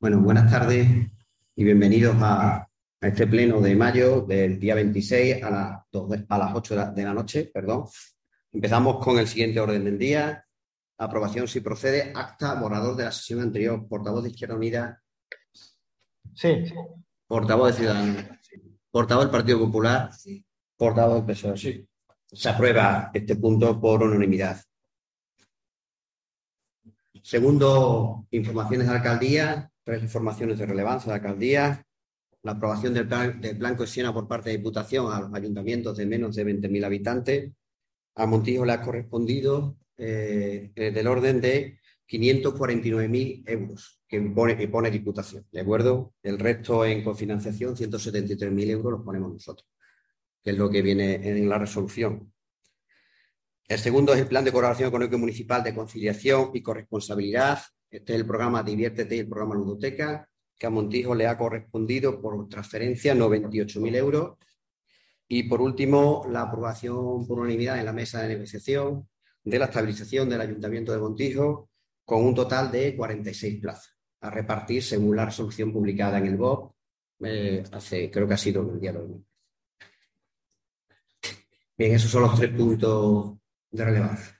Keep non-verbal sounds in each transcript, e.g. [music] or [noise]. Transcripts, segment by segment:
Bueno, buenas tardes y bienvenidos a, este pleno de mayo del día 26 a las, a las 8 de la noche. Perdón. Empezamos con el siguiente orden del día. Aprobación si procede. Acta, borrador de la sesión anterior. Portavoz de Izquierda Unida. Sí. Portavoz de Ciudadanos. Portavoz del Partido Popular. Portavoz del PSOE. Sí. Se aprueba este punto por unanimidad. Segundo, informaciones de alcaldía tres informaciones de relevancia de la alcaldía, la aprobación del plan, del plan cohesiona por parte de Diputación a los ayuntamientos de menos de 20.000 habitantes. A Montijo le ha correspondido eh, del orden de 549.000 euros que pone, que Diputación, ¿de acuerdo? El resto en cofinanciación, 173.000 euros los ponemos nosotros, que es lo que viene en la resolución. El segundo es el Plan de Colaboración Económica Municipal de Conciliación y Corresponsabilidad, este es el programa Diviértete y el programa Ludoteca, que a Montijo le ha correspondido por transferencia 98.000 euros. Y por último, la aprobación por unanimidad en la mesa de negociación de la estabilización del Ayuntamiento de Montijo con un total de 46 plazas a repartir según la resolución publicada en el BOP eh, hace, creo que ha sido el día de hoy. Bien, esos son los tres puntos de relevancia.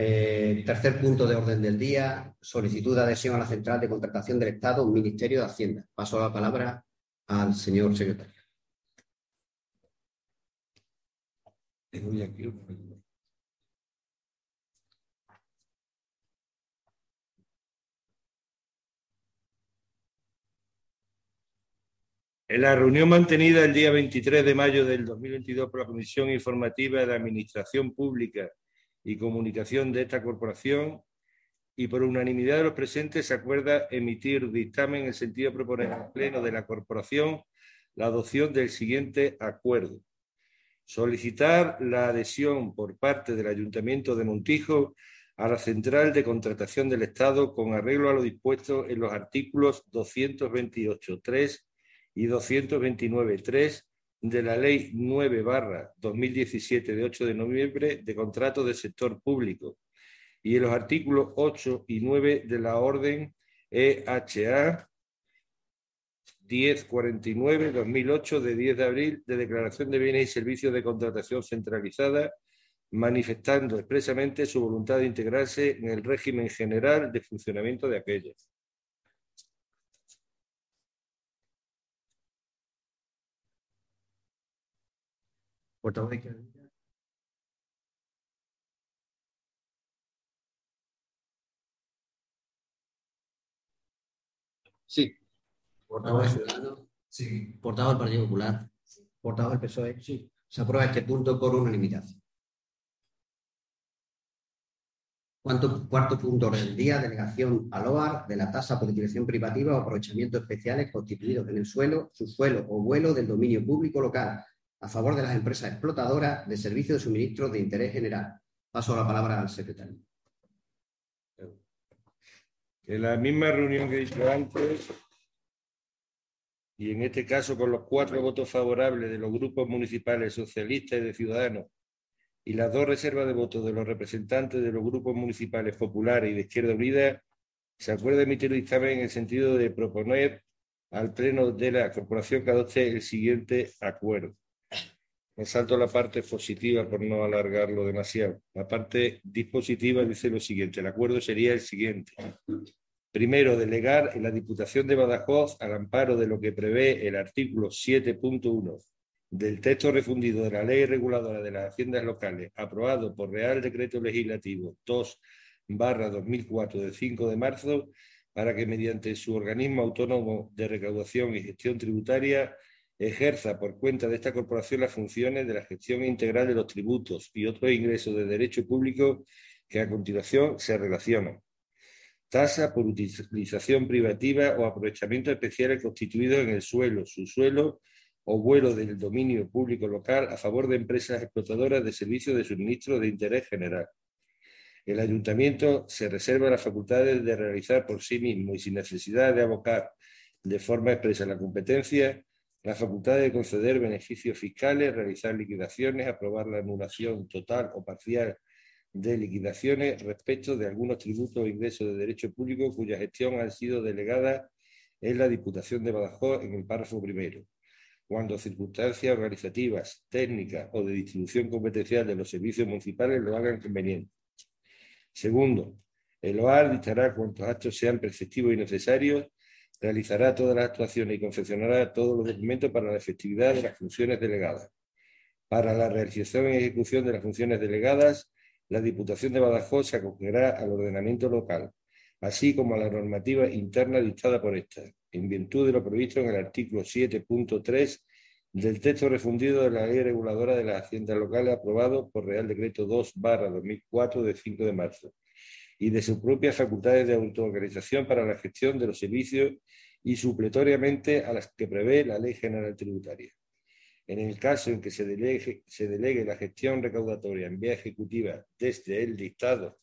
Eh, tercer punto de orden del día, solicitud de adhesión a la Central de Contratación del Estado, Ministerio de Hacienda. Paso la palabra al señor secretario. En la reunión mantenida el día 23 de mayo del 2022 por la Comisión Informativa de la Administración Pública y comunicación de esta corporación y por unanimidad de los presentes se acuerda emitir dictamen en el sentido de proponer al Pleno de la Corporación la adopción del siguiente acuerdo. Solicitar la adhesión por parte del Ayuntamiento de Montijo a la Central de Contratación del Estado con arreglo a lo dispuesto en los artículos 228.3 y 229.3 de la Ley 9 barra 2017 de 8 de noviembre de contratos del sector público y en los artículos 8 y 9 de la Orden EHA 1049-2008 de 10 de abril de declaración de bienes y servicios de contratación centralizada, manifestando expresamente su voluntad de integrarse en el régimen general de funcionamiento de aquellas. Sí. Portavoz de Ciudadanos. Sí. Portavoz del Partido Popular. Portavoz del PSOE. Sí. Se aprueba este punto por unanimidad. Cuarto, cuarto punto del día, delegación al OAR de la tasa por utilización privativa o aprovechamientos especiales constituidos en el suelo, subsuelo o vuelo del dominio público local a favor de las empresas explotadoras de servicios de suministro de interés general. Paso la palabra al secretario. En la misma reunión que he dicho antes, y en este caso con los cuatro votos favorables de los grupos municipales socialistas y de Ciudadanos, y las dos reservas de votos de los representantes de los grupos municipales populares y de Izquierda Unida, se acuerda emitir dictamen en el sentido de proponer al Pleno de la Corporación que adopte el siguiente acuerdo. Me salto la parte positiva por no alargarlo demasiado. La parte dispositiva dice lo siguiente. El acuerdo sería el siguiente. Primero, delegar en la Diputación de Badajoz al amparo de lo que prevé el artículo 7.1 del texto refundido de la Ley Reguladora de las Haciendas Locales, aprobado por Real Decreto Legislativo 2 2004 del 5 de marzo, para que mediante su organismo autónomo de recaudación y gestión tributaria ejerza por cuenta de esta corporación las funciones de la gestión integral de los tributos y otros ingresos de derecho público que a continuación se relacionan. Tasa por utilización privativa o aprovechamiento especiales constituidos en el suelo, subsuelo o vuelo del dominio público local a favor de empresas explotadoras de servicios de suministro de interés general. El ayuntamiento se reserva las facultades de realizar por sí mismo y sin necesidad de abocar de forma expresa la competencia la facultad de conceder beneficios fiscales, realizar liquidaciones, aprobar la anulación total o parcial de liquidaciones respecto de algunos tributos o ingresos de derecho público cuya gestión ha sido delegada en la Diputación de Badajoz en el párrafo primero, cuando circunstancias organizativas, técnicas o de distribución competencial de los servicios municipales lo hagan conveniente. Segundo, el OAR dictará cuantos actos sean preceptivos y necesarios, realizará todas las actuaciones y confeccionará todos los documentos para la efectividad de las funciones delegadas. Para la realización y ejecución de las funciones delegadas, la Diputación de Badajoz se acogerá al ordenamiento local, así como a la normativa interna dictada por esta, en virtud de lo previsto en el artículo 7.3 del texto refundido de la Ley Reguladora de las Haciendas Locales aprobado por Real Decreto 2-2004 de 5 de marzo y de sus propias facultades de autoorganización para la gestión de los servicios y supletoriamente a las que prevé la Ley General Tributaria. En el caso en que se delegue, se delegue la gestión recaudatoria en vía ejecutiva desde el dictado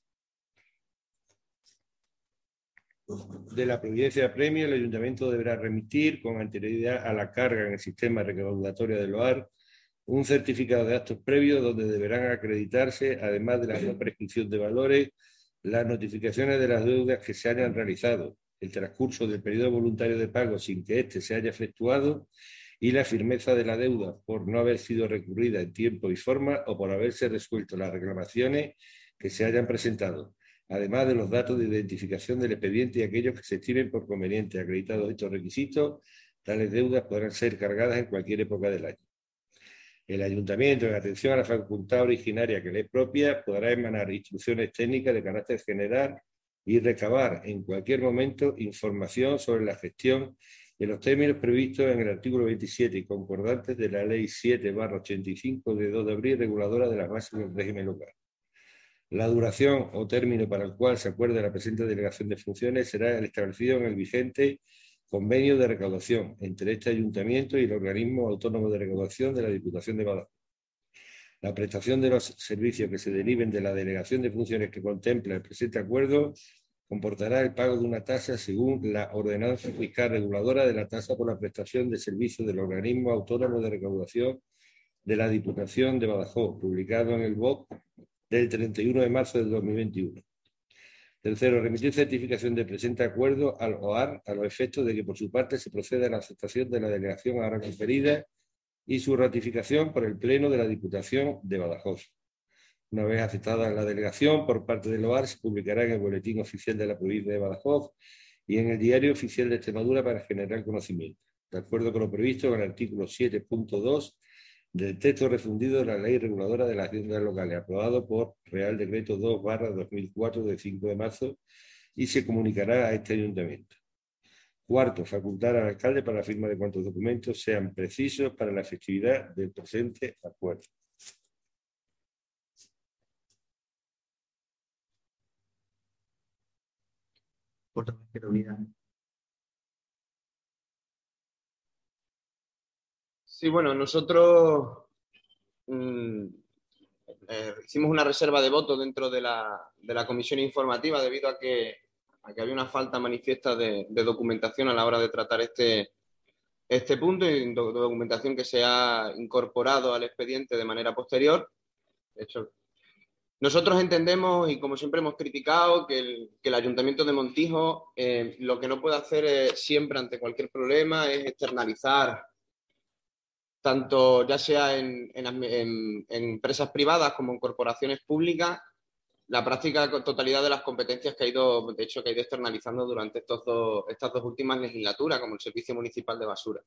de la providencia de premio, el ayuntamiento deberá remitir con anterioridad a la carga en el sistema recaudatorio del OAR un certificado de actos previos donde deberán acreditarse, además de la prescripción de valores, las notificaciones de las deudas que se hayan realizado, el transcurso del periodo voluntario de pago sin que éste se haya efectuado y la firmeza de la deuda por no haber sido recurrida en tiempo y forma o por haberse resuelto las reclamaciones que se hayan presentado, además de los datos de identificación del expediente y aquellos que se estimen por conveniente acreditados estos requisitos, tales deudas podrán ser cargadas en cualquier época del año. El ayuntamiento, en atención a la facultad originaria que le es propia, podrá emanar instrucciones técnicas de carácter general y recabar en cualquier momento información sobre la gestión en los términos previstos en el artículo 27 y concordantes de la Ley 7-85 de 2 de abril reguladora de las bases del régimen local. La duración o término para el cual se acuerde la presente delegación de funciones será el establecido en el vigente convenio de recaudación entre este ayuntamiento y el organismo autónomo de recaudación de la Diputación de Badajoz. La prestación de los servicios que se deriven de la delegación de funciones que contempla el presente acuerdo comportará el pago de una tasa según la ordenanza fiscal reguladora de la tasa por la prestación de servicios del organismo autónomo de recaudación de la Diputación de Badajoz, publicado en el BOC del 31 de marzo del 2021. Tercero, remitir certificación de presente acuerdo al OAR a los efectos de que por su parte se proceda a la aceptación de la delegación ahora conferida y su ratificación por el Pleno de la Diputación de Badajoz. Una vez aceptada la delegación por parte del OAR, se publicará en el Boletín Oficial de la Provincia de Badajoz y en el Diario Oficial de Extremadura para generar conocimiento, de acuerdo con lo previsto en el artículo 7.2 del texto refundido de la Ley Reguladora de las Haciendas Locales, aprobado por Real Decreto 2-2004 de 5 de marzo y se comunicará a este ayuntamiento. Cuarto, facultar al alcalde para la firma de cuantos documentos sean precisos para la efectividad del presente acuerdo. Sí, bueno, nosotros mm, eh, hicimos una reserva de voto dentro de la, comisión informativa debido a que, había una falta manifiesta de, documentación a la hora de tratar este, este punto y documentación que se ha incorporado al expediente de manera posterior. De hecho, nosotros entendemos, y como siempre hemos criticado, que el, Ayuntamiento de Montijo eh, lo que no puede hacer siempre ante cualquier problema es externalizar, tanto ya sea en, empresas privadas como en corporaciones públicas, la práctica totalidad de las competencias que ha ido, de hecho, que ha ido externalizando durante estos estas dos últimas legislaturas, como el Servicio Municipal de Basura.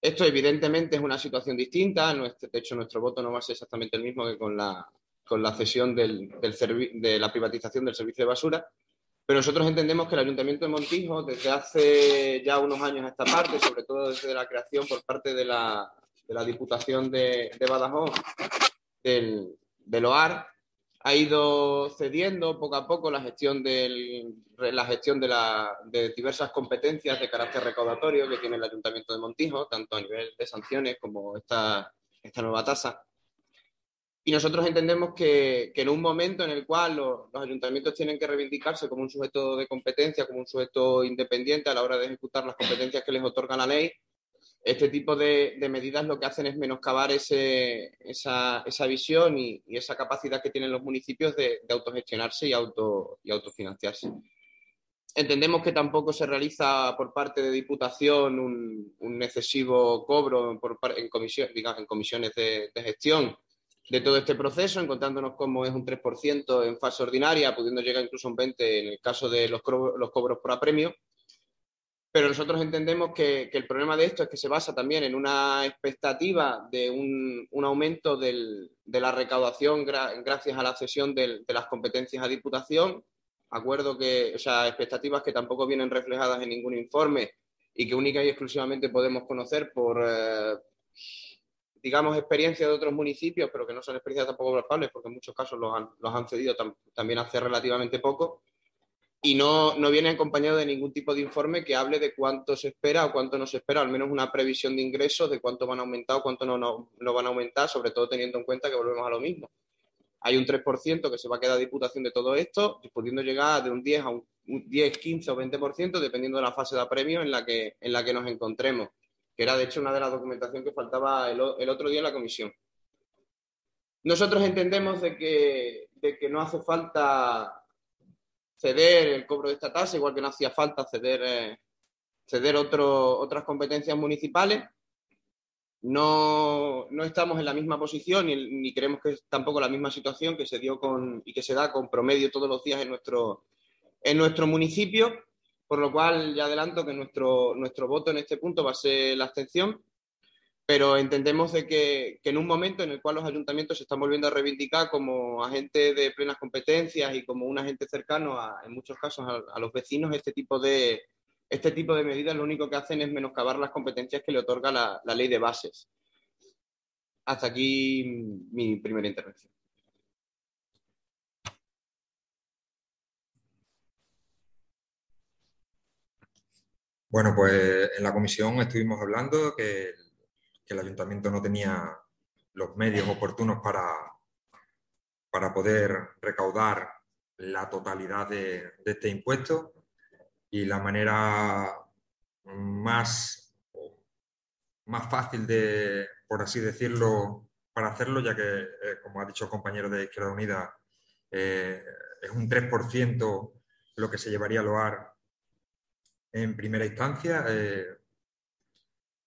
Esto evidentemente es una situación distinta, de hecho nuestro voto no va a ser exactamente el mismo que con la, con la cesión del, de la privatización del servicio de basura. Pero nosotros entendemos que el Ayuntamiento de Montijo, desde hace ya unos años a esta parte, sobre todo desde la creación por parte de la, de la Diputación de, Badajoz del, del, OAR, ha ido cediendo poco a poco la gestión, del, la gestión de, la, diversas competencias de carácter recaudatorio que tiene el Ayuntamiento de Montijo, tanto a nivel de sanciones como esta, esta nueva tasa. Y nosotros entendemos que, en un momento en el cual los, ayuntamientos tienen que reivindicarse como un sujeto de competencia, como un sujeto independiente a la hora de ejecutar las competencias que les otorga la ley, Este tipo de, medidas lo que hacen es menoscabar esa, esa, visión y, esa capacidad que tienen los municipios de, autogestionarse y, auto, y autofinanciarse. Entendemos que tampoco se realiza por parte de Diputación un, excesivo cobro en, comisiones de, gestión de todo este proceso, encontrándonos como es un 3% en fase ordinaria, pudiendo llegar incluso a un 20% en el caso de los cobros por apremio. Pero nosotros entendemos que, el problema de esto es que se basa también en una expectativa de un, aumento de la recaudación gracias a la cesión de las competencias a Diputación acuerdo que, o sea, expectativas que tampoco vienen reflejadas en ningún informe y que única y exclusivamente podemos conocer por, eh, digamos, experiencia de otros municipios, pero que no son experiencias tampoco palpables, porque en muchos casos los han, los han cedido también hace relativamente poco. Y no, no viene acompañado de ningún tipo de informe que hable de cuánto se espera o cuánto no se espera, al menos una previsión de ingresos, de cuánto van a aumentar o cuánto no, no, no van a aumentar, sobre todo teniendo en cuenta que volvemos a lo mismo hay un 3% que se va a quedar a diputación de todo esto, pudiendo llegar de un 10 a un 10, 15 o 20%, dependiendo de la fase de apremio en la que, en la que nos encontremos, que era de hecho una de las documentaciones que faltaba el, otro día en la comisión. Nosotros entendemos de que, de que no hace falta ceder el cobro de esta tasa, igual que no hacía falta ceder, eh, ceder otras competencias municipales, no, estamos en la misma posición ni, creemos que es tampoco la misma situación que se dio con y que se da con promedio todos los días en nuestro, en nuestro municipio, por lo cual ya adelanto que nuestro, nuestro voto en este punto va a ser la abstención, pero entendemos de que, en un momento en el cual los ayuntamientos se están volviendo a reivindicar como agentes de plenas competencias y como un agente cercano, en muchos casos, a los vecinos, este tipo de, este tipo de medidas lo único que hacen es menoscabar las competencias que le otorga la, ley de bases. Hasta aquí mi primera intervención. Bueno, pues en la comisión estuvimos hablando que, el ayuntamiento no tenía los medios oportunos para, para poder recaudar la totalidad de este impuesto y la manera más, más fácil de, por así decirlo, para hacerlo, ya que, eh, como ha dicho el compañero de Izquierda Unida, eh, es un 3% lo que se llevaría al OAR en primera instancia. Eh,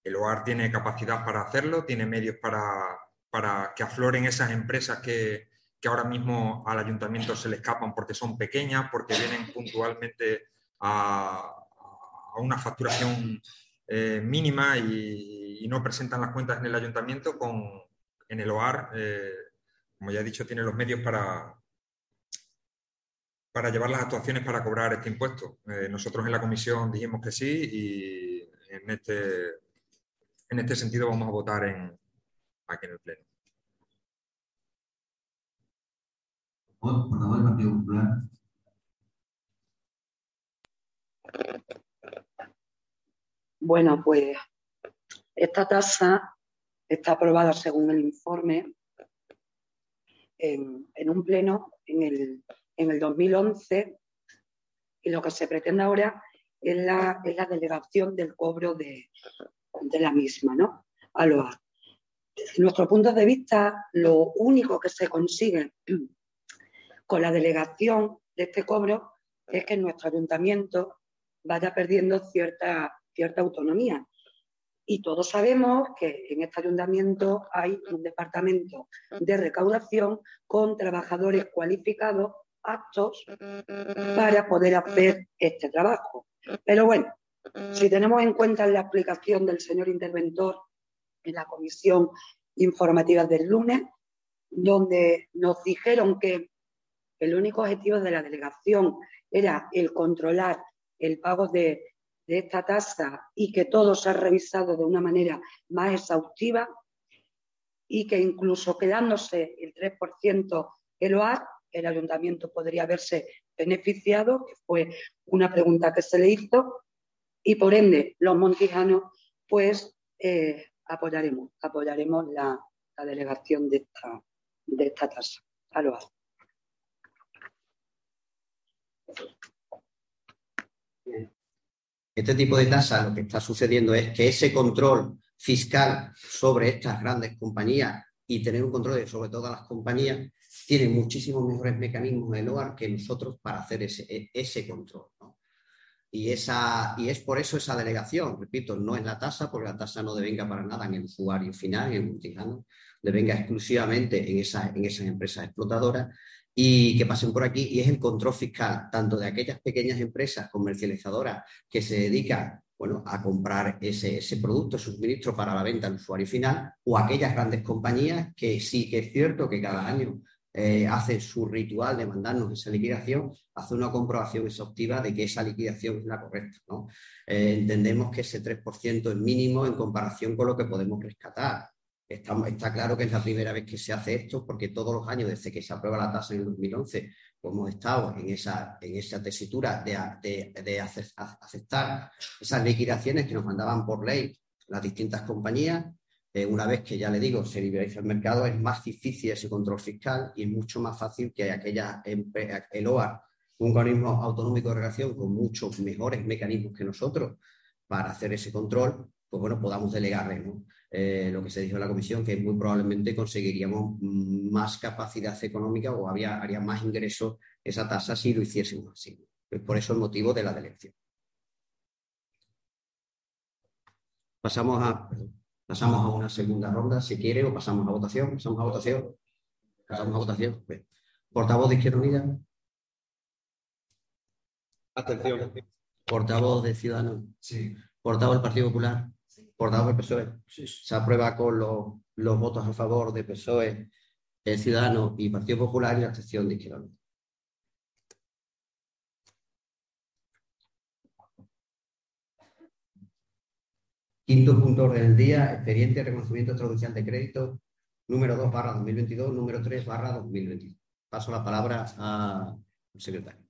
el OAR tiene capacidad para hacerlo, tiene medios para, para que afloren esas empresas que, ahora mismo al ayuntamiento se le escapan porque son pequeñas, porque vienen puntualmente a, una facturación eh, mínima y, no presentan las cuentas en el ayuntamiento, con, en el OAR, eh, como ya he dicho, tiene los medios para, para llevar las actuaciones para cobrar este impuesto. Eh, nosotros en la comisión dijimos que sí y en este, en este sentido vamos a votar en, aquí en el Pleno. Por favor, Partido Popular. Bueno, pues esta tasa está aprobada según el informe en, un pleno en el, en el, 2011 y lo que se pretende ahora es la, la delegación del cobro de, la misma, ¿no? A Desde nuestro punto de vista, lo único que se consigue con la delegación de este cobro es que nuestro ayuntamiento vaya perdiendo cierta, cierta autonomía. Y todos sabemos que en este ayuntamiento hay un departamento de recaudación con trabajadores cualificados, aptos, para poder hacer este trabajo. Pero bueno, si tenemos en cuenta la explicación del señor interventor en la comisión informativa del lunes, donde nos dijeron que el único objetivo de la delegación era el controlar el pago de, esta tasa y que todo se ha revisado de una manera más exhaustiva y que incluso quedándose el 3% el OAR, el ayuntamiento podría haberse beneficiado, que fue una pregunta que se le hizo, y por ende los montijanos pues eh, apoyaremos, apoyaremos la, delegación de esta, de esta tasa al OAR. Este tipo de tasa lo que está sucediendo es que ese control fiscal sobre estas grandes compañías y tener un control sobre todas las compañías, tiene muchísimos mejores mecanismos el OAR que nosotros para hacer ese, e, ese control. Y, esa, y es por eso esa delegación, repito, no es la tasa, porque la tasa no devenga para nada en el usuario final, en el multijano, devenga exclusivamente en, esa, en esas empresas explotadoras y que pasen por aquí. Y es el control fiscal, tanto de aquellas pequeñas empresas comercializadoras que se dedican bueno, a comprar ese, ese producto, suministro para la venta al usuario final, o aquellas grandes compañías que sí que es cierto que cada año eh, hace su ritual de mandarnos esa liquidación, hace una comprobación exhaustiva de que esa liquidación es la correcta. Eh, entendemos que ese 3% es mínimo en comparación con lo que podemos rescatar. Está, está, claro que es la primera vez que se hace esto porque todos los años desde que se aprueba la tasa en el 2011 pues hemos estado en esa, en esa tesitura de, de, aceptar esas liquidaciones que nos mandaban por ley las distintas compañías. Eh, una vez que ya le digo, se liberaliza el mercado, es más difícil ese control fiscal y es mucho más fácil que aquella el OAR, un organismo autonómico de relación con muchos mejores mecanismos que nosotros para hacer ese control, pues bueno, podamos delegarle. ¿no? Eh, lo que se dijo en la comisión, que muy probablemente conseguiríamos más capacidad económica o había, haría más ingresos esa tasa si lo hiciésemos así. Por eso el motivo de la delección. Pasamos a, pasamos a una segunda ronda, si quiere, o pasamos a votación. Pasamos a votación. Pasamos a votación. Portavoz de Izquierda Unida. Atención. Portavoz de Ciudadanos. Sí. Portavoz del Partido Popular por del PSOE. Se aprueba con los, votos a favor de PSOE, el Ciudadano y Partido Popular y la excepción de Izquierda Quinto punto orden del día, expediente de reconocimiento extrajudicial de crédito número 2 barra 2022, número 3 barra 2022. Paso la palabra al secretario.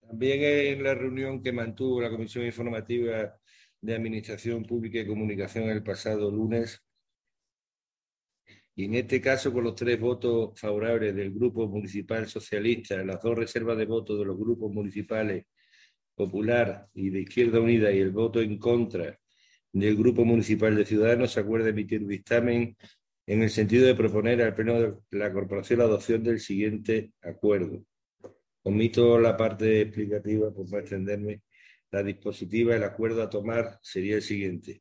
También en la reunión que mantuvo la Comisión Informativa de Administración Pública y Comunicación el pasado lunes, y en este caso con los tres votos favorables del Grupo Municipal Socialista, las dos reservas de votos de los grupos municipales Popular y de Izquierda Unida y el voto en contra del Grupo Municipal de Ciudadanos, se acuerda emitir dictamen en el sentido de proponer al Pleno de la Corporación la adopción del siguiente acuerdo. Omito la parte explicativa por no extenderme. La dispositiva, el acuerdo a tomar sería el siguiente.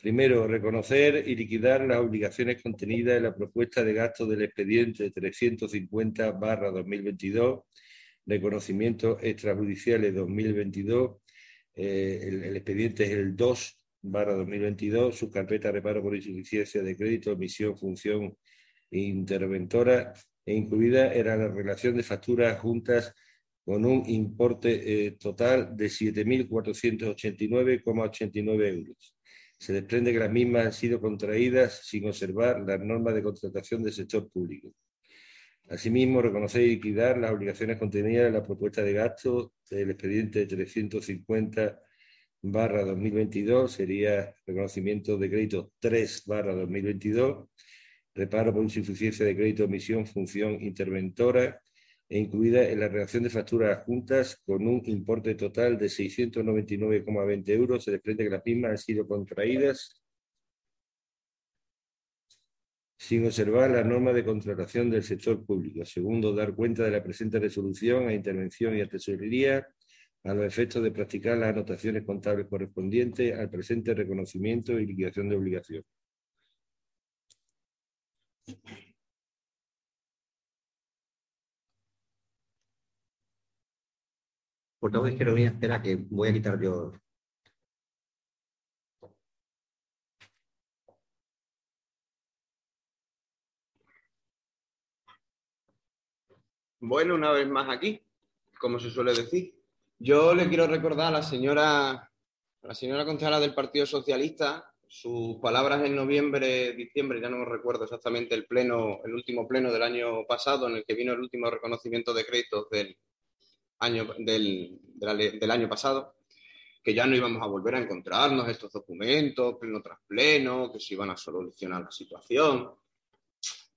Primero, reconocer y liquidar las obligaciones contenidas en la propuesta de gasto del expediente 350-2022, reconocimientos extrajudiciales 2022. Eh, el, el, expediente es el 2-2022, su carpeta reparo por insuficiencia de crédito, emisión, función interventora e incluida era la relación de facturas juntas con un importe eh, total de 7.489,89 euros. Se desprende que las mismas han sido contraídas sin observar las normas de contratación del sector público. Asimismo, reconocer y liquidar las obligaciones contenidas en la propuesta de gasto del expediente 350 barra 2022, sería reconocimiento de crédito 3 barra 2022, reparo por insuficiencia de crédito, emisión, función interventora e incluida en la redacción de facturas juntas con un importe total de 699,20 euros. Se desprende que las mismas han sido contraídas sin observar la norma de contratación del sector público. Segundo, dar cuenta de la presente resolución a intervención y a a los efectos de practicar las anotaciones contables correspondientes al presente reconocimiento y liquidación de obligación. Portavoz Izquierda Unida, espera que voy a quitar yo. Bueno, una vez más aquí, como se suele decir. Yo le quiero recordar a la señora, a la señora concejala del Partido Socialista sus palabras en noviembre, diciembre, ya no me recuerdo exactamente el pleno, el último pleno del año pasado, en el que vino el último reconocimiento de créditos del año, del, del año pasado, que ya no íbamos a volver a encontrarnos estos documentos, pleno tras pleno, que se iban a solucionar la situación.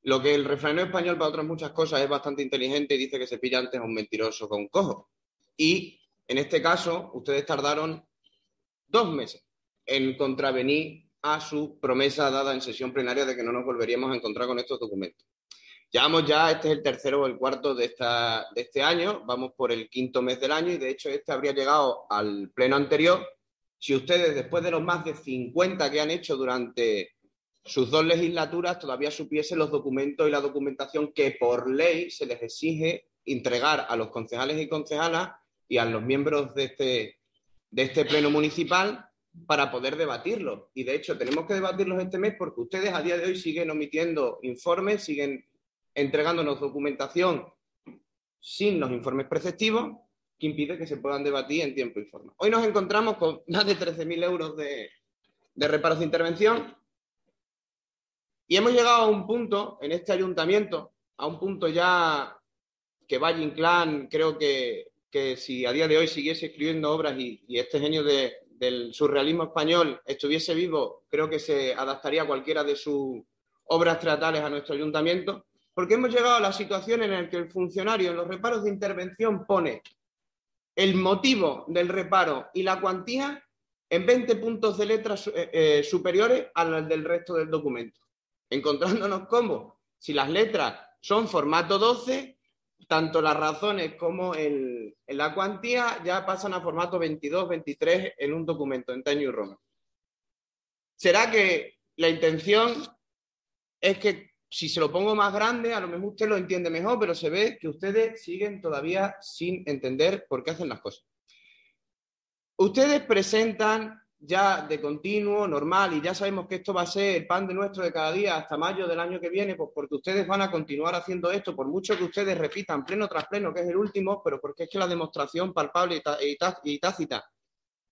Lo que el refranero español para otras muchas cosas es bastante inteligente y dice que se pilla antes a un mentiroso con un cojo. Y en este caso, ustedes tardaron dos meses en contravenir a su promesa dada en sesión plenaria de que no nos volveríamos a encontrar con estos documentos. Llevamos ya, este es el tercero o el cuarto de, esta, de este año, vamos por el quinto mes del año y de hecho este habría llegado al pleno anterior si ustedes, después de los más de 50 que han hecho durante sus dos legislaturas, todavía supiesen los documentos y la documentación que por ley se les exige entregar a los concejales y concejalas y a los miembros de este, de este pleno municipal para poder debatirlos. Y de hecho, tenemos que debatirlos este mes porque ustedes a día de hoy siguen omitiendo informes, siguen entregándonos documentación sin los informes preceptivos que impide que se puedan debatir en tiempo y forma. Hoy nos encontramos con más de 13.000 euros de, reparos de intervención y hemos llegado a un punto en este ayuntamiento, a un punto ya que Valle Inclán creo que, que si a día de hoy siguiese escribiendo obras y, este genio de, del surrealismo español estuviese vivo, creo que se adaptaría a cualquiera de sus obras teatrales a nuestro ayuntamiento, porque hemos llegado a la situación en la que el funcionario en los reparos de intervención pone el motivo del reparo y la cuantía en 20 puntos de letras eh, eh, superiores al del resto del documento. Encontrándonos como si las letras son formato 12, tanto las razones como la cuantía ya pasan a formato 22, 23 en un documento en Times New ¿Será que la intención es que si se lo pongo más grande, a lo mejor usted lo entiende mejor, pero se ve que ustedes siguen todavía sin entender por qué hacen las cosas. Ustedes presentan ya de continuo, normal, y ya sabemos que esto va a ser el pan de nuestro de cada día hasta mayo del año que viene, pues porque ustedes van a continuar haciendo esto, por mucho que ustedes repitan pleno tras pleno, que es el último, pero porque es que la demostración palpable y tácita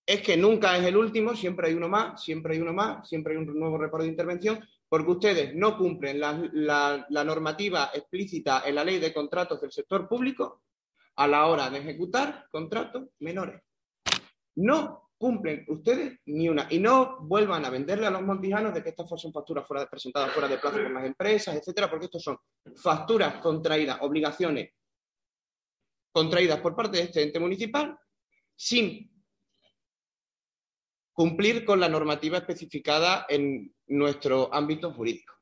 es que nunca es el último, siempre hay uno más, siempre hay uno más, siempre hay un nuevo reparo de intervención, porque ustedes no cumplen la, normativa explícita en la ley de contratos del sector público a la hora de ejecutar contratos menores. No cumplen ustedes ni una. Y no vuelvan a venderle a los montijanos de que estas son facturas fuera, presentadas fuera de plazo por las empresas, etcétera, porque estos son facturas contraídas, obligaciones contraídas por parte de este ente municipal sin cumplir con la normativa especificada en nuestro ámbito jurídico.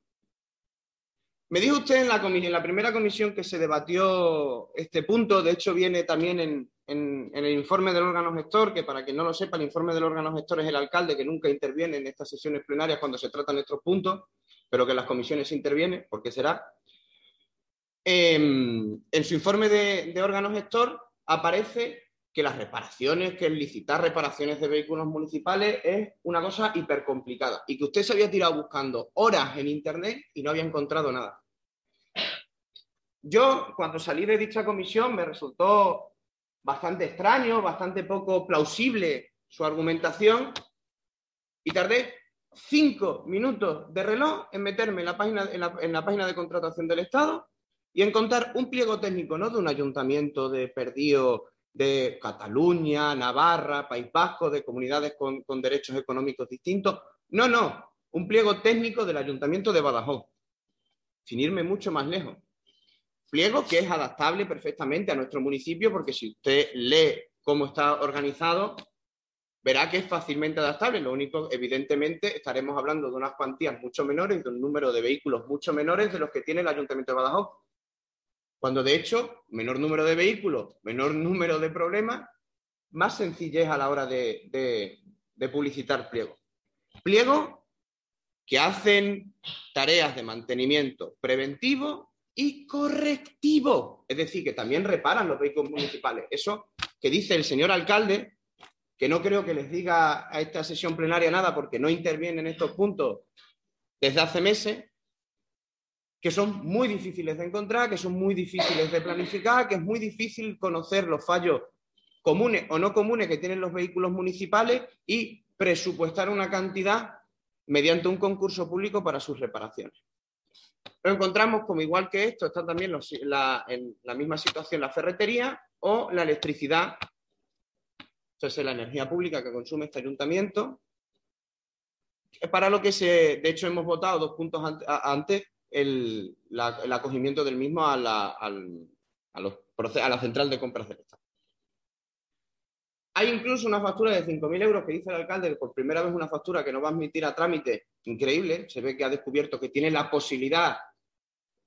Me dijo usted en la, primera comisión que se debatió este punto, de hecho viene también en, el informe del órgano gestor, que para quien no lo sepa, el informe del órgano gestor es el alcalde que nunca interviene en estas sesiones plenarias cuando se tratan estos puntos, pero que las comisiones interviene, porque será. Em, en su informe de, de órgano gestor aparece que las reparaciones, que el licitar reparaciones de vehículos municipales es una cosa hipercomplicada y que usted se había tirado buscando horas en Internet y no había encontrado nada. Yo, cuando salí de dicha comisión, me resultó bastante extraño, bastante poco plausible su argumentación y tardé cinco minutos de reloj en meterme en la página, en la página de contratación del Estado y encontrar un pliego técnico, no de un ayuntamiento de perdido de Cataluña, Navarra, País Vasco, de comunidades con, derechos económicos distintos. No, no, un pliego técnico del Ayuntamiento de Badajoz, sin irme mucho más lejos. Pliego que es adaptable perfectamente a nuestro municipio, porque si usted lee cómo está organizado, verá que es fácilmente adaptable. Lo único, evidentemente, estaremos hablando de unas cuantías mucho menores, de un número de vehículos mucho menores de los que tiene el Ayuntamiento de Badajoz. Cuando de hecho, menor número de vehículos, menor número de problemas, más sencillez a la hora de, publicitar pliegos. Pliegos que hacen tareas de mantenimiento preventivo y correctivo, es decir, que también reparan los vehículos municipales. Eso que dice el señor alcalde, que no creo que les diga a esta sesión plenaria nada porque no interviene en estos puntos desde hace meses, que son muy difíciles de encontrar, que son muy difíciles de planificar, que es muy difícil conocer los fallos comunes o no comunes que tienen los vehículos municipales y presupuestar una cantidad mediante un concurso público para sus reparaciones. Lo encontramos como igual que esto, está también en la misma situación la ferretería o la electricidad. Entonces, es la energía pública que consume este ayuntamiento. Para lo que se, de hecho, hemos votado dos puntos antes el, acogimiento del mismo a la, a la central de compras del Estado. Hay incluso una factura de 5.000 euros que dice el alcalde por primera vez una factura que no va a admitir a trámite increíble. Se ve que ha descubierto que tiene la posibilidad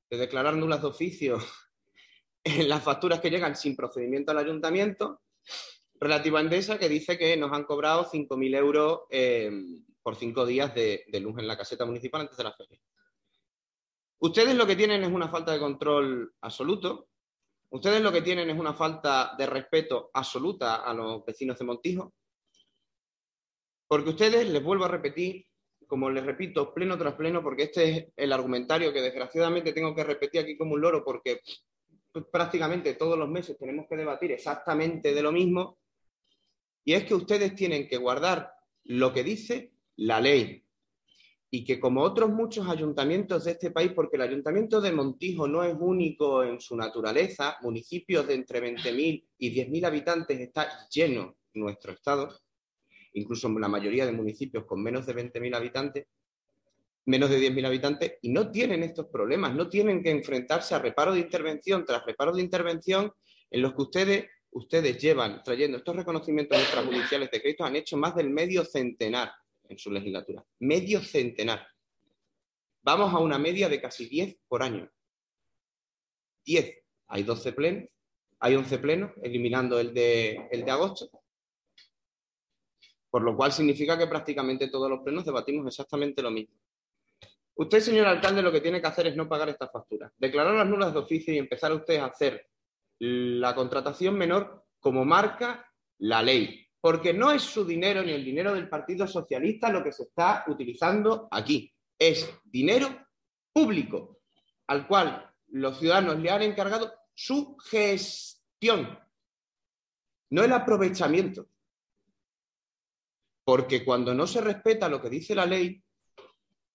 de declarar nulas de oficio [laughs] en las facturas que llegan sin procedimiento al ayuntamiento, relativa a Endesa, que dice que nos han cobrado 5.000 euros eh, por cinco días de, de, luz en la caseta municipal antes de la feria. Ustedes lo que tienen es una falta de control absoluto, Ustedes lo que tienen es una falta de respeto absoluta a los vecinos de Montijo, porque ustedes, les vuelvo a repetir, como les repito, pleno tras pleno, porque este es el argumentario que desgraciadamente tengo que repetir aquí como un loro, porque prácticamente todos los meses tenemos que debatir exactamente de lo mismo, y es que ustedes tienen que guardar lo que dice la ley, y que como otros muchos ayuntamientos de este país, porque el ayuntamiento de Montijo no es único en su naturaleza, municipios de entre 20.000 y 10.000 habitantes está lleno nuestro estado, incluso la mayoría de municipios con menos de 20.000 habitantes, menos de 10.000 habitantes, y no tienen estos problemas, no tienen que enfrentarse a reparo de intervención tras reparo de intervención en los que ustedes, ustedes llevan trayendo. Estos reconocimientos extrajudiciales de créditos, han hecho más del medio centenar en su legislatura. Medio centenar. Vamos a una media de casi 10 por año. 10. Hay 12 plenos, hay 11 plenos, eliminando el de, el de agosto. Por lo cual significa que prácticamente todos los plenos debatimos exactamente lo mismo. Usted, señor alcalde, lo que tiene que hacer es no pagar estas facturas. Declarar las nulas de oficio y empezar usted a hacer la contratación menor como marca la ley porque no es su dinero ni el dinero del Partido Socialista lo que se está utilizando aquí. Es dinero público al cual los ciudadanos le han encargado su gestión, no el aprovechamiento. Porque cuando no se respeta lo que dice la ley,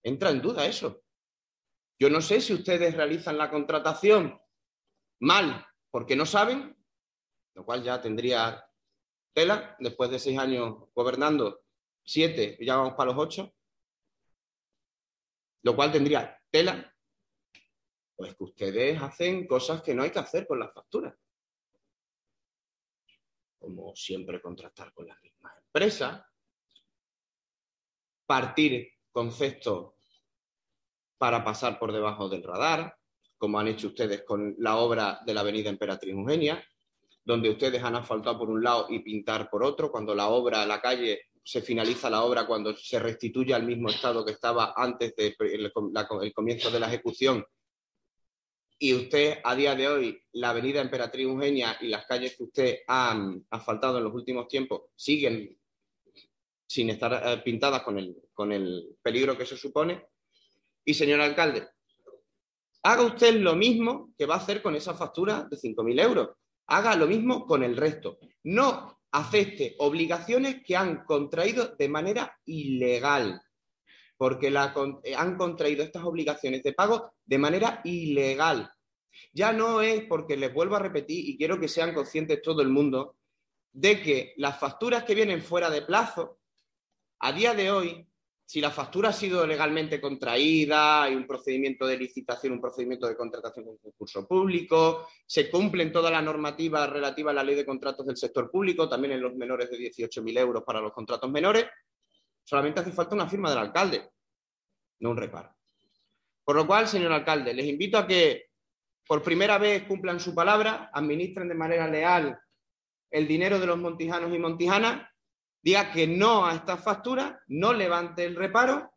entra en duda eso. Yo no sé si ustedes realizan la contratación mal porque no saben, lo cual ya tendría Tela, después de seis años gobernando, siete, ya vamos para los ocho, lo cual tendría tela, pues que ustedes hacen cosas que no hay que hacer con las facturas. Como siempre contratar con las mismas empresas, partir conceptos para pasar por debajo del radar, como han hecho ustedes con la obra de la Avenida Emperatriz Eugenia, donde ustedes han asfaltado por un lado y pintar por otro, cuando la obra, la calle, se finaliza la obra, cuando se restituye al mismo estado que estaba antes del de comienzo de la ejecución. Y usted, a día de hoy, la avenida Emperatriz Eugenia y las calles que usted ha asfaltado en los últimos tiempos siguen sin estar eh, pintadas con el, con el peligro que se supone. Y señor alcalde, haga usted lo mismo que va a hacer con esa factura de 5.000 euros haga lo mismo con el resto. No acepte obligaciones que han contraído de manera ilegal, porque eh, han contraído estas obligaciones de pago de manera ilegal. Ya no es porque les vuelvo a repetir y quiero que sean conscientes todo el mundo de que las facturas que vienen fuera de plazo, a día de hoy, si la factura ha sido legalmente contraída, hay un procedimiento de licitación, un procedimiento de contratación con concurso público, se cumplen toda la normativa relativa a la ley de contratos del sector público, también en los menores de 18.000 euros para los contratos menores, solamente hace falta una firma del alcalde, no un reparo. Por lo cual, señor alcalde, les invito a que por primera vez cumplan su palabra, administren de manera leal el dinero de los montijanos y montijanas diga que no a esta factura, no levante el reparo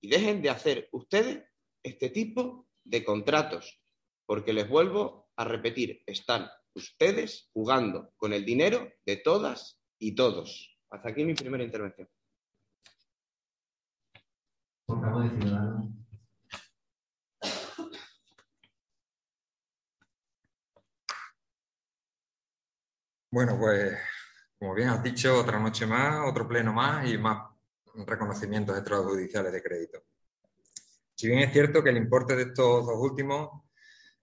y dejen de hacer ustedes este tipo de contratos, porque les vuelvo a repetir, están ustedes jugando con el dinero de todas y todos. Hasta aquí mi primera intervención. Bueno, pues como bien has dicho, otra noche más, otro pleno más y más reconocimientos extrajudiciales de crédito. Si bien es cierto que el importe de estos dos últimos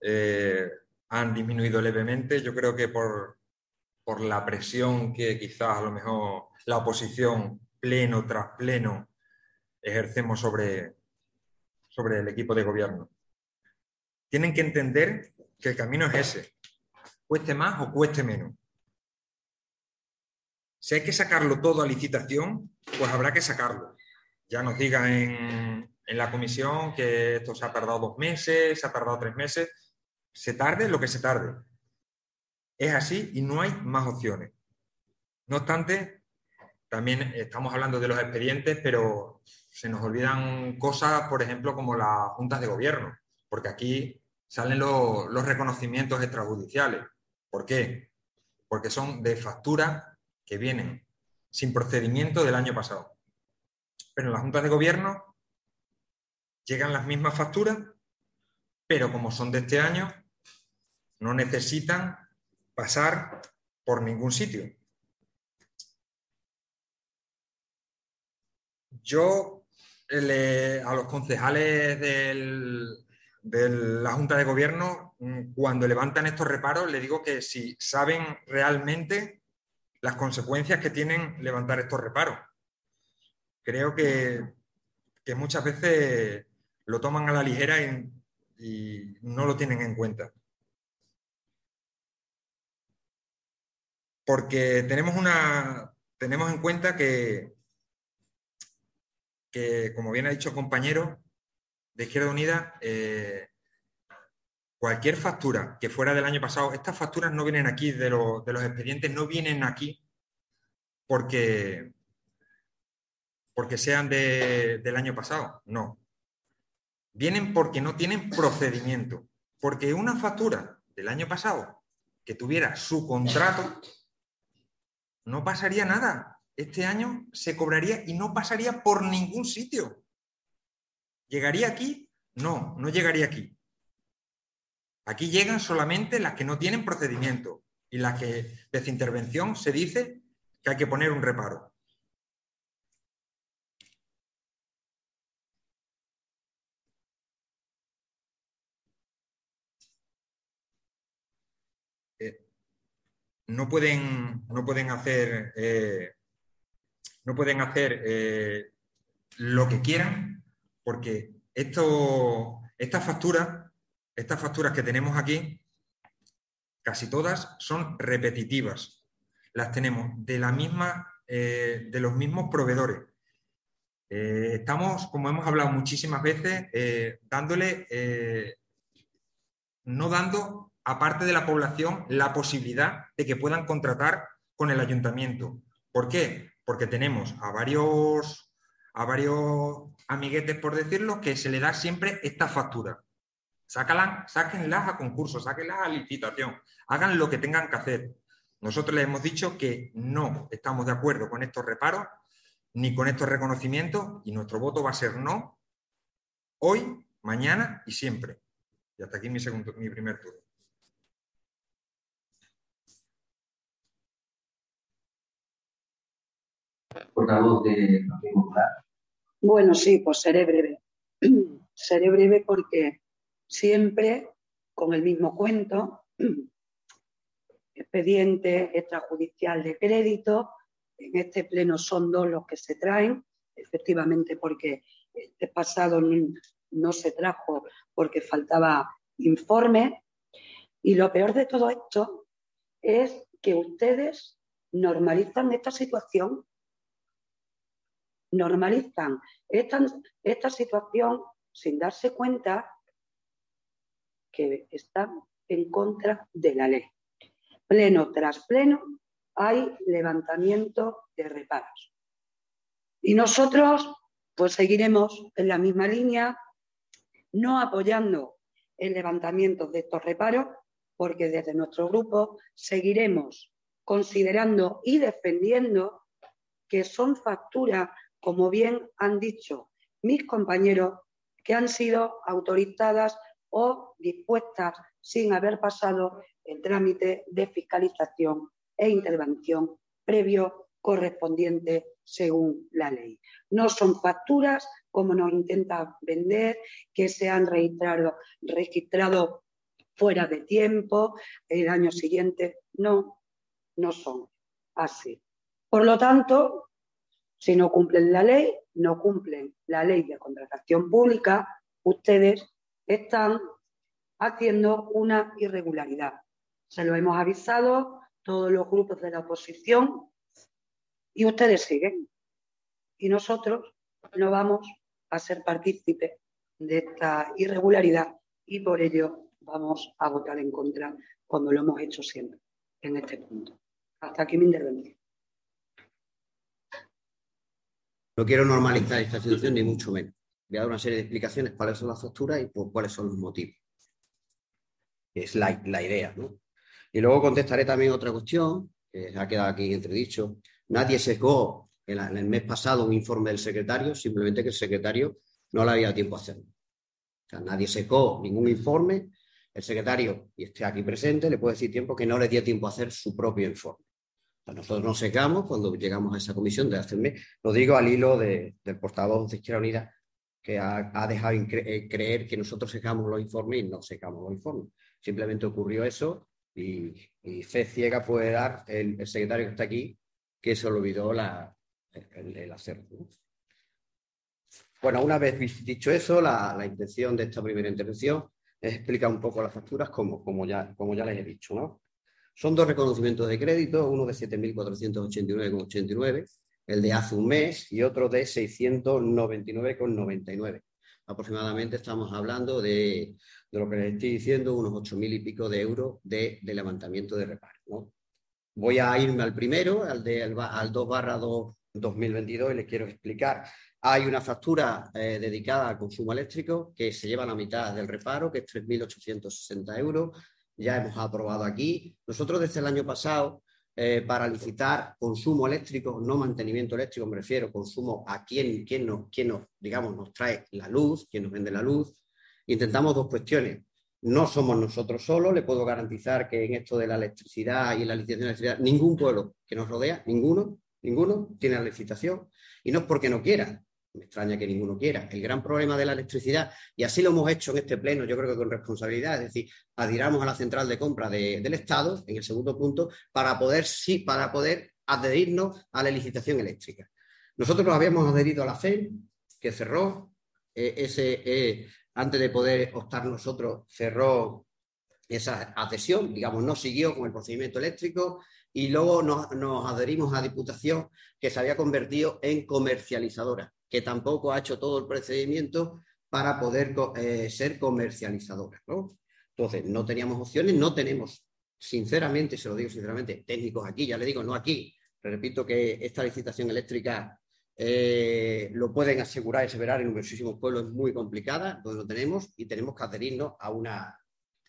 eh, han disminuido levemente, yo creo que por, por la presión que quizás a lo mejor la oposición pleno tras pleno ejercemos sobre, sobre el equipo de gobierno. Tienen que entender que el camino es ese, cueste más o cueste menos. Si hay que sacarlo todo a licitación, pues habrá que sacarlo. Ya nos digan en, en la comisión que esto se ha tardado dos meses, se ha tardado tres meses, se tarde lo que se tarde. Es así y no hay más opciones. No obstante, también estamos hablando de los expedientes, pero se nos olvidan cosas, por ejemplo, como las juntas de gobierno, porque aquí salen los, reconocimientos extrajudiciales. ¿Por qué? Porque son de facturas que vienen sin procedimiento del año pasado. Pero en las juntas de gobierno llegan las mismas facturas, pero como son de este año, no necesitan pasar por ningún sitio. Yo a los concejales de la Junta de Gobierno, mm, cuando levantan estos reparos, le digo que si saben realmente las consecuencias que tienen levantar estos reparos. Creo que, muchas veces lo toman a la ligera y no lo tienen en cuenta. porque tenemos, una, tenemos en cuenta que, que, como bien ha dicho el compañero de Izquierda Unida, eh, cualquier factura que fuera del año pasado, estas facturas no vienen aquí de, los expedientes, no vienen aquí porque, porque sean del año pasado, no. Vienen porque no tienen procedimiento. Porque una factura del año pasado que tuviera su contrato no pasaría nada. Este año se cobraría y no pasaría por ningún sitio. ¿Llegaría aquí? No, no llegaría aquí. Aquí llegan solamente las que no tienen procedimiento y las que desde intervención se dice que hay que poner un reparo. no pueden, no pueden hacer, eh, no pueden hacer eh, lo que quieran, porque esto, estas facturas, estas facturas que tenemos aquí, casi todas son repetitivas. Las tenemos de la misma, eh, de los mismos proveedores. estamos, como hemos hablado muchísimas veces, dándole, no dando aparte de la población, la posibilidad de que puedan contratar con el ayuntamiento. ¿Por qué? Porque tenemos a varios, a varios amiguetes, por decirlo, que se le da siempre esta factura. Sácalas, sáquenlas a concurso, sáquenlas a licitación, hagan lo que tengan que hacer. Nosotros les hemos dicho que no estamos de acuerdo con estos reparos ni con estos reconocimientos y nuestro voto va a ser no hoy, mañana y siempre. Y hasta aquí mi, segundo, mi primer turno. portavoz de Bueno, sí, pues seré breve. [clears throat] seré breve porque siempre con el mismo cuento, expediente extrajudicial de crédito, en este pleno son dos los que se traen, efectivamente porque este pasado no se trajo porque faltaba informe. Y lo peor de todo esto es que ustedes normalizan esta situación normalizan esta, situación sin darse cuenta que están en contra de la ley. Pleno tras pleno hay levantamiento de reparos. Y nosotros, pues seguiremos en la misma línea, no apoyando el levantamiento de estos reparos, porque desde nuestro grupo seguiremos considerando y defendiendo que son facturas como bien han dicho mis compañeros, que han sido autorizadas o dispuestas sin haber pasado el trámite de fiscalización e intervención previo correspondiente según la ley. No son facturas como nos intenta vender, que se han registrado, registrado fuera de tiempo, el año siguiente. No, no son así. Por lo tanto, si no cumplen la ley, no cumplen la ley de contratación pública ustedes están haciendo una irregularidad. Se lo hemos avisado todos los grupos de la oposición y ustedes siguen. Y nosotros no vamos a ser partícipes de esta irregularidad y por ello vamos a votar en contra cuando lo hemos hecho siempre en este punto. Hasta aquí mi intervención. No quiero normalizar esta situación ni mucho menos. Voy dar una serie de explicaciones cuáles son las facturas y cuáles son los motivos. Es la, idea, ¿no? Y luego contestaré también otra cuestión, que ha quedado aquí entredicho. Nadie sesgó en, el mes pasado un informe del secretario, simplemente que el secretario no le había tiempo a hacerlo. Nadie secó ningún informe. El secretario, y esté aquí presente, le puede decir tiempo que no le dio tiempo a hacer su propio informe. nosotros nos secamos cuando llegamos a esa comisión de hace mes. Lo digo al hilo del portavoz de Izquierda Unida, que ha, dejado eh, creer que nosotros secamos los informes y no secamos los informes. Simplemente ocurrió eso y, fe ciega puede dar el, secretario que está aquí, que se olvidó la, el, hacerlo. Bueno, una vez dicho eso, la, intención de esta primera intervención es explicar un poco las facturas como, como, ya, como ya les he dicho. ¿no? Son dos reconocimientos de crédito, uno de 7.489,89 el de hace un mes y otro de 699,99. Aproximadamente estamos hablando de, lo que les estoy diciendo, unos 8.000 y pico de euros de, levantamiento de reparo. Voy a irme al primero, al, de, al 2 barra 2 2022 y les quiero explicar. Hay una factura eh, dedicada al consumo eléctrico que se lleva la mitad del reparo, que es 3.860 euros. Ya hemos aprobado aquí. Nosotros desde el año pasado eh, para licitar consumo eléctrico, no mantenimiento eléctrico, me refiero consumo a quien, quien, nos, quien nos, digamos, nos trae la luz, quien nos vende la luz. Intentamos dos cuestiones. No somos nosotros solos, le puedo garantizar que en esto de la electricidad y la licitación de electricidad, ningún pueblo que nos rodea, ninguno, ninguno tiene la licitación. Y no es porque no quiera, me extraña que ninguno quiera. El gran problema de la electricidad, y así lo hemos hecho en este pleno, yo creo que con responsabilidad, es decir, adhiramos a la central de compra del Estado, en el segundo punto, para poder, sí, para poder adherirnos a la licitación eléctrica. Nosotros nos habíamos adherido a la FEM, que cerró, eh, ese, eh, antes de poder optar nosotros, cerró esa adhesión, digamos, no siguió con el procedimiento eléctrico y luego nos, nos adherimos a Diputación, que se había convertido en comercializadora que tampoco ha hecho todo el procedimiento para poder eh, ser comercializadora. ¿no? Entonces, no teníamos opciones, no tenemos, sinceramente, se lo digo sinceramente, técnicos aquí, ya le digo, no aquí, repito que esta licitación eléctrica eh, lo pueden asegurar y aseverar en numerosísimos pueblos, es muy complicada, donde lo tenemos y tenemos que adherirnos a una,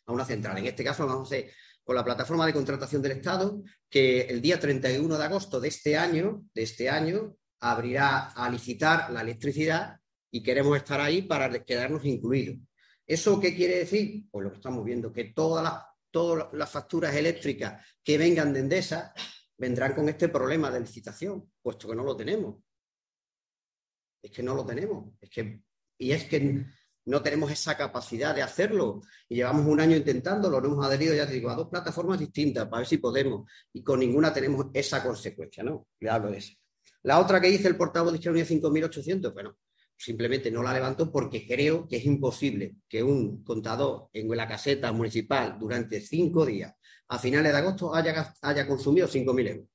a una central. En este caso, vamos a hacer con la plataforma de contratación del Estado, que el día 31 de agosto de este año, de este año, abrirá a licitar la electricidad y queremos estar ahí para quedarnos incluidos. ¿Eso qué quiere decir? Pues lo que estamos viendo, que todas las, todas las facturas eléctricas que vengan de Endesa vendrán con este problema de licitación, puesto que no lo tenemos. Es que no lo tenemos. Es que, y es que no tenemos esa capacidad de hacerlo. Y llevamos un año intentándolo, lo hemos adherido, ya te digo, a dos plataformas distintas para ver si podemos. Y con ninguna tenemos esa consecuencia, ¿no? Le hablo de eso. La otra que dice el portavoz de Izquierda 5.800, bueno, simplemente no la levanto porque creo que es imposible que un contador en la caseta municipal durante cinco días a finales de agosto haya, haya consumido 5.000 euros.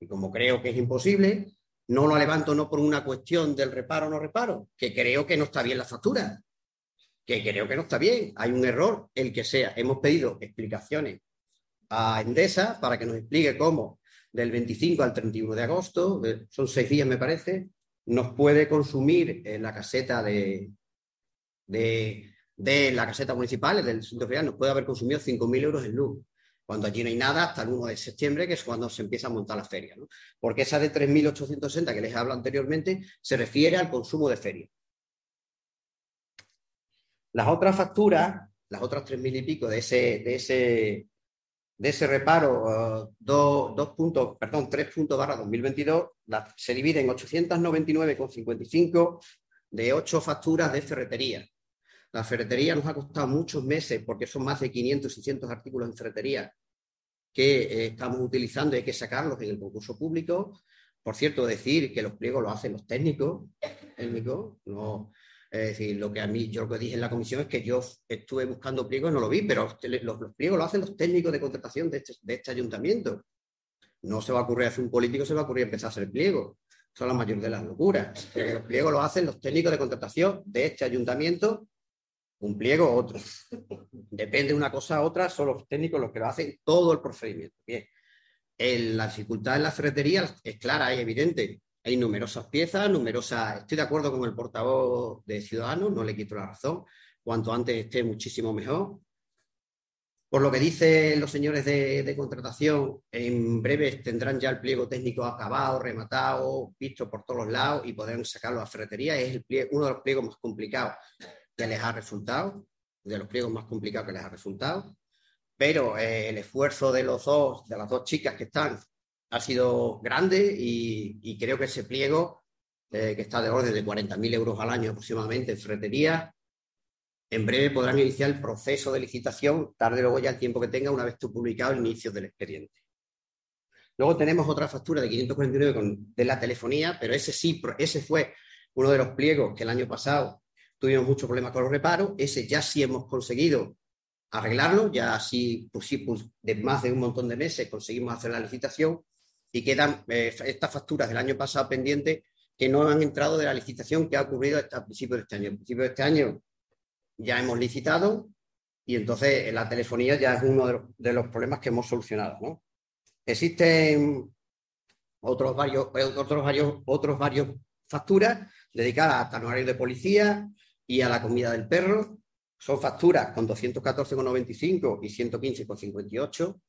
Y como creo que es imposible, no lo levanto no por una cuestión del reparo o no reparo, que creo que no está bien la factura, que creo que no está bien, hay un error, el que sea. Hemos pedido explicaciones a Endesa para que nos explique cómo del 25 al 31 de agosto, son seis días me parece, nos puede consumir en la caseta de, de, la caseta municipal, del centro ferial, nos puede haber consumido 5.000 euros en luz, cuando allí no hay nada hasta el 1 de septiembre, que es cuando se empieza a montar la feria. Porque esa de 3.860 que les he hablado anteriormente se refiere al consumo de feria. Las otras facturas, las otras 3.000 y pico de ese, de ese, de ese reparo, eh, dos, puntos, perdón, tres puntos barra 2022, se divide en 899,55 de ocho facturas de ferretería. La ferretería nos ha costado muchos meses porque son más de 500, 600 artículos en ferretería que eh, estamos utilizando y hay que sacarlos en el concurso público. Por cierto, decir que los pliegos los hacen los técnicos, técnicos no, Es decir, lo que a mí, yo lo que dije en la comisión es que yo estuve buscando pliegos no lo vi, pero los, pliegos lo hacen los técnicos de contratación de este, de este, ayuntamiento. No se va a ocurrir hacer un político, se va a ocurrir empezar a hacer pliego. Son la mayor de las locuras. Los pliegos lo hacen los técnicos de contratación de este ayuntamiento, un pliego otro. [laughs] Depende de una cosa a otra, son los técnicos los que lo hacen todo el procedimiento. Bien. la dificultad en la ferretería es clara y evidente. Hay numerosas piezas, numerosas. Estoy de acuerdo con el portavoz de Ciudadanos, no le quito la razón. Cuanto antes esté, muchísimo mejor. Por lo que dicen los señores de, contratación, en breve tendrán ya el pliego técnico acabado, rematado, visto por todos los lados y podrán sacarlo a ferretería. Es el uno de los pliegos más complicados que les ha resultado, de los pliegos más complicados que les ha resultado. Pero eh, el esfuerzo de los dos, de las dos chicas que están ha sido grande y, creo que ese pliego, eh, que está de orden de 40.000 euros al año aproximadamente en ferretería, en breve podrán iniciar el proceso de licitación, tarde luego ya el tiempo que tenga, una vez tú publicado el inicio del expediente. Luego tenemos otra factura de 549 de la telefonía, pero ese sí, ese fue uno de los pliegos que el año pasado tuvimos muchos problemas con los reparos. Ese ya sí hemos conseguido arreglarlo, ya sí, pues sí, pues de más de un montón de meses conseguimos hacer la licitación y quedan eh, estas facturas del año pasado pendientes que no han entrado de la licitación que ha ocurrido hasta principios de este año. A principios de este año ya hemos licitado y entonces la telefonía ya es uno de los, problemas que hemos solucionado. Existen otros varios, otros varios, otros varios facturas dedicadas a talonario de policía y a la comida del perro. Son facturas con 214,95 y 115,58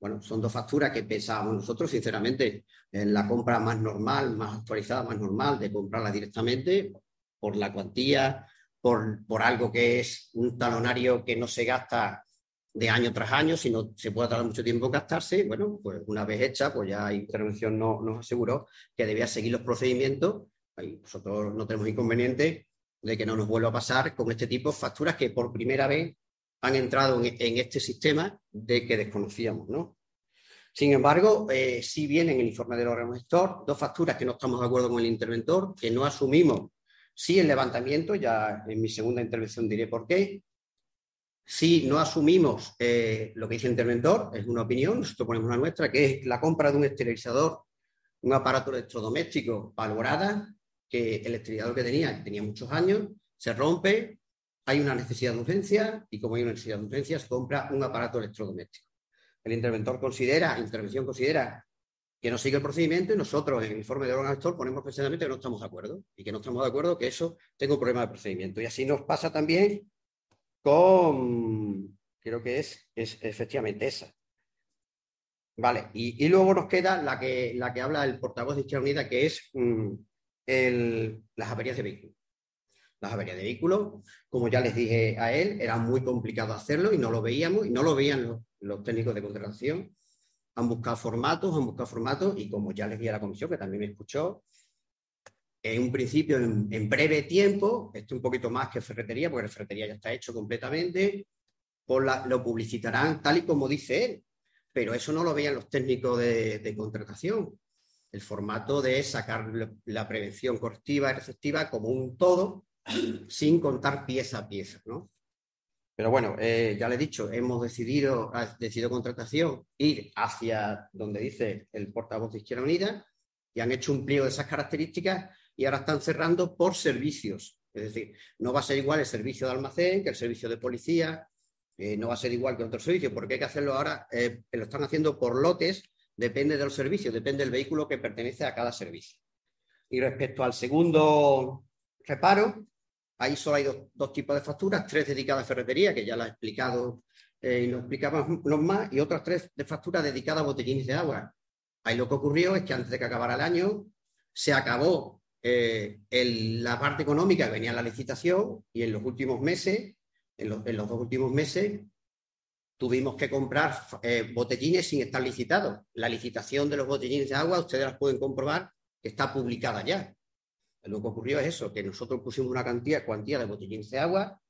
bueno, son dos facturas que pensábamos nosotros, sinceramente, en la compra más normal, más actualizada, más normal, de comprarla directamente por la cuantía, por, por algo que es un talonario que no se gasta de año tras año, sino se puede tardar mucho tiempo en gastarse. Bueno, pues una vez hecha, pues ya Intervención no, nos aseguró que debía seguir los procedimientos. Nosotros no tenemos inconveniente de que no nos vuelva a pasar con este tipo de facturas que por primera vez han entrado en, este sistema de que desconocíamos, ¿no? Sin embargo, eh, sí vienen en el informe del órgano gestor dos facturas que no estamos de acuerdo con el interventor, que no asumimos, sí el levantamiento, ya en mi segunda intervención diré por qué, si no asumimos eh, lo que dice el interventor, es una opinión, nosotros ponemos la nuestra, que es la compra de un esterilizador, un aparato electrodoméstico valorada, que el esterilizador que tenía, que tenía muchos años, se rompe, hay una necesidad de urgencia y como hay una necesidad de urgencia se compra un aparato electrodoméstico. El interventor considera, intervención considera que no sigue el procedimiento y nosotros en el informe de órgano gestor ponemos precisamente que no estamos de acuerdo y que no estamos de acuerdo que eso tenga un problema de procedimiento. Y así nos pasa también con, creo que es, es efectivamente esa. Vale, y, luego nos queda la que, la que habla el portavoz de Izquierda Unida, que es mm, las averías de vehículos las averías de vehículos. Como ya les dije a él, era muy complicado hacerlo y no lo veíamos y no lo veían los, técnicos de contratación. Han buscado formatos, han buscado formatos y como ya les dije a la comisión, que también me escuchó, en un principio, en, breve tiempo, esto un poquito más que ferretería, porque la ferretería ya está hecho completamente, pues lo publicitarán tal y como dice él, pero eso no lo veían los técnicos de, contratación. El formato de sacar la prevención correctiva y receptiva como un todo sin contar pieza a pieza, ¿no? Pero bueno, eh, ya le he dicho, hemos decidido, ha decidido contratación ir hacia donde dice el portavoz de Izquierda Unida y han hecho un pliego de esas características y ahora están cerrando por servicios. Es decir, no va a ser igual el servicio de almacén que el servicio de policía, eh, no va a ser igual que otro servicio, porque hay que hacerlo ahora, eh, lo están haciendo por lotes, depende del servicio, depende del vehículo que pertenece a cada servicio. Y respecto al segundo reparo, Ahí solo hay dos, tipos de facturas, tres dedicadas a ferretería, que ya la he explicado eh, y lo explicamos más, y otras tres de facturas dedicadas a botellines de agua. Ahí lo que ocurrió es que antes de que acabara el año, se acabó eh, la parte económica que venía en la licitación y en los últimos meses, en los, dos últimos meses, tuvimos que comprar eh, botellines sin estar licitados. La licitación de los botellines de agua, ustedes las pueden comprobar, está publicada ya. Lo que ocurrió es eso, que nosotros pusimos una cantidad, cuantía de botellines de agua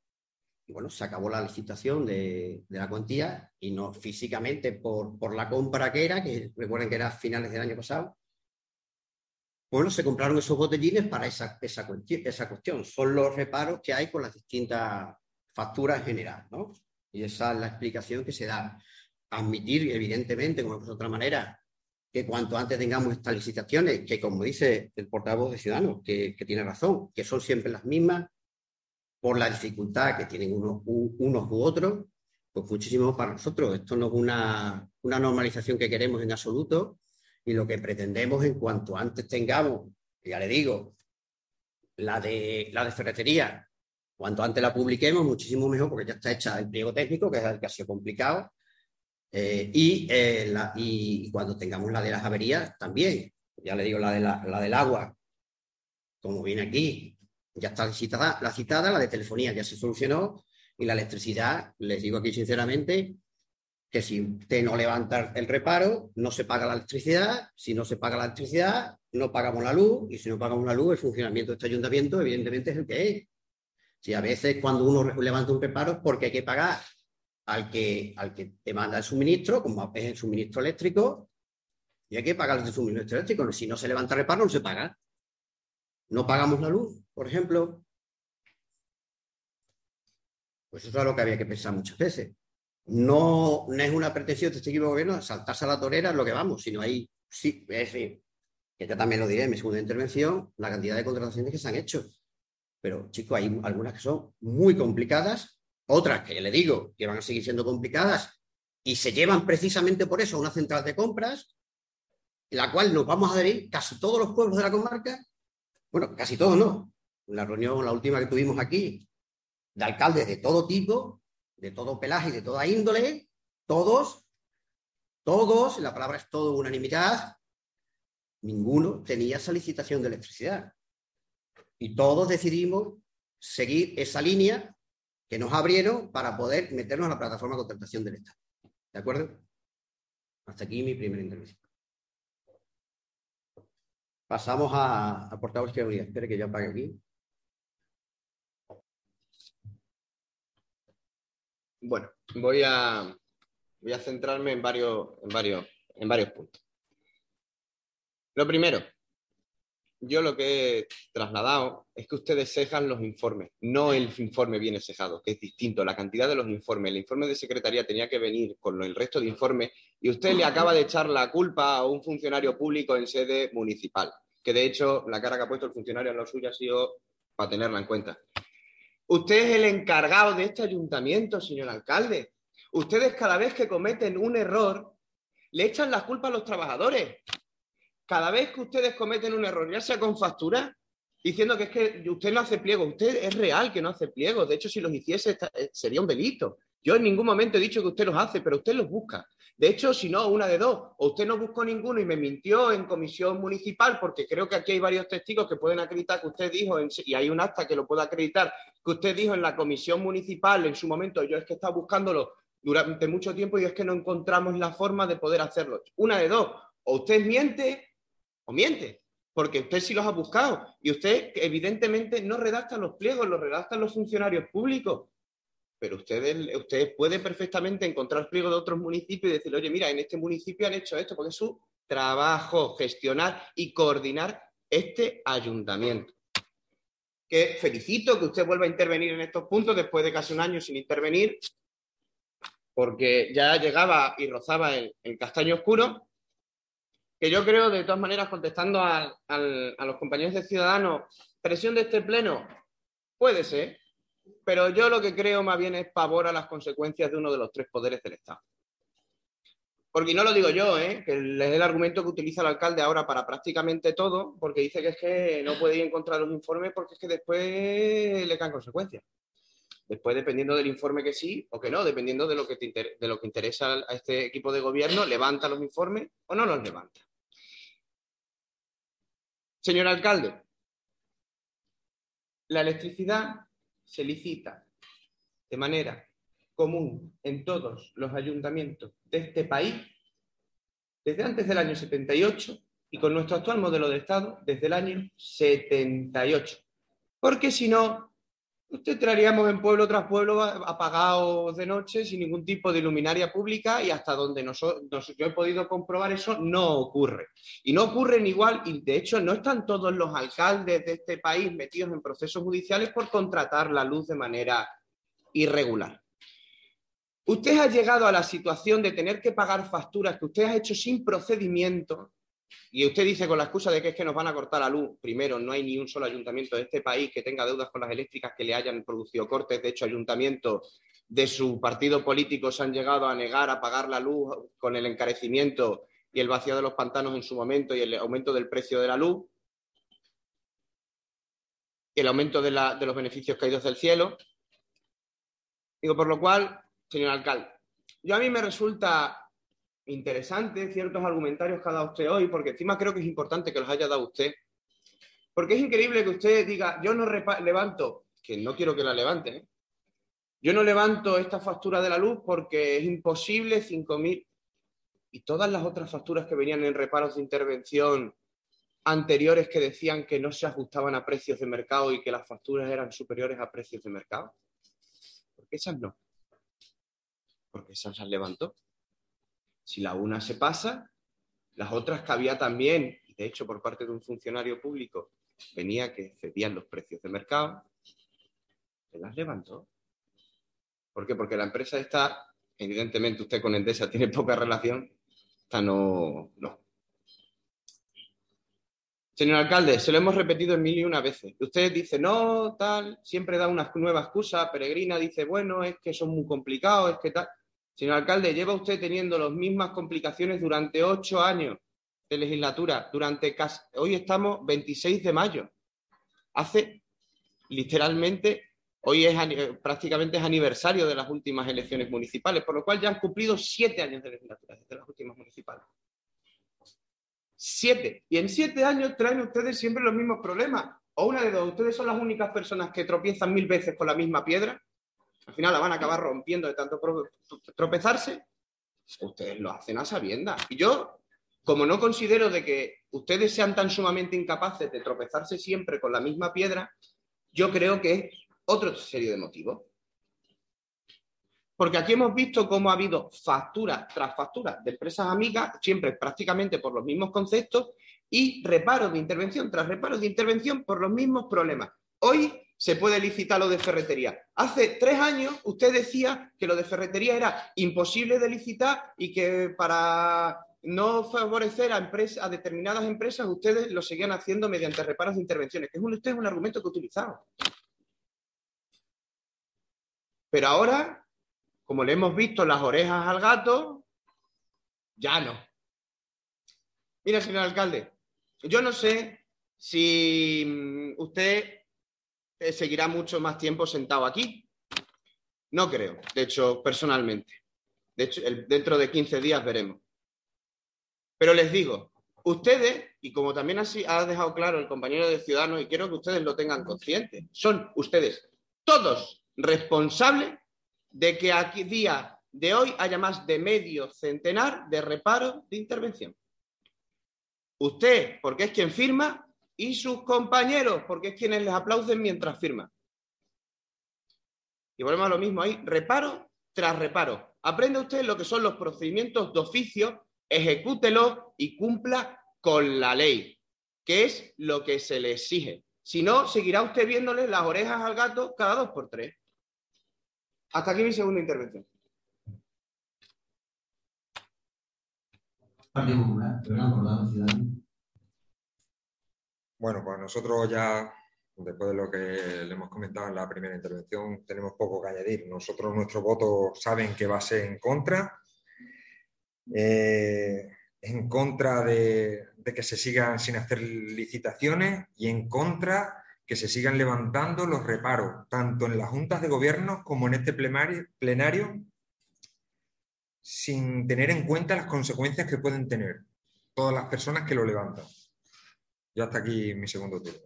y bueno, se acabó la licitación de, la cuantía y no físicamente por, la compra que era, que recuerden que era a finales del año pasado, Bueno, se compraron esos botellines para esa, esa, esa cuestión. Son los reparos que hay con las distintas facturas en general, ¿no? Y esa es la explicación que se da. Admitir, evidentemente, como de otra manera, que cuanto antes tengamos estas licitaciones, que como dice el portavoz de Ciudadanos, que, tiene razón, que son siempre las mismas, por la dificultad que tienen unos, unos u otros, pues muchísimo para nosotros. Esto no es una, una normalización que queremos en absoluto y lo que pretendemos en cuanto antes tengamos, ya le digo, la de, la de ferretería, cuanto antes la publiquemos, muchísimo mejor, porque ya está hecha el pliego técnico, que es el que ha sido complicado, eh, eh, y, cuando tengamos la de las averías, también. Ya le digo, la, de la, la del agua, como viene aquí, ya está citada, la citada, la de telefonía ya se solucionó, y la electricidad, les digo aquí sinceramente, que si usted no levanta el reparo, no se paga la electricidad, si no se paga la electricidad, no pagamos la luz, y si no pagamos la luz, el funcionamiento de este ayuntamiento, evidentemente, es el que es. Si a veces cuando uno levanta un reparo es porque hay que pagar al que, al que te manda el suministro, como es el suministro eléctrico, y hay que pagar el suministro eléctrico. Si no se levanta reparo, no se paga. No pagamos la luz, por ejemplo. Pues eso es lo que había que pensar muchas veces. No, no es una pretensión de este equipo de gobierno saltarse a la torera, es lo que vamos, sino ahí sí, es decir, que yo también lo diré en mi segunda intervención, la cantidad de contrataciones que se han hecho. Pero, chicos, hay algunas que son muy complicadas, otras que le digo que van a seguir siendo complicadas y se llevan precisamente por eso a una central de compras, en la cual nos vamos a adherir casi todos los pueblos de la comarca, bueno, casi todos no. La reunión, la última que tuvimos aquí, de alcaldes de todo tipo, de todo pelaje de toda índole, todos, todos, la palabra es todo unanimidad, ninguno tenía esa licitación de electricidad. Y todos decidimos seguir esa línea que nos abrieron para poder meternos a la plataforma de contratación del Estado. ¿De acuerdo? Hasta aquí mi primera intervención. Pasamos a, a portavoz que Espere que yo apague aquí. Bueno, voy a, voy a centrarme en varios, en, varios, en varios puntos. Lo primero, yo lo que he trasladado es que ustedes cejan los informes, no el informe viene cejado, que es distinto, la cantidad de los informes. El informe de secretaría tenía que venir con el resto de informes y usted le acaba de echar la culpa a un funcionario público en sede municipal, que de hecho la cara que ha puesto el funcionario en lo suyo ha sido para tenerla en cuenta. Usted es el encargado de este ayuntamiento, señor alcalde. Ustedes cada vez que cometen un error, le echan la culpa a los trabajadores. Cada vez que ustedes cometen un error, ya sea con factura, diciendo que es que usted no hace pliego, usted es real que no hace pliego. De hecho, si los hiciese, eh, sería un delito. Yo en ningún momento he dicho que usted los hace, pero usted los busca. De hecho, si no, una de dos, o usted no buscó ninguno y me mintió en comisión municipal, porque creo que aquí hay varios testigos que pueden acreditar que usted dijo, y hay un acta que lo puede acreditar, que usted dijo en la comisión municipal en su momento, yo es que estaba buscándolo durante mucho tiempo y es que no encontramos la forma de poder hacerlo. Una de dos, o usted miente o miente, porque usted sí los ha buscado y usted evidentemente no redacta los pliegos, los redactan los funcionarios públicos pero ustedes, ustedes pueden perfectamente encontrar pliegos de otros municipios y decir, oye, mira, en este municipio han hecho esto, porque es su trabajo gestionar y coordinar este ayuntamiento. Que felicito que usted vuelva a intervenir en estos puntos después de casi un año sin intervenir, porque ya llegaba y rozaba el, castaño oscuro, que yo creo, de todas maneras, contestando a los compañeros de Ciudadanos, presión de este pleno, puede ser, pero yo lo que creo más bien es pavor a las consecuencias de uno de los tres poderes del Estado. Porque no lo digo yo, ¿eh? que es el argumento que utiliza el alcalde ahora para prácticamente todo, porque dice que es que no puede ir en contra de los porque es que después le caen consecuencias. Después, dependiendo del informe que sí o que no, dependiendo de lo que, de lo que interesa a este equipo de gobierno, levanta los informes o no los levanta. Señor alcalde, la electricidad se licita de manera común en todos los ayuntamientos de este país desde antes del año 78 y con nuestro actual modelo de Estado desde el año 78. Porque si no, Usted traeríamos en pueblo tras pueblo apagados de noche sin ningún tipo de iluminaria pública y hasta donde yo he podido comprobar eso no ocurre. Y no ocurren igual, y de hecho no están todos los alcaldes de este país metidos en procesos judiciales por contratar la luz de manera irregular. Usted ha llegado a la situación de tener que pagar facturas que usted ha hecho sin procedimiento y usted dice con la excusa de que es que nos van a cortar la luz. Primero, no hay ni un solo ayuntamiento de este país que tenga deudas con las eléctricas que le hayan producido cortes. De hecho, ayuntamientos de su partido político se han llegado a negar a pagar la luz con el encarecimiento y el vacío de los pantanos en su momento y el aumento del precio de la luz. El aumento de los beneficios caídos del cielo. Digo, por lo cual, señor alcalde, yo a mí me resulta interesante ciertos argumentarios que ha dado usted hoy, porque encima creo que es importante que los haya dado usted. Porque es increíble que usted diga, yo no levanto, que no quiero que la levante, ¿eh? yo no levanto esta factura de la luz porque es imposible 5.000 y todas las otras facturas que venían en reparos de intervención anteriores que decían que no se ajustaban a precios de mercado y que las facturas eran superiores a precios de mercado. ¿Por qué esas no? Porque esas las levantó. Si la una se pasa, las otras que había también, de hecho por parte de un funcionario público, venía que cedían los precios de mercado, se las levantó. ¿Por qué? Porque la empresa está, evidentemente usted con Endesa tiene poca relación, esta no, no. Señor alcalde, se lo hemos repetido en mil y una veces. Usted dice, no, tal, siempre da una nueva excusa, peregrina, dice, bueno, es que son muy complicados, es que tal. Señor alcalde, lleva usted teniendo las mismas complicaciones durante ocho años de legislatura, durante casi, hoy estamos 26 de mayo. Hace literalmente, hoy es prácticamente es aniversario de las últimas elecciones municipales, por lo cual ya han cumplido siete años de legislatura desde las últimas municipales. Siete. Y en siete años traen ustedes siempre los mismos problemas. O una de dos, ustedes son las únicas personas que tropiezan mil veces con la misma piedra al final la van a acabar rompiendo de tanto tropezarse, ustedes lo hacen a sabiendas. Y yo, como no considero de que ustedes sean tan sumamente incapaces de tropezarse siempre con la misma piedra, yo creo que es otro serie de motivos. Porque aquí hemos visto cómo ha habido factura tras factura de empresas amigas, siempre prácticamente por los mismos conceptos, y reparos de intervención tras reparos de intervención por los mismos problemas. Hoy se puede licitar lo de ferretería. Hace tres años usted decía que lo de ferretería era imposible de licitar y que para no favorecer a, a determinadas empresas ustedes lo seguían haciendo mediante reparos de intervenciones, que es un, usted un argumento que he utilizado. Pero ahora, como le hemos visto las orejas al gato, ya no. Mira, señor alcalde, yo no sé si mm, usted seguirá mucho más tiempo sentado aquí. No creo, de hecho, personalmente. De hecho, dentro de 15 días veremos. Pero les digo, ustedes, y como también así ha dejado claro el compañero de Ciudadanos, y quiero que ustedes lo tengan consciente, son ustedes todos responsables de que aquí día de hoy haya más de medio centenar de reparos de intervención. Usted, porque es quien firma, y sus compañeros, porque es quienes les aplauden mientras firman. Y volvemos a lo mismo ahí, reparo tras reparo. Aprende usted lo que son los procedimientos de oficio, ejecútelo y cumpla con la ley, que es lo que se le exige. Si no, seguirá usted viéndole las orejas al gato cada dos por tres. Hasta aquí mi segunda intervención. Bueno, pues nosotros ya, después de lo que le hemos comentado en la primera intervención, tenemos poco que añadir. Nosotros, nuestro voto, saben que va a ser en contra. Eh, en contra de, que se sigan sin hacer licitaciones y en contra que se sigan levantando los reparos, tanto en las juntas de gobierno como en este plenario, plenario sin tener en cuenta las consecuencias que pueden tener todas las personas que lo levantan. Ya hasta aquí mi segundo turno.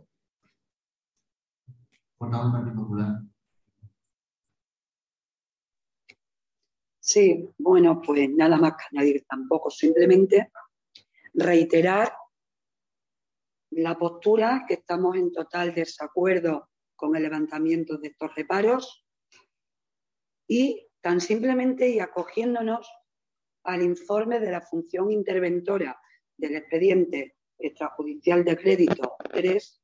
Sí, bueno, pues nada más que añadir tampoco, simplemente reiterar la postura que estamos en total desacuerdo con el levantamiento de estos reparos y tan simplemente y acogiéndonos al informe de la función interventora del expediente extrajudicial de crédito 3,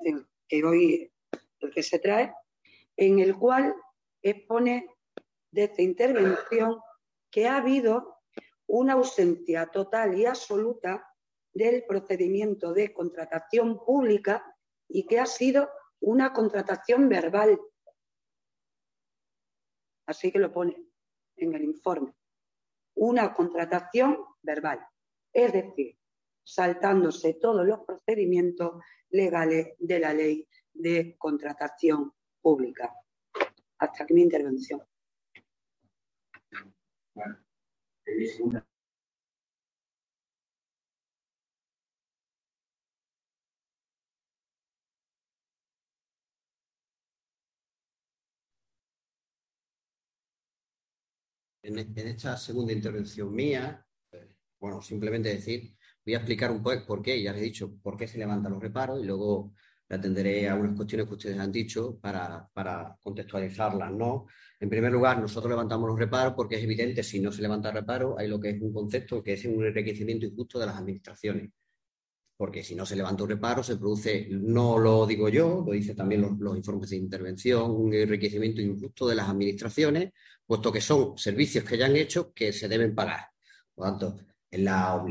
el que hoy el que se trae, en el cual expone de esta intervención que ha habido una ausencia total y absoluta del procedimiento de contratación pública y que ha sido una contratación verbal. Así que lo pone en el informe. Una contratación verbal. Es decir, saltándose todos los procedimientos legales de la ley de contratación pública. Hasta aquí mi intervención. En, esta segunda intervención mía, bueno, simplemente decir, voy a explicar un poco por qué, ya les he dicho por qué se levantan los reparos y luego atenderé a unas cuestiones que ustedes han dicho para, contextualizarlas, ¿no? En primer lugar, nosotros levantamos los reparos porque es evidente, si no se levanta reparo, hay lo que es un concepto que es un enriquecimiento injusto de las administraciones. Porque si no se levanta un reparo, se produce, no lo digo yo, lo dicen también los, los informes de intervención, un enriquecimiento injusto de las administraciones, puesto que son servicios que ya han hecho que se deben pagar. Por lo tanto, la,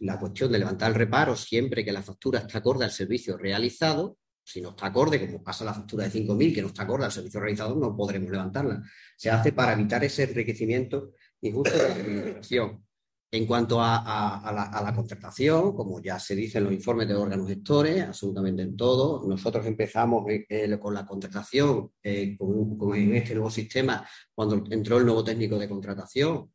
la, cuestión de levantar el reparo siempre que la factura está acorde al servicio realizado. Si no está acorde, como pasa la factura de 5.000, que no está acorde al servicio realizado, no podremos levantarla. Se hace para evitar ese enriquecimiento injusto de la administración. En cuanto a, la, contratación, como ya se dice en los informes de órganos gestores, absolutamente en todo, nosotros empezamos eh, eh, con la contratación eh, con, en este nuevo sistema cuando entró el nuevo técnico de contratación,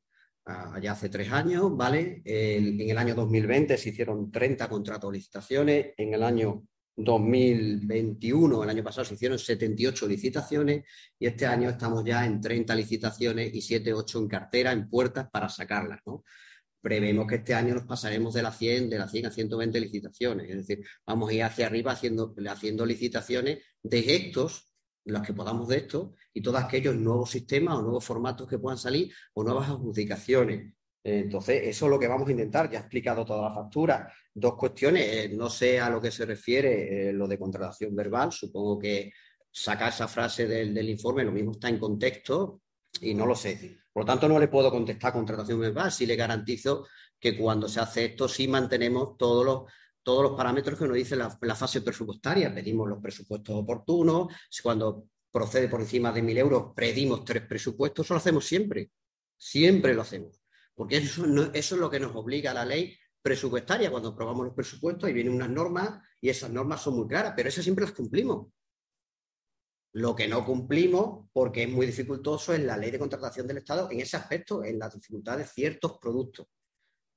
allá hace tres años, ¿vale? en el año 2020 se hicieron 30 contratos licitaciones, en el año 2021, el año pasado, se hicieron 78 licitaciones y este año estamos ya en 30 licitaciones y 7, 8 en cartera, en puertas para sacarlas, ¿no? Prevemos que este año nos pasaremos de las 100, de las 100 a 120 licitaciones, es decir, vamos a ir hacia arriba haciendo, haciendo licitaciones de estos los que podamos de esto y todos aquellos nuevos sistemas o nuevos formatos que puedan salir o nuevas adjudicaciones. Entonces, eso es lo que vamos a intentar. Ya he explicado toda la factura. Dos cuestiones. Eh, no sé a lo que se refiere eh, lo de contratación verbal. Supongo que sacar esa frase del, del, informe, lo mismo está en contexto y no lo sé. Por lo tanto, no le puedo contestar contratación verbal. Sí le garantizo que cuando se hace esto, sí mantenemos todos los todos los parámetros que nos dice la, fase presupuestaria. Pedimos los presupuestos oportunos, cuando procede por encima de mil euros, pedimos tres presupuestos, eso lo hacemos siempre, siempre lo hacemos, porque eso, es lo que nos obliga a la ley presupuestaria, cuando aprobamos los presupuestos y vienen unas normas y esas normas son muy claras, pero esas siempre las cumplimos. Lo que no cumplimos, porque es muy dificultoso, es la ley de contratación del Estado en ese aspecto, en la dificultad de ciertos productos.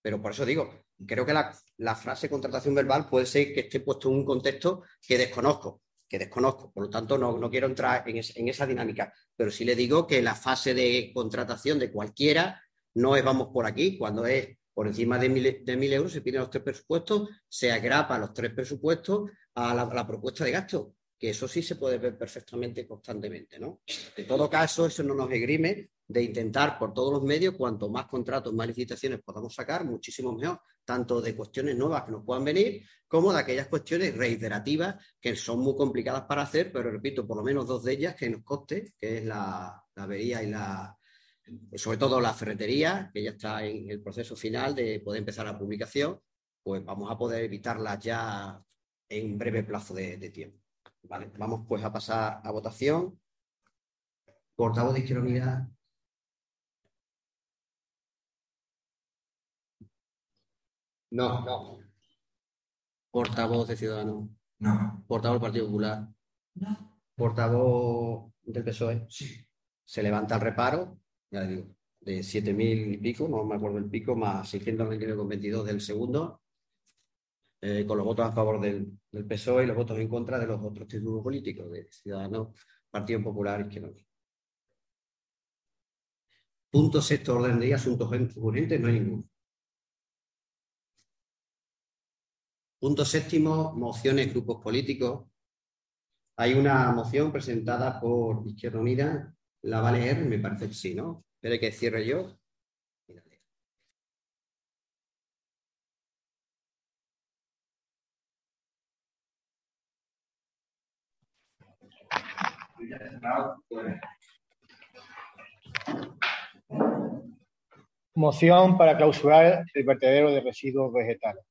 Pero por eso digo, creo que la, frase contratación verbal puede ser que esté puesto en un contexto que desconozco, que desconozco. Por lo tanto, no, quiero entrar en, esa dinámica. Pero sí le digo que la fase de contratación de cualquiera no es vamos por aquí. Cuando es por encima de mil, de mil euros, se piden los tres presupuestos, se agrapa los tres presupuestos a la, propuesta de gasto que eso sí se puede ver perfectamente constantemente, ¿no? En todo caso, eso no nos egrime de intentar por todos los medios, cuanto más contratos, más licitaciones podamos sacar, muchísimo mejor, tanto de cuestiones nuevas que nos puedan venir, como de aquellas cuestiones reiterativas que son muy complicadas para hacer, pero repito, por lo menos dos de ellas que nos coste, que es la, avería y la, sobre todo la ferretería, que ya está en el proceso final de poder empezar la publicación, pues vamos a poder evitarlas ya en breve plazo de, tiempo. Vale, vamos pues a pasar a votación. Portavoz de Izquierda Unidad, No. no. Portavoz de Ciudadanos. No. Portavoz del Partido Popular. No. Portavoz del PSOE. Sí. Se levanta el reparo, ya le digo, de 7.000 y pico, no me acuerdo el pico, más 629,22 del segundo, eh, con los votos a favor del, del, PSOE y los votos en contra de los otros títulos políticos, de Ciudadanos, Partido Popular, Izquierda Punto sexto, orden de día, asuntos urgentes, no hay ninguno. Punto séptimo, mociones, grupos políticos. Hay una moción presentada por Izquierda Unida. ¿La va a leer? Me parece que sí, ¿no? Espere que cierre yo. Moción para clausurar el vertedero de residuos vegetales.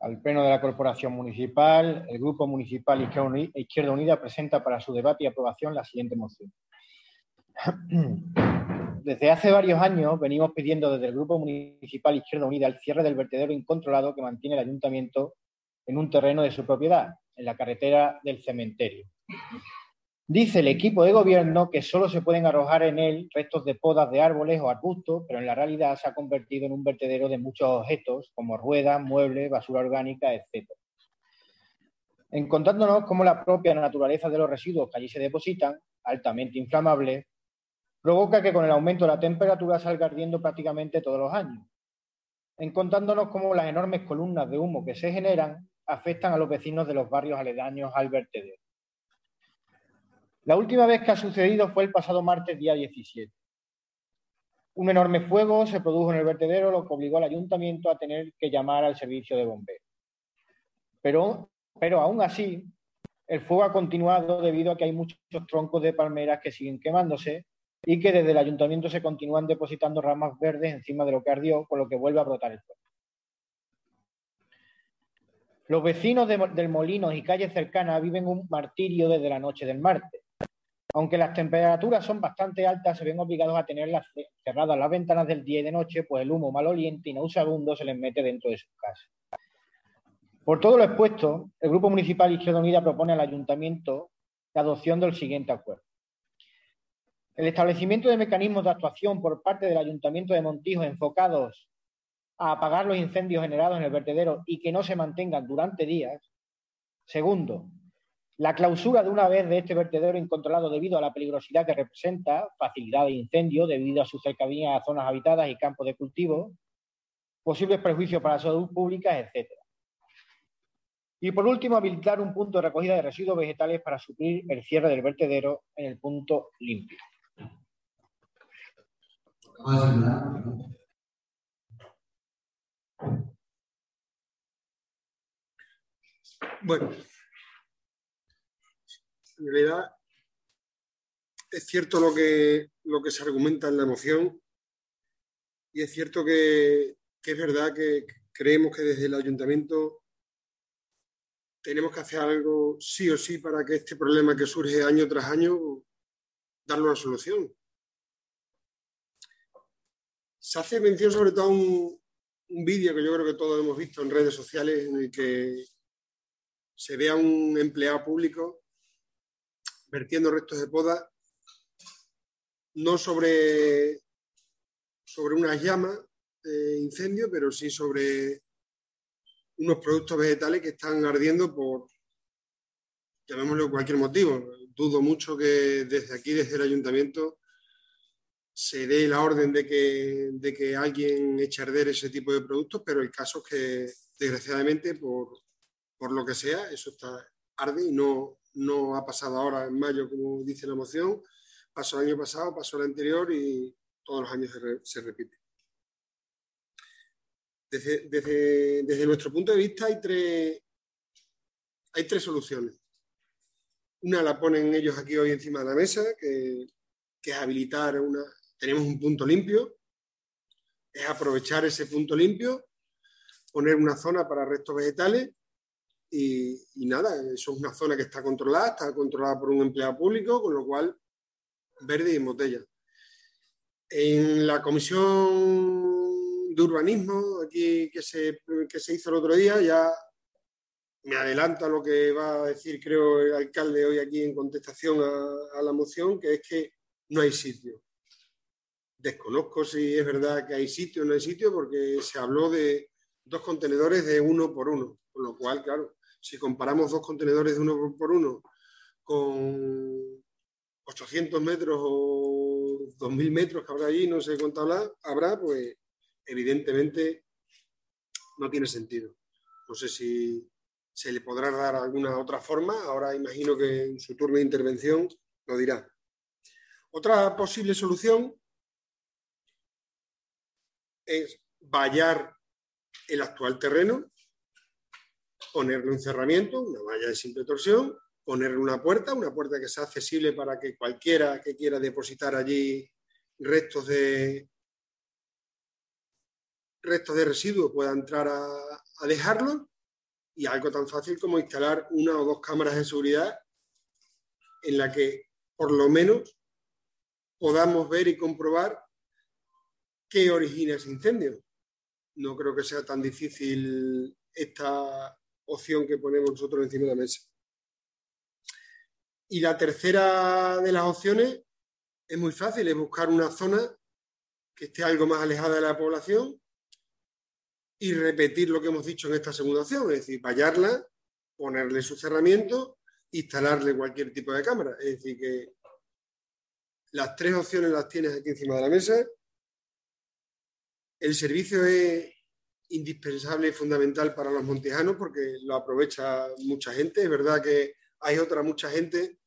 Al Pleno de la Corporación Municipal, el Grupo Municipal Izquierda Unida presenta para su debate y aprobación la siguiente moción. [clears throat] Desde hace varios años venimos pidiendo desde el Grupo Municipal Izquierda Unida el cierre del vertedero incontrolado que mantiene el Ayuntamiento en un terreno de su propiedad, en la carretera del cementerio. Dice el equipo de gobierno que solo se pueden arrojar en él restos de podas de árboles o arbustos, pero en la realidad se ha convertido en un vertedero de muchos objetos, como ruedas, muebles, basura orgánica, etc. Encontrándonos cómo la propia naturaleza de los residuos que allí se depositan, altamente inflamables, provoca que con el aumento de la temperatura salga ardiendo prácticamente todos los años. Encontrándonos cómo las enormes columnas de humo que se generan afectan a los vecinos de los barrios aledaños al vertedero. La última vez que ha sucedido fue el pasado martes día 17. Un enorme fuego se produjo en el vertedero, lo que obligó al ayuntamiento a tener que llamar al servicio de bomberos. Pero, pero aún así, el fuego ha continuado debido a que hay muchos troncos de palmeras que siguen quemándose y que desde el ayuntamiento se continúan depositando ramas verdes encima de lo que ardió, con lo que vuelve a brotar el fuego. Los vecinos del molino y calles cercanas viven un martirio desde la noche del martes. Aunque las temperaturas son bastante altas, se ven obligados a tenerlas cerradas las ventanas del día y de noche, pues el humo maloliente y nauseabundo se les mete dentro de sus casas. Por todo lo expuesto, el Grupo Municipal Izquierda Unida propone al Ayuntamiento la adopción del siguiente acuerdo. El establecimiento de mecanismos de actuación por parte del Ayuntamiento de Montijo enfocados a apagar los incendios generados en el vertedero y que no se mantengan durante días. Segundo, la clausura de una vez de este vertedero incontrolado debido a la peligrosidad que representa, facilidad de incendio debido a su cercanía a zonas habitadas y campos de cultivo, posibles perjuicios para la salud pública, etc. Y por último, habilitar un punto de recogida de residuos vegetales para suplir el cierre del vertedero en el punto limpio. Bueno, en realidad es cierto lo que, lo que se argumenta en la moción y es cierto que, es verdad que creemos que desde el ayuntamiento tenemos que hacer algo sí o sí para que este problema que surge año tras año, darle una solución. Se hace mención sobre todo a un, un vídeo que yo creo que todos hemos visto en redes sociales en el que se ve a un empleado público vertiendo restos de poda, no sobre, sobre unas llamas de incendio, pero sí sobre unos productos vegetales que están ardiendo por, llamémoslo cualquier motivo. Dudo mucho que desde aquí, desde el ayuntamiento, se dé la orden de que, de que alguien eche a arder ese tipo de productos, pero el caso es que, desgraciadamente, por, por lo que sea, eso está arde y no, no ha pasado ahora en mayo, como dice la moción, pasó el año pasado, pasó el anterior y todos los años se, repite. Desde, nuestro punto de vista hay tres, hay tres soluciones. Una la ponen ellos aquí hoy encima de la mesa, que, que es habilitar una... Tenemos un punto limpio, es aprovechar ese punto limpio, poner una zona para restos vegetales y, nada, eso es una zona que está controlada, está controlada por un empleado público, con lo cual verde y en botella. En la comisión de urbanismo aquí que se, que se hizo el otro día, ya me adelanto a lo que va a decir, creo, el alcalde hoy aquí en contestación a, a la moción, que es que no hay sitio. Desconozco si es verdad que hay sitio o no hay sitio, porque se habló de dos contenedores de uno por uno, con lo cual, claro, si comparamos dos contenedores de uno por uno con 800 metros o 2.000 metros que habrá allí, no sé cuánto habrá, pues evidentemente no tiene sentido. No sé si, se le podrá dar alguna otra forma. Ahora imagino que en su turno de intervención lo dirá. Otra posible solución es vallar el actual terreno, ponerle un cerramiento, una valla de simple torsión, ponerle una puerta, una puerta que sea accesible para que cualquiera que quiera depositar allí restos de restos de residuos pueda entrar a, a dejarlo y algo tan fácil como instalar una o dos cámaras de seguridad en la que por lo menos podamos ver y comprobar qué origina ese incendio. No creo que sea tan difícil esta opción que ponemos nosotros encima de la mesa. Y la tercera de las opciones es muy fácil, es buscar una zona que esté algo más alejada de la población y repetir lo que hemos dicho en esta segunda opción, es decir, vallarla, ponerle su cerramiento, instalarle cualquier tipo de cámara. Es decir, que las tres opciones las tienes aquí encima de la mesa. El servicio es indispensable y fundamental para los montijanos porque lo aprovecha mucha gente. Es verdad que hay otra mucha gente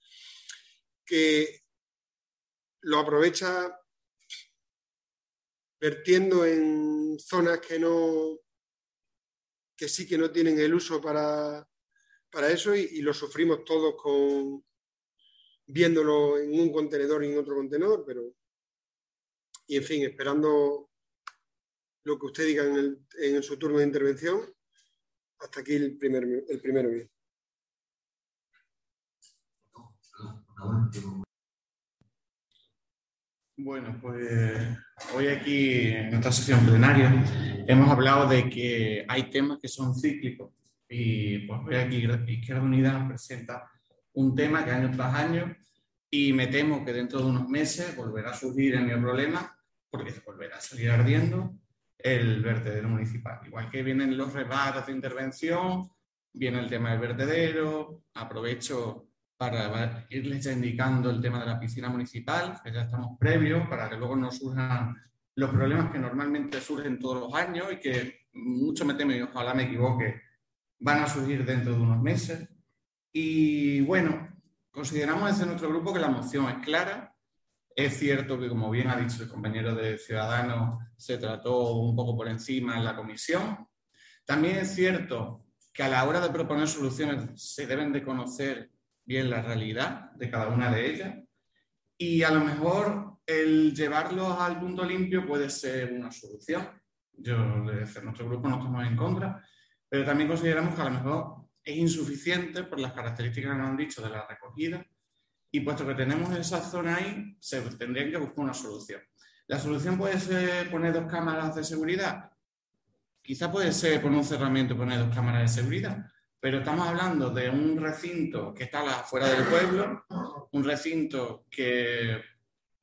que lo aprovecha vertiendo en zonas que no que sí que no tienen el uso para, para eso y, y, lo sufrimos todos con viéndolo en un contenedor y en otro contenedor, pero y en fin, esperando lo que usted diga en, el, en su turno de intervención, hasta aquí el, primer, el primero bien. Bueno, pues hoy aquí en esta sesión plenaria hemos hablado de que hay temas que son cíclicos y pues hoy aquí Izquierda Unida nos presenta un tema que año tras año y me temo que dentro de unos meses volverá a surgir el problema porque volverá a salir ardiendo el vertedero municipal. Igual que vienen los rebates de intervención, viene el tema del vertedero, aprovecho para irles indicando el tema de la piscina municipal, que ya estamos previos, para que luego no surjan los problemas que normalmente surgen todos los años y que mucho me temo y ojalá me equivoque, van a surgir dentro de unos meses. Y bueno, consideramos desde nuestro grupo que la moción es clara. Es cierto que, como bien ha dicho el compañero de Ciudadanos, se trató un poco por encima en la comisión. También es cierto que a la hora de proponer soluciones se deben de conocer bien la realidad de cada una de ellas y a lo mejor el llevarlos al punto limpio puede ser una solución. Yo, desde nuestro grupo no estamos en contra, pero también consideramos que a lo mejor es insuficiente por las características que nos han dicho de la recogida y puesto que tenemos esa zona ahí, se tendría que buscar una solución. La solución puede ser poner dos cámaras de seguridad. Quizá puede ser poner un cerramiento y poner dos cámaras de seguridad, pero estamos hablando de un recinto que está afuera del pueblo, un recinto que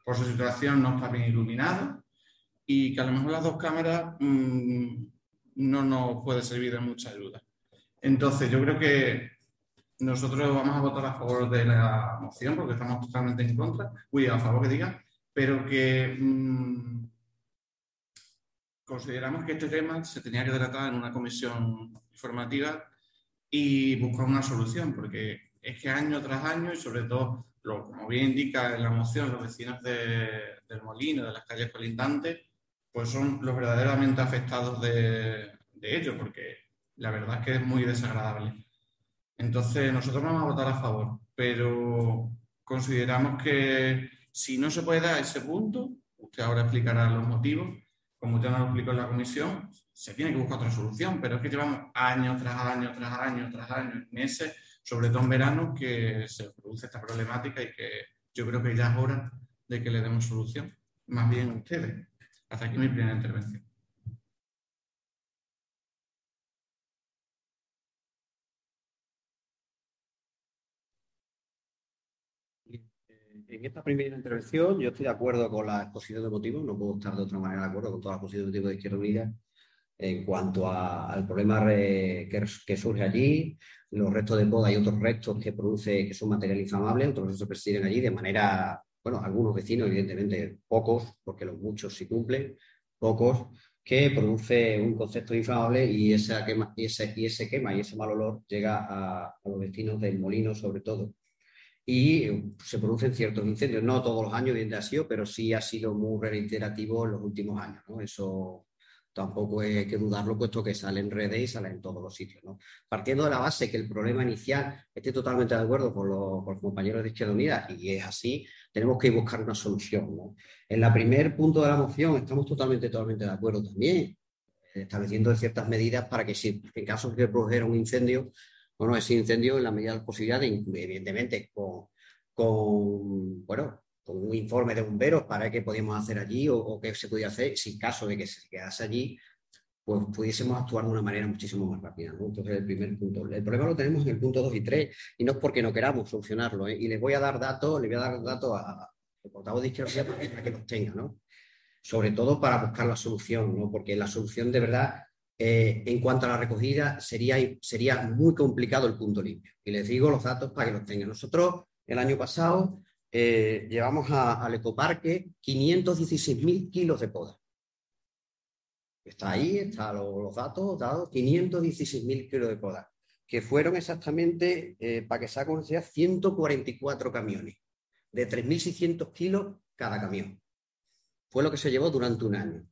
por su situación no está bien iluminado y que a lo mejor las dos cámaras mmm, no nos puede servir de mucha ayuda. Entonces, yo creo que nosotros vamos a votar a favor de la moción porque estamos totalmente en contra, uy, a favor que diga, pero que mmm, consideramos que este tema se tenía que tratar en una comisión informativa y buscar una solución, porque es que año tras año, y sobre todo, como bien indica en la moción, los vecinos de, del molino, de las calles colindantes, pues son los verdaderamente afectados de ello, porque la verdad es que es muy desagradable. Entonces, nosotros vamos a votar a favor, pero consideramos que si no se puede dar ese punto, usted ahora explicará los motivos, como usted nos lo explicó en la comisión, se tiene que buscar otra solución, pero es que llevamos años tras años, tras años, tras años, meses, sobre todo en verano, que se produce esta problemática y que yo creo que ya es hora de que le demos solución, más bien ustedes. Hasta aquí mi primera intervención. En esta primera intervención yo estoy de acuerdo con la exposición de motivos, no puedo estar de otra manera de acuerdo con toda la exposición de motivos de Izquierda Unida en cuanto a, al problema re, que, que, surge allí, los restos de poda y otros restos que produce, que son material inflamable, otros restos persisten allí de manera, bueno, algunos vecinos, evidentemente pocos, porque los muchos sí cumplen, pocos, que produce un concepto inflamable y, esa quema, y ese quema y ese mal olor llega a, los vecinos del molino sobre todo. Y se producen ciertos incendios, no todos los años, bien ha sido, pero sí ha sido muy reiterativo en los últimos años. ¿no? Eso tampoco hay que dudarlo, puesto que sale en redes y sale en todos los sitios. ¿no? Partiendo de la base que el problema inicial, estoy totalmente de acuerdo con los, con los compañeros de Izquierda Unida, y es así, tenemos que buscar una solución. En el primer punto de la moción estamos totalmente, totalmente de acuerdo también, estableciendo ciertas medidas para que si en caso de que produjera un incendio, bueno, ese incendio en la medida de la posibilidad, evidentemente, con, con, bueno, con un informe de bomberos para qué podíamos hacer allí o, qué se podía hacer, si caso de que se quedase allí, pues pudiésemos actuar de una manera muchísimo más rápida. Entonces, el primer punto. El problema lo tenemos en el punto 2 y 3, y no es porque no queramos solucionarlo. ¿eh? Y les voy a dar datos, les voy a dar datos a, al portavoz de izquierda para que los tenga, ¿no? Sobre todo para buscar la solución, ¿no? Porque la solución de verdad, eh, en cuanto a la recogida, sería, sería muy complicado el punto limpio. Y les digo los datos para que los tengan. Nosotros, el año pasado, eh, llevamos al ecoparque 516.000 kilos de poda. Está ahí, están los, datos dados, 516.000 kilos de poda, que fueron exactamente, eh, para que se haga conocida, 144 camiones, de 3.600 kilos cada camión. Fue lo que se llevó durante un año.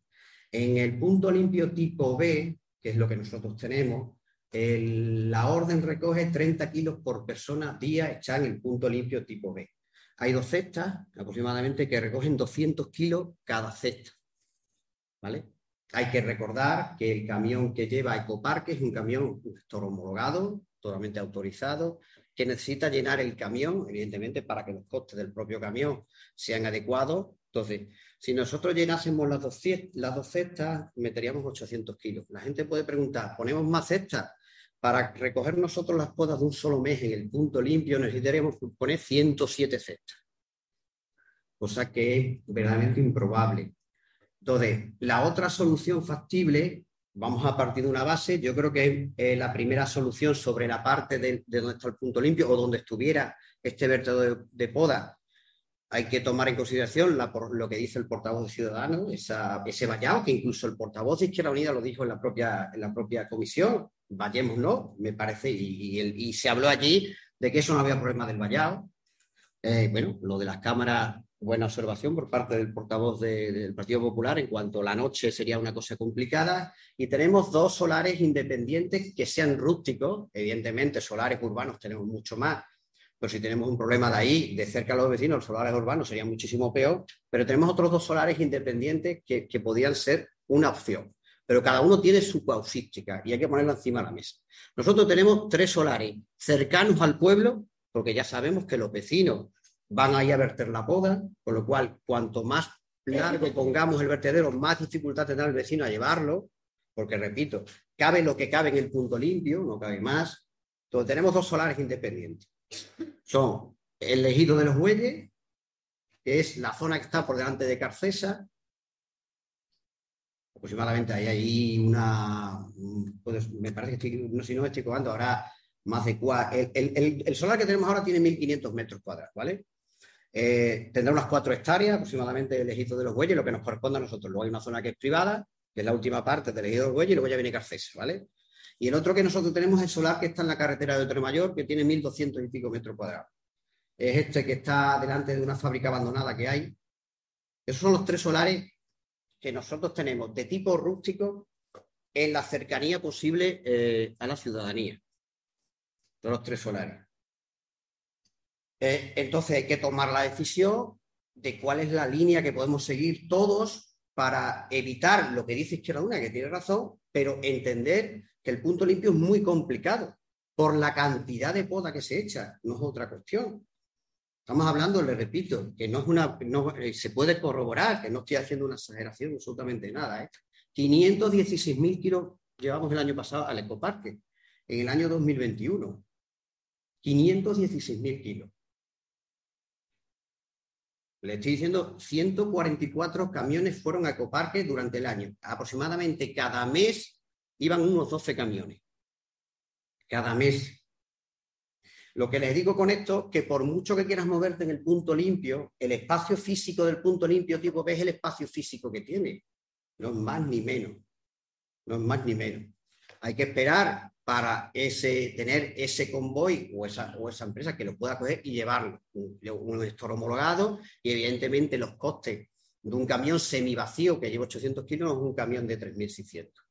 En el punto limpio tipo B, que es lo que nosotros tenemos, la orden recoge 30 kilos por persona día hecha en el punto limpio tipo B. Hay dos cestas aproximadamente que recogen 200 kilos cada cesta. ¿Vale? Hay que recordar que el camión que lleva Ecoparque es un camión homologado, totalmente autorizado, que necesita llenar el camión, evidentemente, para que los costes del propio camión sean adecuados. Entonces, si nosotros llenásemos las dos, las cestas, meteríamos 800 kilos. La gente puede preguntar, ¿ponemos más cestas? Para recoger nosotros las podas de un solo mes en el punto limpio necesitaríamos poner 107 cestas, cosa que es verdaderamente improbable. Entonces, la otra solución factible, vamos a partir de una base, yo creo que es la primera solución sobre la parte de, donde está el punto limpio o donde estuviera este vertedero de, poda. Hay que tomar en consideración lo que dice el portavoz de Ciudadanos, ese vallado, que incluso el portavoz de Izquierda Unida lo dijo en la propia, en la propia comisión, no, me parece, y, se habló allí de que eso no había problema del vallado. Eh, bueno, lo de las cámaras buena observación por parte del portavoz del Partido Popular en cuanto a la noche sería una cosa complicada. Y tenemos dos solares independientes que sean rústicos. Evidentemente, solares urbanos tenemos mucho más. Pero si tenemos un problema de ahí, de cerca a los vecinos, los solares urbanos sería muchísimo peor. Pero tenemos otros dos solares independientes que, que podían ser una opción. Pero cada uno tiene su causística y hay que ponerla encima de la mesa. Nosotros tenemos tres solares cercanos al pueblo, porque ya sabemos que los vecinos van ahí a verter la poda, con lo cual cuanto más largo pongamos el vertedero, más dificultad tendrá el vecino a llevarlo, porque repito, cabe lo que cabe en el punto limpio, no cabe más. Entonces tenemos dos solares independientes. Son el ejido de los bueyes, que es la zona que está por delante de Carcesa. Aproximadamente ahí hay una, me parece que estoy, no, si no estoy jugando, ahora más de cuatro. El, el, solar que tenemos ahora tiene 1.500 metros cuadrados, ¿vale? Eh, tendrá unas cuatro hectáreas aproximadamente el ejido de los bueyes, lo que nos corresponde a nosotros. Luego hay una zona que es privada, que es la última parte del ejido de los bueyes, y luego ya viene Carcés, ¿vale? Y el otro que nosotros tenemos es el solar que está en la carretera de Mayor, que tiene 1.200 y pico metros cuadrados. Es este que está delante de una fábrica abandonada que hay. Esos son los tres solares que nosotros tenemos de tipo rústico en la cercanía posible eh, a la ciudadanía. Son los tres solares. Eh, entonces hay que tomar la decisión de cuál es la línea que podemos seguir todos para evitar lo que dice Izquierda Una, que tiene razón, pero entender que el punto limpio es muy complicado por la cantidad de poda que se echa, no es otra cuestión. Estamos hablando, le repito, que no es una, eh, se puede corroborar, que no estoy haciendo una exageración absolutamente nada. ¿eh? 516.000 kilos llevamos el año pasado al ecoparque, en el año 2021. 516.000 kilos. Le estoy diciendo, 144 camiones fueron a Ecoparque durante el año. Aproximadamente cada mes iban unos 12 camiones. Cada mes. Lo que les digo con esto, que por mucho que quieras moverte en el punto limpio, el espacio físico del punto limpio tipo B es el espacio físico que tiene. No es más ni menos. No es más ni menos. Hay que esperar para ese, tener ese convoy o esa, o esa empresa que lo pueda coger y llevarlo. Un, un homologado y evidentemente los costes de un camión semivacío que lleva 800 kilos es un camión de 3.600.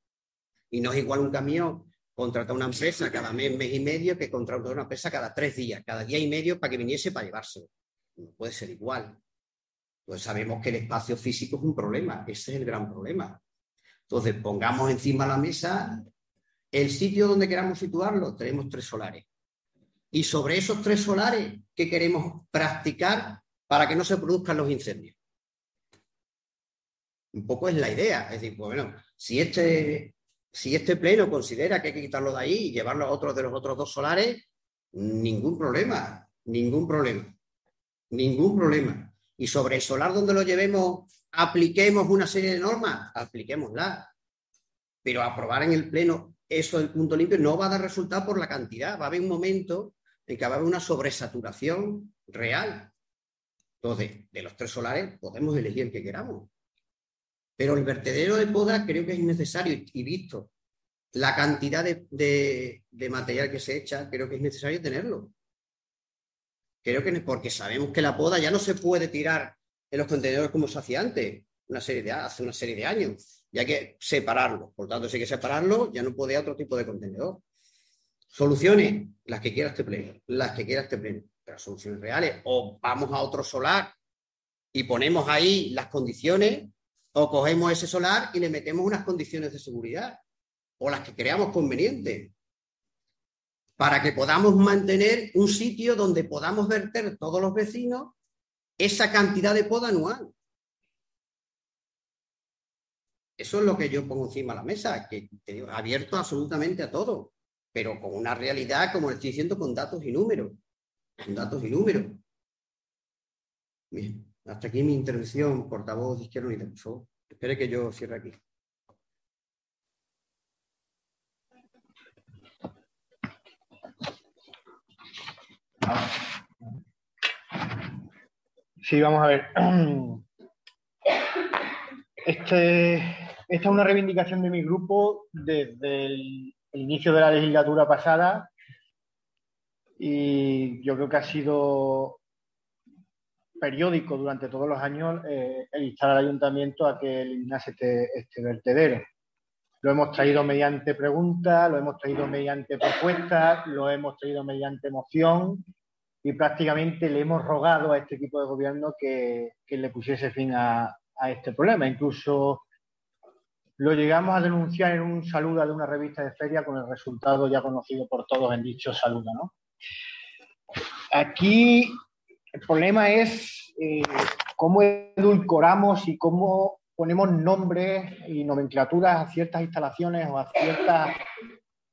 Y no es igual un camión contratar una empresa cada mes, mes y medio que contratar una empresa cada tres días, cada día y medio para que viniese para llevárselo. No puede ser igual. Pues sabemos que el espacio físico es un problema, ese es el gran problema. Entonces, pongamos encima de la mesa el sitio donde queramos situarlo, tenemos tres solares. Y sobre esos tres solares, ¿qué queremos practicar para que no se produzcan los incendios? Un poco es la idea. Es decir, pues bueno, si este, si este pleno considera que hay que quitarlo de ahí y llevarlo a otro de los otros dos solares, ningún problema, ningún problema, ningún problema. Y sobre el solar donde lo llevemos, apliquemos una serie de normas, apliquémosla. Pero aprobar en el pleno eso del punto limpio no va a dar resultado por la cantidad. Va a haber un momento en que va a haber una sobresaturación real. Entonces, de los tres solares podemos elegir el que queramos. Pero el vertedero de poda creo que es innecesario y visto la cantidad de, material que se echa, creo que es necesario tenerlo. Creo que porque sabemos que la poda ya no se puede tirar en los contenedores como se hacía antes, una serie de, hace una serie de años. Y hay que separarlo. Por tanto, si hay que separarlo, ya no puede otro tipo de contenedor. Soluciones, las que quiera este pleno, las que quiera este pleno, pero soluciones reales. O vamos a otro solar y ponemos ahí las condiciones o cogemos ese solar y le metemos unas condiciones de seguridad o las que creamos convenientes para que podamos mantener un sitio donde podamos verter todos los vecinos esa cantidad de poda anual. Eso es lo que yo pongo encima de la mesa, que abierto absolutamente a todo, pero con una realidad, como estoy diciendo, con datos y números. Con datos y números. Bien. Hasta aquí mi intervención, portavoz de Izquierda Unida, por favor. Espere que yo cierre aquí. Sí, vamos a ver. Este, esta es una reivindicación de mi grupo desde el inicio de la legislatura pasada y yo creo que ha sido periódico durante todos los años eh, el instar al ayuntamiento a que eliminase este, este, vertedero. Lo hemos traído mediante preguntas, lo hemos traído mediante propuestas, lo hemos traído mediante moción y prácticamente le hemos rogado a este equipo de gobierno que, le pusiese fin a, este problema. Incluso lo llegamos a denunciar en un saludo de una revista de feria con el resultado ya conocido por todos en dicho saludo. ¿no? Aquí el problema es eh, cómo edulcoramos y cómo ponemos nombres y nomenclaturas a ciertas instalaciones o a ciertas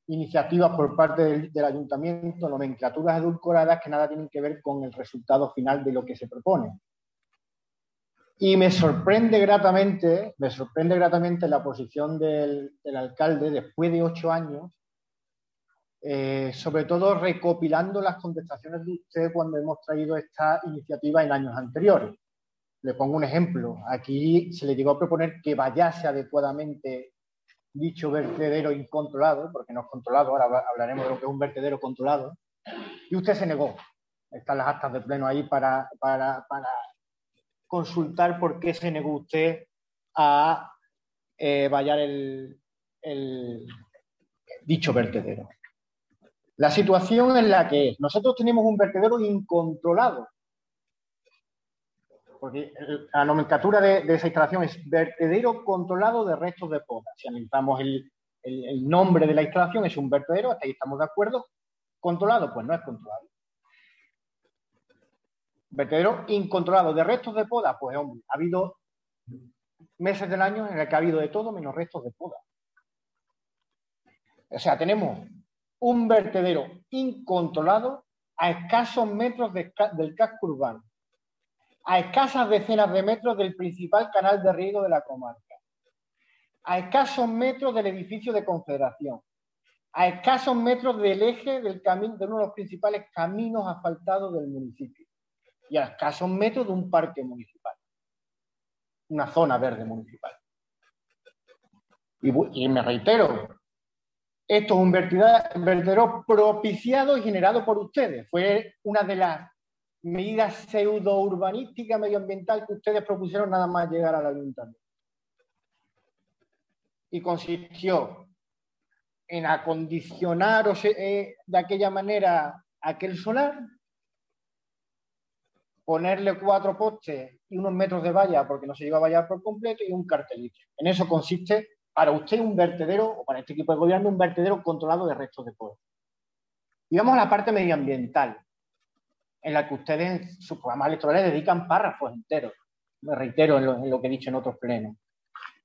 iniciativas por parte del, ayuntamiento, nomenclaturas edulcoradas que nada tienen que ver con el resultado final de lo que se propone. Y me sorprende gratamente, me sorprende gratamente la posición del alcalde después de ocho años eh, sobre todo recopilando las contestaciones de usted cuando hemos traído esta iniciativa en años anteriores. Le pongo un ejemplo. Aquí se le llegó a proponer que vayase adecuadamente dicho vertedero incontrolado, porque no es controlado, ahora hablaremos de lo que es un vertedero controlado, y usted se negó. Están las actas de pleno ahí para, para, consultar por qué se negó usted a eh, vallar el dicho vertedero. La situación en la que nosotros tenemos un vertedero incontrolado, porque la nomenclatura de, esa instalación es vertedero controlado de restos de poda. Si analizamos el, nombre de la instalación, es un vertedero, hasta ahí estamos de acuerdo. ¿Controlado? Pues no es controlado. Vertedero incontrolado de restos de poda, pues hombre, ha habido meses del año en el que ha habido de todo menos restos de poda. O sea, tenemos un vertedero incontrolado a escasos metros del casco urbano, a escasas decenas de metros del principal canal de riego de la comarca, a escasos metros del edificio de Confederación, a escasos metros del eje del camino, de uno de los principales caminos asfaltados del municipio y a escasos metros de un parque municipal, una zona verde municipal. Y, me reitero, esto es un vertedero propiciado y generado por ustedes. Fue una de las medidas pseudo-urbanísticas medioambiental que ustedes propusieron nada más llegar al ayuntamiento. Y consistió en acondicionar eh, de aquella manera aquel solar, ponerle cuatro postes y unos metros de valla porque no se lleva a vallar por completo y un cartelito. En eso consiste para usted un vertedero, o para este equipo de gobierno, un vertedero controlado de restos de polvo. Y vamos a la parte medioambiental, en la que ustedes en sus programas electorales dedican párrafos enteros. Me reitero en lo, que he dicho en otros plenos.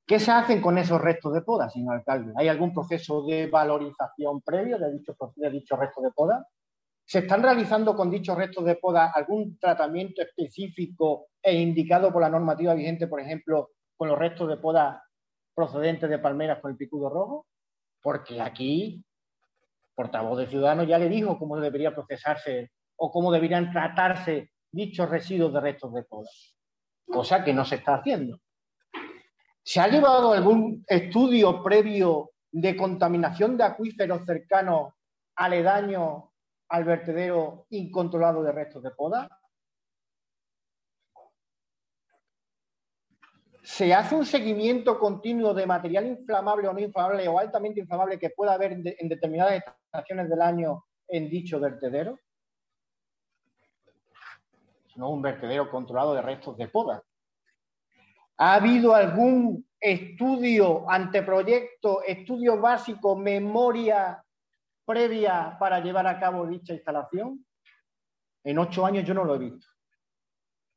¿Qué se hacen con esos restos de poda, señor alcalde? ¿Hay algún proceso de valorización previo de dichos de dicho restos de poda? ¿Se están realizando con dichos restos de poda algún tratamiento específico e indicado por la normativa vigente, por ejemplo, con los restos de poda procedentes de palmeras con el picudo rojo? Porque aquí, portavoz de Ciudadanos ya le dijo cómo debería procesarse o cómo deberían tratarse dichos residuos de restos de poda, cosa que no se está haciendo. ¿Se ha llevado algún estudio previo de contaminación de acuíferos cercanos aledaños al vertedero incontrolado de restos de poda? ¿Se hace un seguimiento continuo de material inflamable o no inflamable o altamente inflamable que pueda haber en determinadas estaciones del año en dicho vertedero? No un vertedero controlado de restos de poda. ¿Ha habido algún estudio, anteproyecto, estudio básico, memoria previa para llevar a cabo dicha instalación? En ocho años yo no lo he visto.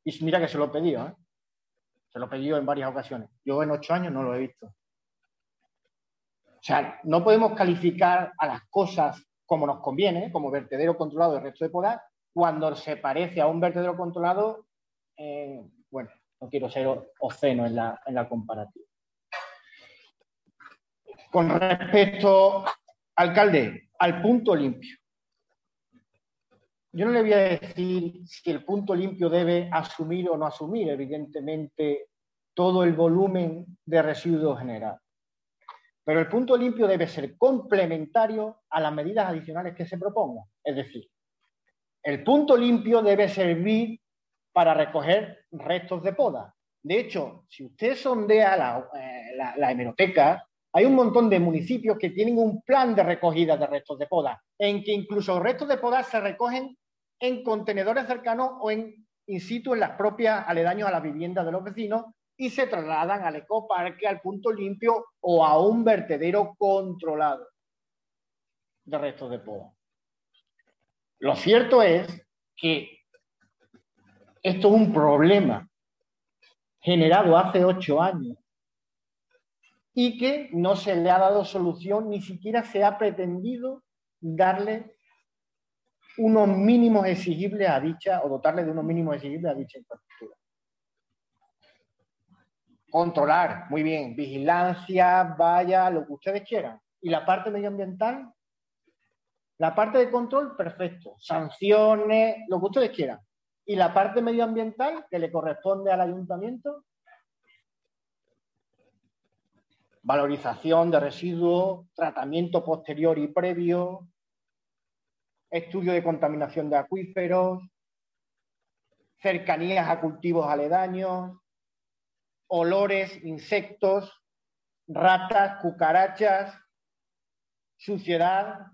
Y mira que se lo he pedido, ¿eh? Se lo he pedido en varias ocasiones. Yo en ocho años no lo he visto. O sea, no podemos calificar a las cosas como nos conviene, como vertedero controlado del resto de poda, cuando se parece a un vertedero controlado, eh, bueno, no quiero ser oceno en la, en la comparativa. Con respecto, alcalde, al punto limpio. Yo no le voy a decir si el punto limpio debe asumir o no asumir, evidentemente, todo el volumen de residuos generados. Pero el punto limpio debe ser complementario a las medidas adicionales que se propongan. Es decir, el punto limpio debe servir para recoger restos de poda. De hecho, si usted sondea la, eh, la hemeroteca, hay un montón de municipios que tienen un plan de recogida de restos de poda, en que incluso restos de poda se recogen en contenedores cercanos o en in situ en las propias aledaños a las viviendas de los vecinos y se trasladan al ecoparque, al punto limpio o a un vertedero controlado de restos de poda. Lo cierto es que esto es un problema generado hace ocho años y que no se le ha dado solución, ni siquiera se ha pretendido darle unos mínimos exigibles a dicha, o dotarle de unos mínimos exigibles a dicha infraestructura. Controlar, muy bien, vigilancia, vaya, lo que ustedes quieran. ¿Y la parte medioambiental? La parte de control, perfecto. Sanciones, lo que ustedes quieran. ¿Y la parte medioambiental que le corresponde al ayuntamiento? valorización de residuos, tratamiento posterior y previo, estudio de contaminación de acuíferos, cercanías a cultivos aledaños, olores, insectos, ratas, cucarachas, suciedad,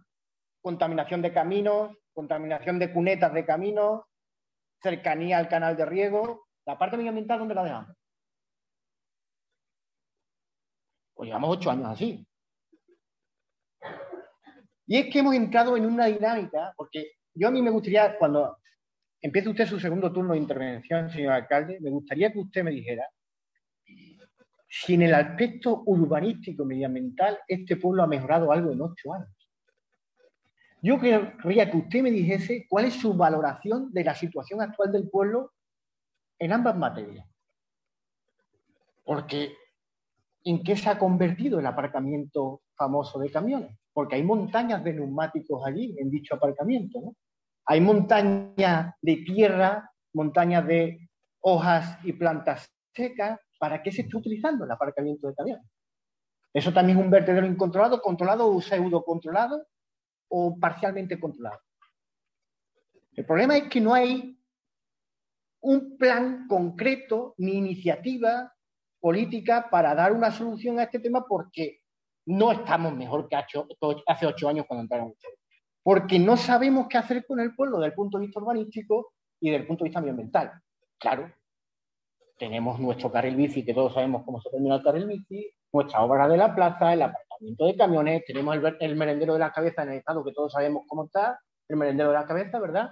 contaminación de caminos, contaminación de cunetas de caminos, cercanía al canal de riego. La parte medioambiental, ¿dónde la dejamos? Pues llevamos ocho años así. Y es que hemos entrado en una dinámica, porque yo a mí me gustaría, cuando empiece usted su segundo turno de intervención, señor alcalde, me gustaría que usted me dijera si en el aspecto urbanístico medioambiental este pueblo ha mejorado algo en ocho años. Yo querría que usted me dijese cuál es su valoración de la situación actual del pueblo en ambas materias. Porque ¿en qué se ha convertido el aparcamiento famoso de camiones? Porque hay montañas de neumáticos allí, en dicho aparcamiento. Hay montañas de tierra, montañas de hojas y plantas secas. ¿Para qué se está utilizando el aparcamiento de camiones? Eso también es un vertedero incontrolado, controlado o pseudo controlado o parcialmente controlado. El problema es que no hay un plan concreto ni iniciativa política para dar una solución a este tema porque no estamos mejor que hace ocho años cuando entraron ustedes. Porque no sabemos qué hacer con el pueblo desde el punto de vista urbanístico y desde el punto de vista ambiental. Claro, tenemos nuestro carril bici, que todos sabemos cómo se termina el carril bici, nuestra obra de la plaza, el aparcamiento de camiones, tenemos el, merendero de la cabeza en el estado, que todos sabemos cómo está, el merendero de la cabeza, ¿verdad?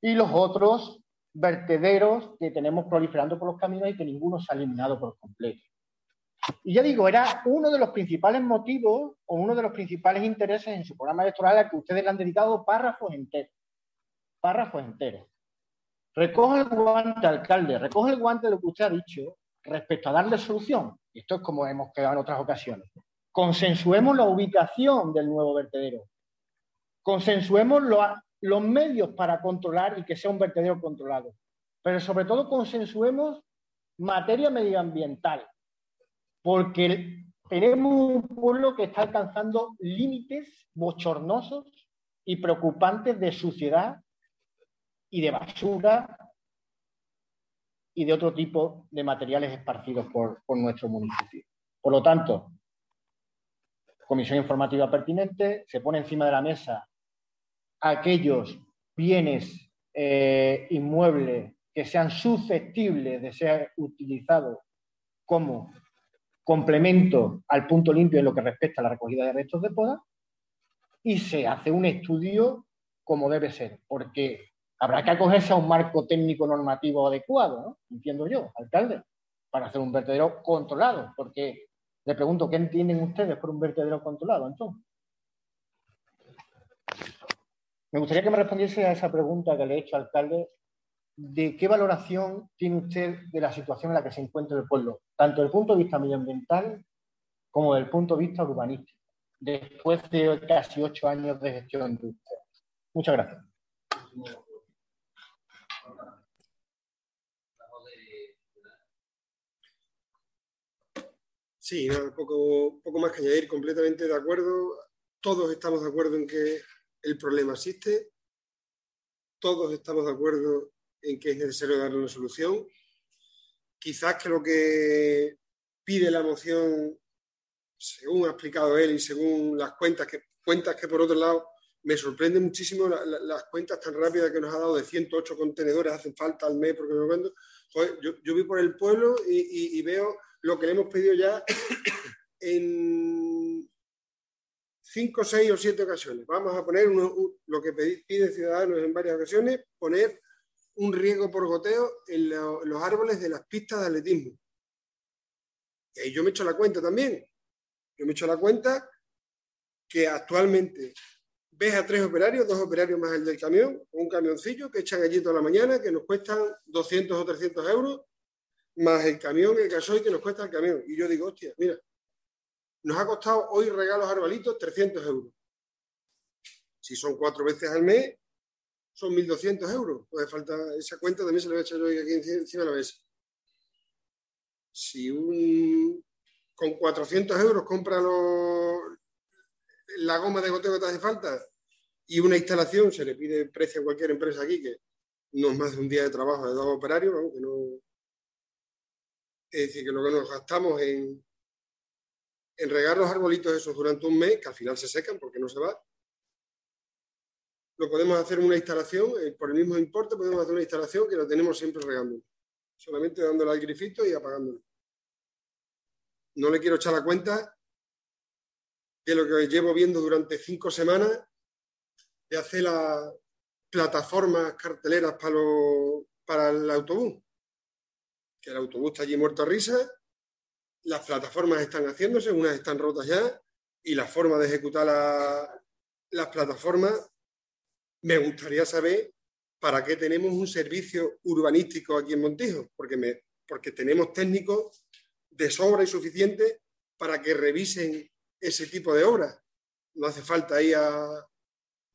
Y los otros vertederos que tenemos proliferando por los caminos y que ninguno se ha eliminado por completo. Y ya digo, era uno de los principales motivos o uno de los principales intereses en su programa electoral al que ustedes le han dedicado párrafos enteros. Párrafos enteros. Recoge el guante, alcalde, recoge el guante de lo que usted ha dicho respecto a darle solución. Esto es como hemos quedado en otras ocasiones. Consensuemos la ubicación del nuevo vertedero. Consensuemos los medios para controlar y que sea un vertedero controlado. Pero sobre todo consensuemos materia medioambiental porque tenemos un pueblo que está alcanzando límites bochornosos y preocupantes de suciedad y de basura y de otro tipo de materiales esparcidos por, nuestro municipio. Por lo tanto, comisión informativa pertinente, se pone encima de la mesa aquellos bienes eh, inmuebles que sean susceptibles de ser utilizados como complemento al punto limpio en lo que respecta a la recogida de restos de poda y se hace un estudio como debe ser, porque habrá que acogerse a un marco técnico normativo adecuado, ¿no? entiendo yo, alcalde, para hacer un vertedero controlado, porque le pregunto, ¿qué entienden ustedes por un vertedero controlado entonces? Me gustaría que me respondiese a esa pregunta que le he hecho, alcalde, de qué valoración tiene usted de la situación en la que se encuentra el pueblo, tanto desde el punto de vista medioambiental como desde el punto de vista urbanístico, después de casi ocho años de gestión de usted. Muchas gracias. Sí, poco, poco más que añadir, completamente de acuerdo. Todos estamos de acuerdo en que el problema existe. Todos estamos de acuerdo en que es necesario darle una solución. Quizás que lo que pide la moción, según ha explicado él y según las cuentas que, cuentas que por otro lado me sorprende muchísimo las cuentas tan rápidas que nos ha dado de 108 contenedores hacen falta al mes porque me yo, yo vi por el pueblo y, veo lo que le hemos pedido ya [coughs] en 5, 6 o 7 ocasiones. Vamos a poner lo que pide Ciudadanos en varias ocasiones, poner un riego por goteo en los árboles de las pistas de atletismo. Y ahí yo me echo la cuenta también. Yo me echo la cuenta que actualmente ves a tres operarios, dos operarios más el del camión, un camioncillo que echan allí toda la mañana, que nos cuestan 200 o 300 euros, más el camión, el gasoil que nos cuesta el camión. Y yo digo, hostia, mira, nos ha costado hoy regalos arbalitos 300 euros. Si son cuatro veces al mes, son 1.200 euros. Puede falta esa cuenta, también se la voy a echar hoy aquí encima de la mesa. Si un, con 400 euros compra la goma de goteo que te hace falta y una instalación, se le pide precio a cualquier empresa aquí, que no es más de un día de trabajo de dos operarios, aunque no... Es decir, que lo que nos gastamos en, en regar los arbolitos esos durante un mes, que al final se secan porque no se va, lo podemos hacer una instalación, eh, por el mismo importe podemos hacer una instalación que lo tenemos siempre regando, solamente dándole al grifito y apagándolo. No le quiero echar la cuenta de lo que llevo viendo durante cinco semanas de hacer las plataformas carteleras para, para el autobús. Que el autobús está allí muerto a risa, las plataformas están haciéndose, unas están rotas ya, y la forma de ejecutar las plataformas me gustaría saber para qué tenemos un servicio urbanístico aquí en Montijo, porque, porque tenemos técnicos de sobra y suficiente para que revisen ese tipo de obras. No hace falta ir a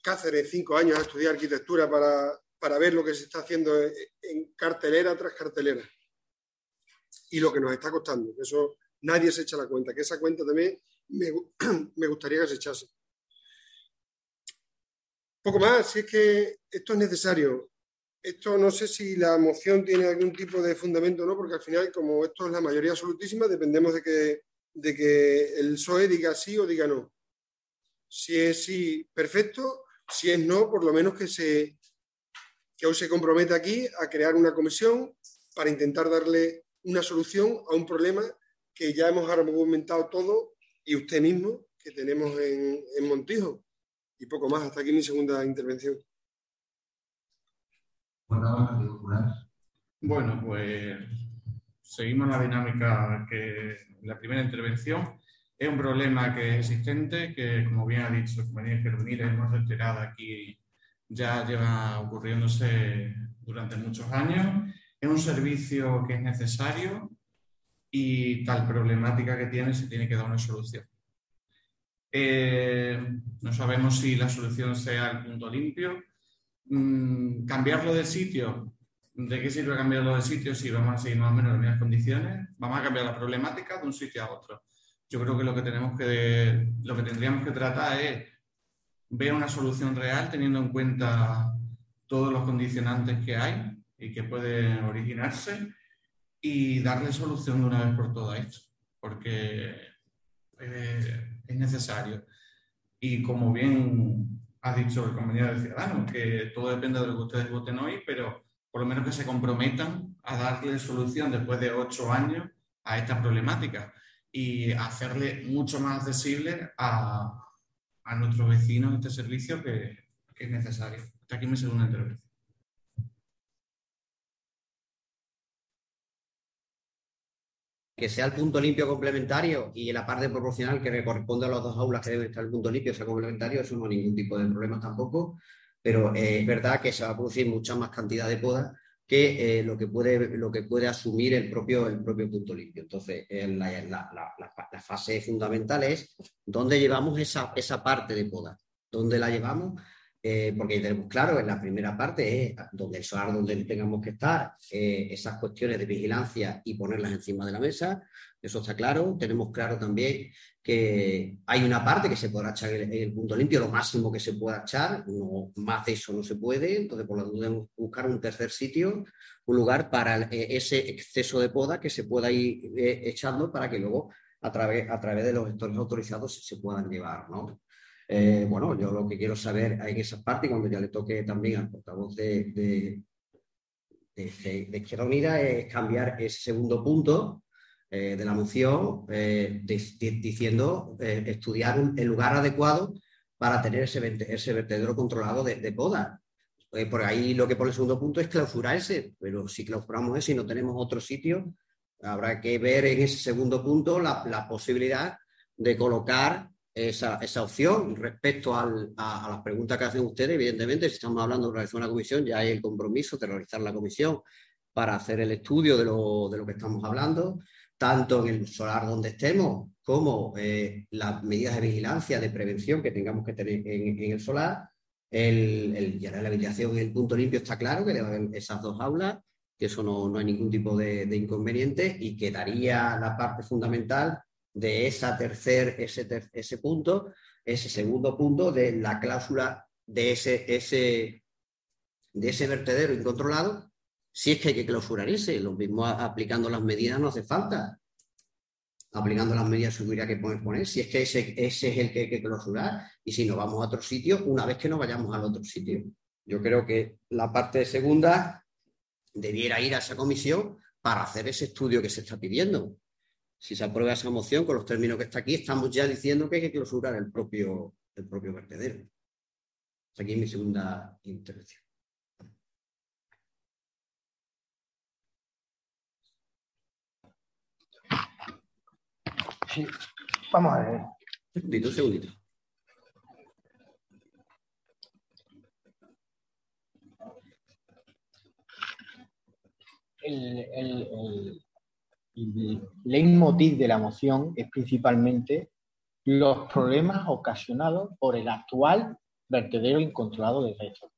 Cáceres cinco años a estudiar arquitectura para, para ver lo que se está haciendo en cartelera tras cartelera y lo que nos está costando. Eso nadie se echa la cuenta, que esa cuenta también me, [clears throat] me gustaría que se echase. Poco más, si es que esto es necesario. Esto no sé si la moción tiene algún tipo de fundamento o no, porque al final, como esto es la mayoría absolutísima, dependemos de que, de que el PSOE diga sí o diga no. Si es sí, perfecto. Si es no, por lo menos que, se, que hoy se comprometa aquí a crear una comisión para intentar darle una solución a un problema que ya hemos argumentado todo y usted mismo que tenemos en, en Montijo. Y poco más, hasta aquí mi segunda intervención. Bueno, pues seguimos la dinámica que la primera intervención. Es un problema que es existente, que como bien ha dicho el compañero venir hemos reiterado aquí, ya lleva ocurriéndose durante muchos años. Es un servicio que es necesario y tal problemática que tiene se tiene que dar una solución. Eh, no sabemos si la solución sea el punto limpio. Mm, cambiarlo de sitio. ¿De qué sirve cambiarlo de sitio si vamos a seguir más o menos en las mismas condiciones? Vamos a cambiar la problemática de un sitio a otro. Yo creo que lo que tenemos que, lo que tendríamos que tratar es ver una solución real teniendo en cuenta todos los condicionantes que hay y que pueden originarse y darle solución de una vez por todas esto, porque eh, es necesario. Y como bien ha dicho el compañero de Ciudadanos, que todo depende de lo que ustedes voten hoy, pero por lo menos que se comprometan a darle solución después de ocho años a esta problemática y hacerle mucho más accesible a, a nuestros vecinos este servicio que, que es necesario. Hasta aquí mi segunda intervención. Que sea el punto limpio complementario y la parte proporcional que corresponde a las dos aulas que deben estar el punto limpio sea complementario, eso no hay ningún tipo de problema tampoco, pero eh, es verdad que se va a producir mucha más cantidad de poda que eh, lo, que puede, lo que puede asumir el propio, el propio punto limpio. Entonces, la, la, fase fundamental es dónde llevamos esa, esa parte de poda, dónde la llevamos eh, porque tenemos claro, en la primera parte es donde el donde tengamos que estar, eh, esas cuestiones de vigilancia y ponerlas encima de la mesa, eso está claro. Tenemos claro también que hay una parte que se podrá echar en el, punto limpio, lo máximo que se pueda echar, no, más de eso no se puede, entonces por lo tanto debemos buscar un tercer sitio, un lugar para eh, ese exceso de poda que se pueda ir echando para que luego a través, a través de los gestores autorizados se, se puedan llevar, ¿no? Eh, bueno, yo lo que quiero saber en esa parte, cuando ya le toque también al portavoz de, de, de, Izquierda Unida, es cambiar ese segundo punto eh, de la moción eh, diciendo estudiar el lugar adecuado para tener ese, ese vertedero controlado de, poda. por ahí lo que pone el segundo punto es clausurar ese, pero si clausuramos ese y no tenemos otro sitio, habrá que ver en ese segundo punto la, la posibilidad de colocar esa, esa opción respecto al, a, las preguntas que hacen ustedes. Evidentemente, si estamos hablando de realizar una comisión, ya hay el compromiso de realizar la comisión para hacer el estudio de lo, de lo que estamos hablando, tanto en el solar donde estemos como eh, las medidas de vigilancia, de prevención que tengamos que tener en, en el solar. El, el, ya la habilitación en el punto limpio está claro que debe haber esas dos aulas, que eso no, no hay ningún tipo de, de inconveniente y quedaría la parte fundamental de esa tercer, ese, ese punto, ese segundo punto de la cláusula de ese, ese, de ese vertedero incontrolado, si es que hay que clausurar ese, lo mismo aplicando las medidas no hace falta. Aplicando las medidas de seguridad que podemos poner, si es que ese, ese es el que hay que clausurar, y si no vamos a otro sitio, una vez que no vayamos al otro sitio. Yo creo que la parte segunda debiera ir a esa comisión para hacer ese estudio que se está pidiendo si se aprueba esa moción con los términos que está aquí, estamos ya diciendo que hay que clausurar el propio, el propio vertedero. Aquí es mi segunda intervención. Sí, vamos a ver. Un segundito, un segundito. El, el, el, el leitmotiv de la moción es principalmente los problemas ocasionados por el actual vertedero incontrolado de restos.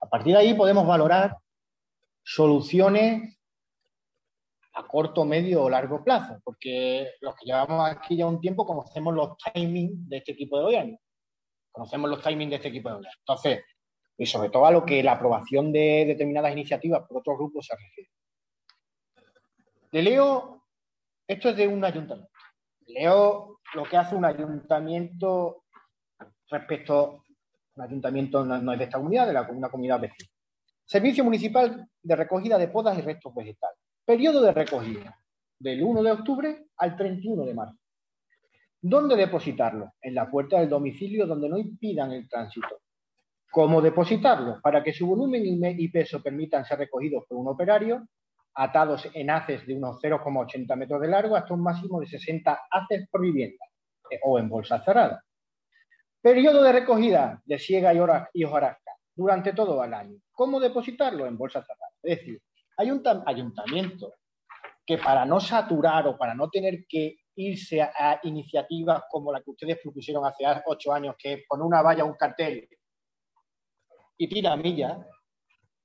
A partir de ahí podemos valorar soluciones a corto, medio o largo plazo, porque los que llevamos aquí ya un tiempo conocemos los timings de este equipo de gobierno. Conocemos los timings de este equipo de gobierno. Entonces, y sobre todo a lo que la aprobación de determinadas iniciativas por otros grupos se refiere. Le leo, esto es de un ayuntamiento. Leo lo que hace un ayuntamiento respecto, un ayuntamiento no, es de esta comunidad, de la, una comunidad vecina. Servicio Municipal de Recogida de Podas y Restos Vegetales. Periodo de recogida, del 1 de octubre al 31 de marzo. ¿Dónde depositarlo? En la puerta del domicilio donde no impidan el tránsito. ¿Cómo depositarlo? Para que su volumen y peso permitan ser recogidos por un operario, atados en haces de unos 0,80 metros de largo hasta un máximo de 60 haces por vivienda eh, o en bolsa cerrada. Periodo de recogida de siega y hojarasca durante todo el año. ¿Cómo depositarlo? En bolsa cerrada. Es decir, hay un ayuntamiento que para no saturar o para no tener que irse a, iniciativas como la que ustedes propusieron hace ocho años, que con una valla, un cartel y tira millas,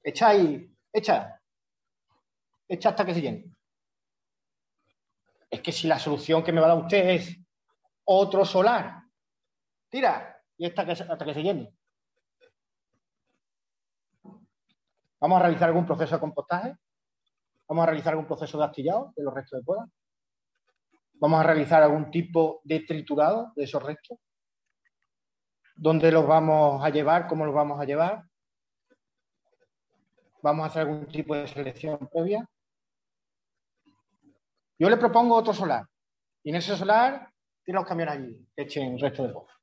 echa ahí, echa, echa hasta que se llene. Es que si la solución que me va a dar usted es otro solar, tira y hasta que, hasta que se llene. ¿Vamos a realizar algún proceso de compostaje? ¿Vamos a realizar algún proceso de astillado de los restos de poda? ¿Vamos a realizar algún tipo de triturado de esos restos? ¿Dónde los vamos a llevar? ¿Cómo los vamos a llevar? ¿Vamos a hacer algún tipo de selección previa? Yo le propongo otro solar. Y en ese solar tiene los camiones allí, que echen resto de poda.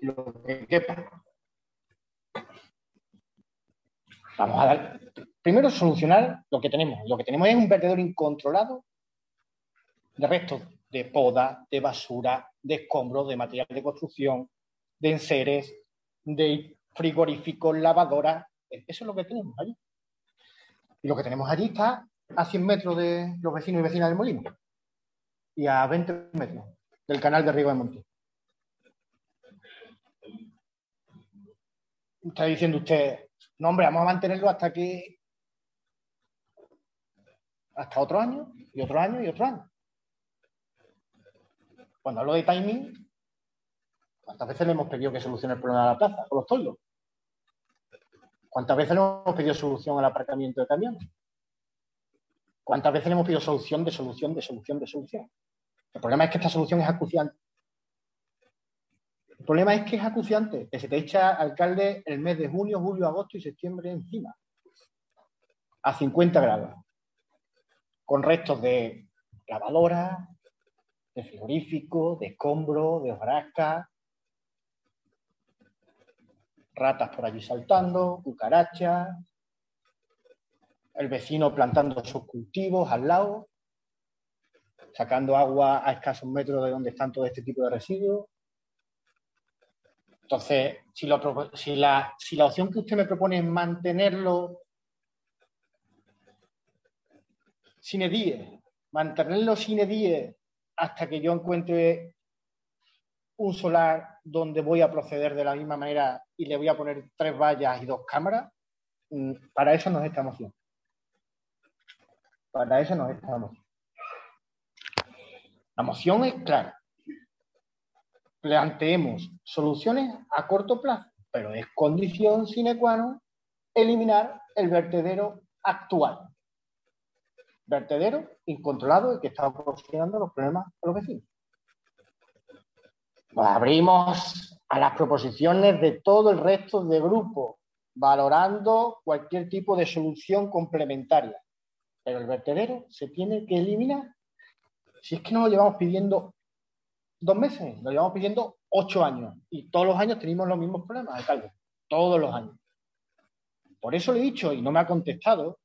Lo que quepa. Vamos a dar, primero solucionar lo que tenemos. Lo que tenemos es un vertedero incontrolado de restos de poda, de basura, de escombros, de material de construcción, de enseres, de frigoríficos, lavadoras. Eso es lo que tenemos allí. Y lo que tenemos allí está a 100 metros de los vecinos y vecinas del molino y a 20 metros del canal de riego de Monte. Está diciendo usted, no, hombre, vamos a mantenerlo hasta que. hasta otro año, y otro año, y otro año. Cuando hablo de timing, ¿cuántas veces le hemos pedido que solucione el problema de la plaza con los toldos? ¿Cuántas veces le hemos pedido solución al aparcamiento de camiones? ¿Cuántas veces le hemos pedido solución de solución de solución de solución? El problema es que esta solución es acuciante. El problema es que es acuciante, que se te echa alcalde el mes de junio, julio, agosto y septiembre encima, a 50 grados, con restos de lavadora, de frigorífico, de escombro, de hojarasca, ratas por allí saltando, cucarachas, el vecino plantando sus cultivos al lado, sacando agua a escasos metros de donde están todo este tipo de residuos. Entonces, si, la, opción que usted me propone es mantenerlo sin edie, mantenerlo sin edie hasta que yo encuentre un solar donde voy a proceder de la misma manera y le voy a poner tres vallas y dos cámaras, mm, para eso no es esta. Para eso no es esta moción. La moción es clara planteemos soluciones a corto plazo, pero es condición sine qua non eliminar el vertedero actual. Vertedero incontrolado y que está ocasionando los problemas a los vecinos. Nos abrimos a las proposiciones de todo el resto de grupos, valorando cualquier tipo de solución complementaria. Pero el vertedero se tiene que eliminar. Si es que nos lo llevamos pidiendo dos meses, lo llevamos pidiendo ocho años y todos los años tenemos los mismos problemas, alcalde, todos los años. Por eso le he dicho, y no me ha contestado,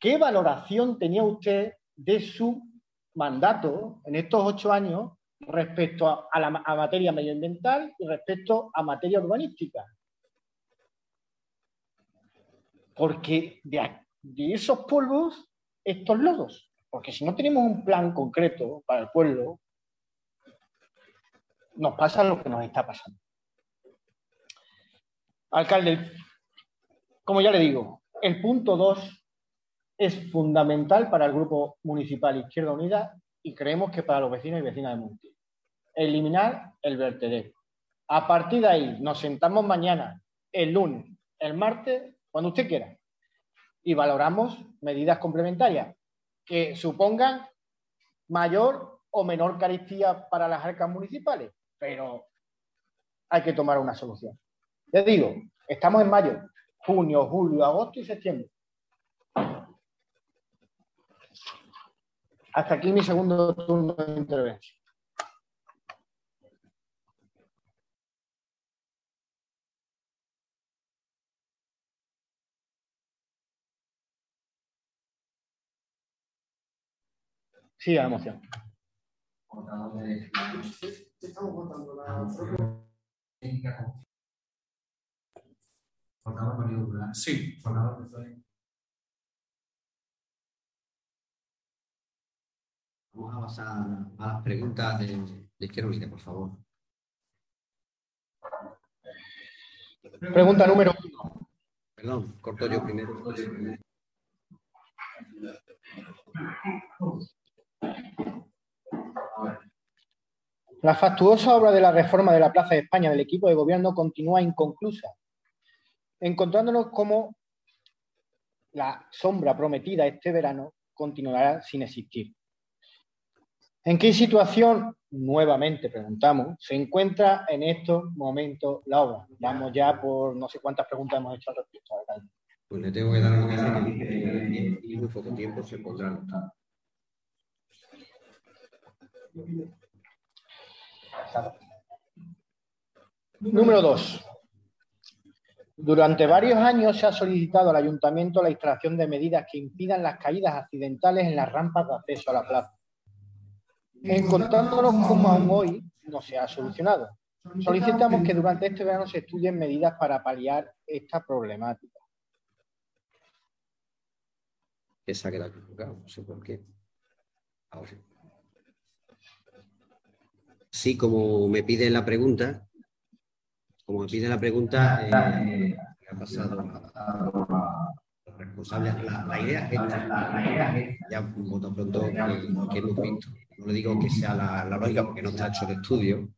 ¿qué valoración tenía usted de su mandato en estos ocho años respecto a, la, materia medioambiental y respecto a materia urbanística? Porque de esos polvos, estos lodos. Porque si no tenemos un plan concreto para el pueblo, nos pasa lo que nos está pasando. Alcalde, como ya le digo, el punto 2 es fundamental para el Grupo Municipal Izquierda Unida y creemos que para los vecinos y vecinas de Montiel. Eliminar el vertedero. A partir de ahí nos sentamos mañana, el lunes, el martes, cuando usted quiera, y valoramos medidas complementarias que supongan mayor o menor carestía para las arcas municipales, pero hay que tomar una solución. Les digo, estamos en mayo, junio, julio, agosto y septiembre. Hasta aquí mi segundo turno de intervención. Sí, a emoción. Sí. Vamos a pasar a las preguntas de, de Izquierda Unida, por favor. Pregunta número uno. Perdón, corto yo primero. La fastuosa obra de la reforma de la Plaza de España del equipo de gobierno continúa inconclusa, encontrándonos como la sombra prometida este verano continuará sin existir. ¿En qué situación, nuevamente preguntamos, se encuentra en estos momentos la obra? Vamos ya por no sé cuántas preguntas hemos hecho al respecto. Pues le tengo que dar una que en muy poco tiempo se pondrán. Número dos. Durante varios años se ha solicitado al ayuntamiento la instalación de medidas que impidan las caídas accidentales en las rampas de acceso a la plaza. Encontrándonos como aún hoy no se ha solucionado. Solicitamos que durante este verano se estudien medidas para paliar esta problemática. Que ha quedado equivocado, no sé por qué. Ahora sí. Sí, como me piden la pregunta, como me piden la pregunta, eh, ¿qué ha pasado a los responsables? La, la idea es esta, ya voto pronto que, que hemos visto. No le digo que sea la, la lógica porque no está hecho el estudio,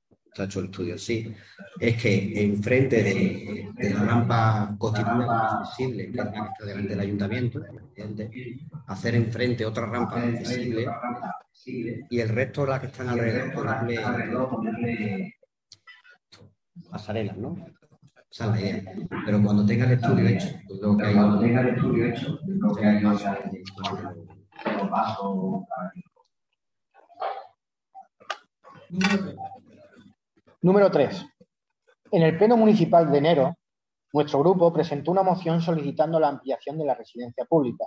hecho el estudio, sí, es que enfrente de, de la rampa constituida accesible, que es la que está delante del ayuntamiento, hacer enfrente otra rampa accesible y el resto, las que están alrededor, ponerle pasarelas, ¿no? Esa es la idea. Pero cuando tenga el estudio hecho, pues lo que hay cuando tenga el estudio hecho, lo que hay lo paso Número 3. En el Pleno Municipal de enero, nuestro grupo presentó una moción solicitando la ampliación de la residencia pública,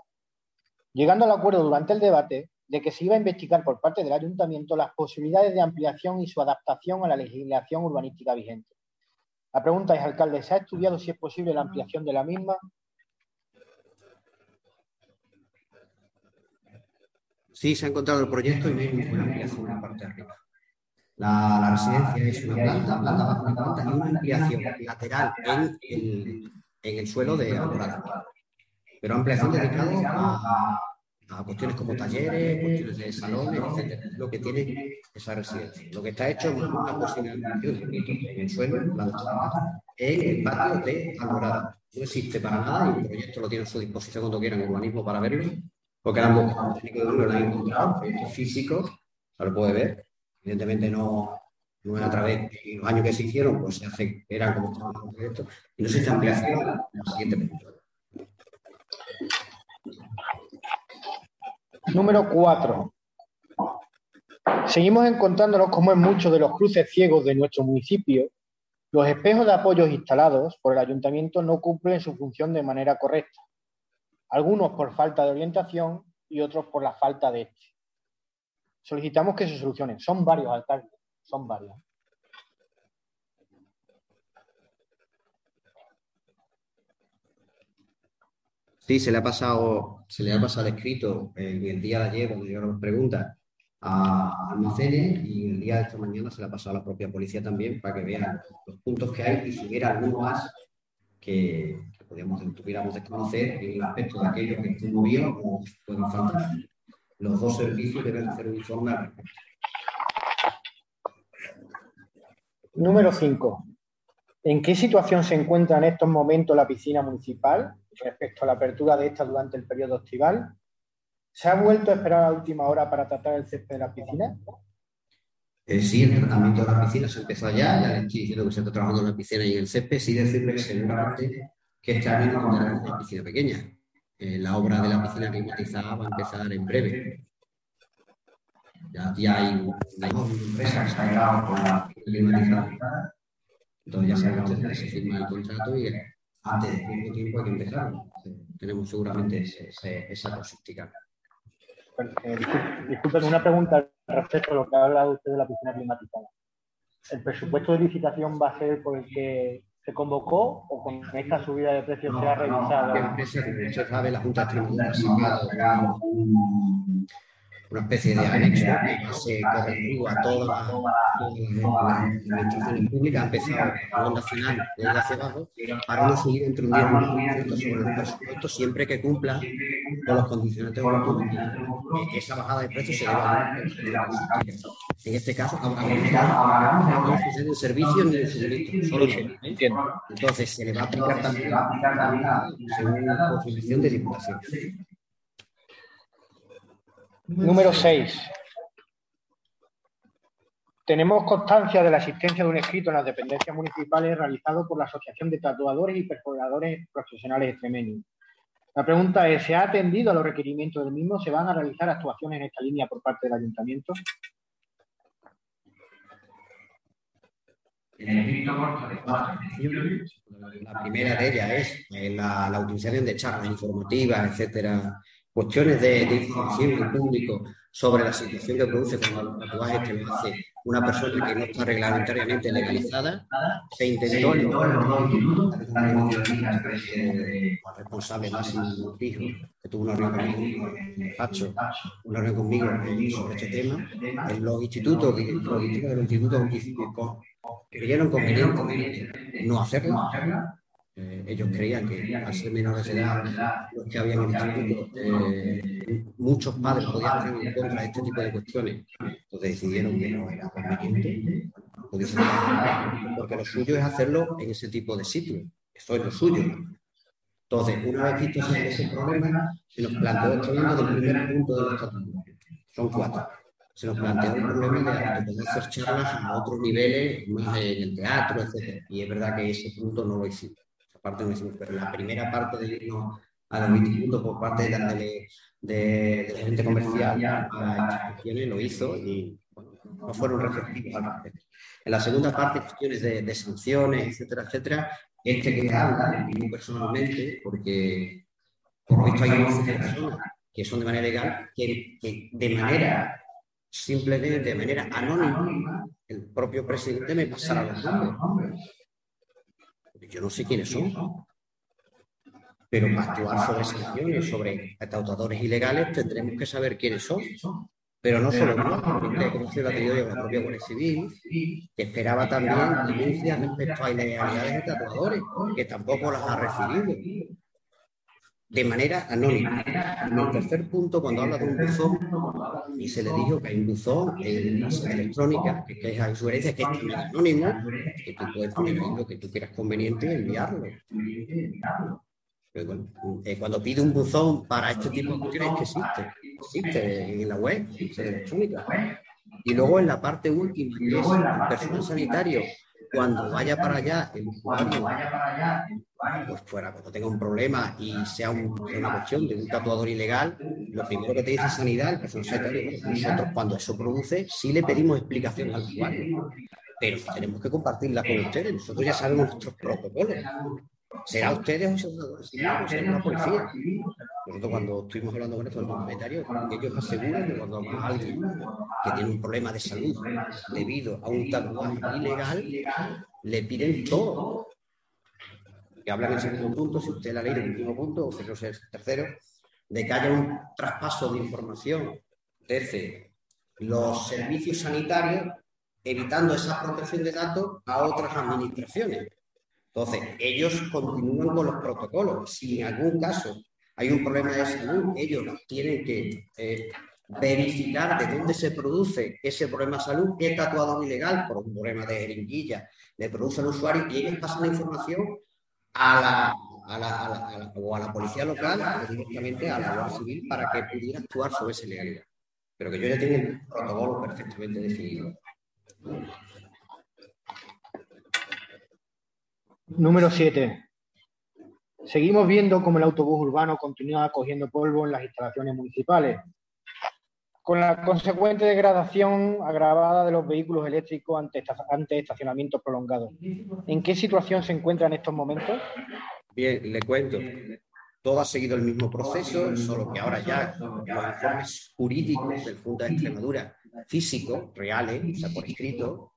llegando al acuerdo durante el debate de que se iba a investigar por parte del ayuntamiento las posibilidades de ampliación y su adaptación a la legislación urbanística vigente. La pregunta es, alcalde, ¿se ha estudiado si es posible la ampliación de la misma? Sí, se ha encontrado el proyecto y ninguna ampliación en la parte de arriba. La, residencia es una planta, planta bajo una planta y una ampliación lateral en el, el suelo de Alborada. Pero ampliación dedicada a, cuestiones como talleres, cuestiones de salones, etcétera, lo que tiene esa residencia. Lo que está hecho es una posible ampliación, en el suelo, en baja, el patio de Alborada. No existe para nada y el proyecto lo tiene a su disposición cuando quieran urbanismo para verlo, porque ambos técnicos de lo han encontrado, proyectos físicos, se lo puede ver. Evidentemente no, no a través de los años que se hicieron, pues se hace, eran como estaban los proyectos, y no existe ampliación en la siguiente pregunta. Número 4. Seguimos encontrándonos como en muchos de los cruces ciegos de nuestro municipio, los espejos de apoyos instalados por el ayuntamiento no cumplen su función de manera correcta. Algunos por falta de orientación y otros por la falta de este. Solicitamos que se solucionen. Son varios alcaldes, son varios. Sí, se le ha pasado, se le ha pasado escrito en el día de ayer, cuando llegaron las preguntas, a almacenes y el día de esta mañana se le ha pasado a la propia policía también para que vean los puntos que hay y si hubiera alguno más que, podríamos, tuviéramos desconocer el aspecto de aquellos que estén movidos o pueden faltar. Los dos servicios deben hacer un informe al respecto. Número 5. ¿En qué situación se encuentra en estos momentos la piscina municipal respecto a la apertura de esta durante el periodo estival? ¿Se ha vuelto a esperar a la última hora para tratar el césped de la piscina? Eh, sí, el tratamiento de la piscina se empezó ya, ya le estoy diciendo que se está trabajando en la piscina y en el césped, sí decirle que seguramente que este año no una piscina pequeña. Eh, la obra de la piscina climatizada va a empezar en breve. Ya, ya hay una empresa que se con la climatizada. Entonces ya sabemos que se firma el contrato y antes de poco tiempo hay que empezar. Tenemos seguramente ese, esa cosística. Eh, disculpen, una pregunta respecto a lo que ha hablado usted de la piscina climatizada. ¿El presupuesto de licitación va a ser por el que se convocó o con esta subida de precios se ha revisado? La empresa, sabe, la Junta sacado una especie de anexo que hace correctivo a todas las administraciones públicas, empezado a nivel nacional desde hacia abajo, para no seguir entre un 10% sobre los presupuestos siempre que cumpla con los condicionantes oportunos. Esa bajada de precios se debe a En este caso, hablamos de servicios ni de suministro, solo Entiendo. Entonces, se le va a aplicar también según la constitución de diputación. Número 6. Tenemos constancia de la existencia de un escrito en las dependencias municipales realizado por la Asociación de Tatuadores y Perforadores Profesionales Extremeños. La pregunta es, ¿se ha atendido a los requerimientos del mismo? ¿Se van a realizar actuaciones en esta línea por parte del ayuntamiento? La primera de ellas es eh, la, la utilización de charlas informativas, etcétera, cuestiones de, información en público sobre la situación que produce cuando el tatuaje que lo hace una persona que no está reglamentariamente legalizada, se intentó en el responsable máximo fijo, que tuvo una reunión conmigo, Pacho, una reunión conmigo sobre este tema, en los institutos, de los institutos creyeron conveniente no hacerlo, eh, ellos creían que al ser menores de edad, los que habían en el instituto, eh, muchos padres podían estar en contra de este tipo de cuestiones. Entonces decidieron que no era conveniente, porque lo suyo es hacerlo en ese tipo de sitios. Eso es lo suyo. Entonces, una vez visto ese problema, se nos planteó, esto mismo del primer punto de estatuto. Son cuatro. Se nos planteó el problema de, poder hacer charlas a otros niveles, más en el teatro, etc. Y es verdad que ese punto no lo hicimos parte pero la primera parte de irnos a los institutos por parte de la, de, de, la gente comercial a instituciones lo hizo y no fueron receptivos al respecto. En la segunda parte, cuestiones de, sanciones, etcétera, etcétera, este que habla, yo personalmente, porque por visto hay unas personas que son de manera legal, que, que de manera simplemente de manera anónima, el propio presidente me pasará los nombres. Yo no sé quiénes son. Pero para actuar sobre sanciones, sobre tatuadores ilegales, tendremos que saber quiénes son. Pero no solo yo, como se lo ha pedido la propia Guardia Civil, que esperaba también denuncias respecto a ilegalidades de tatuadores, que tampoco las ha recibido de manera anónima. En el tercer punto, cuando habla de un buzón, y se le dijo que hay un buzón en las electrónicas, que, que es sugerencia que es anónimo, que tú puedes poner lo que tú quieras conveniente y enviarlo. Eh, cuando pide un buzón para este tipo de cuestiones, que existe, existe en la web, electrónica. Y luego en la parte última, que es el personal sanitario, cuando vaya para allá el usuario, pues fuera, cuando tenga un problema y sea una cuestión de un tatuador ilegal, lo primero que te dice sanidad, el personal sanitario, nosotros cuando eso produce, sí le pedimos explicación al usuario, pero tenemos que compartirla con ustedes, nosotros ya sabemos nuestros protocolos. ¿Será ustedes o será, será una policía? Nosotros cuando estuvimos hablando con esto, los comentarios, ellos aseguran que cuando alguien que tiene un problema de salud debido a un tatuaje ilegal, le piden todo. Que hablan en el segundo punto, si usted la ley del último punto, o si no sé, el tercero, de que haya un traspaso de información desde los servicios sanitarios, evitando esa protección de datos a otras administraciones. Entonces, ellos continúan con los protocolos. Si en algún caso hay un problema de salud, ellos tienen que eh, verificar de dónde se produce ese problema de salud, qué tatuado ilegal por un problema de jeringuilla le produce al usuario y ellos pasan la información a la, a la, o a la policía local o directamente a la Guardia Civil para que pudiera actuar sobre esa ilegalidad. Pero que yo ya tengo el protocolo perfectamente definido. Número 7. Seguimos viendo cómo el autobús urbano continúa cogiendo polvo en las instalaciones municipales, con la consecuente degradación agravada de los vehículos eléctricos ante, estacionamientos prolongados. ¿En qué situación se encuentra en estos momentos? Bien, le cuento. Todo ha seguido el mismo proceso, solo que ahora ya los informes jurídicos del Junta de Extremadura, físicos, reales, o por escrito,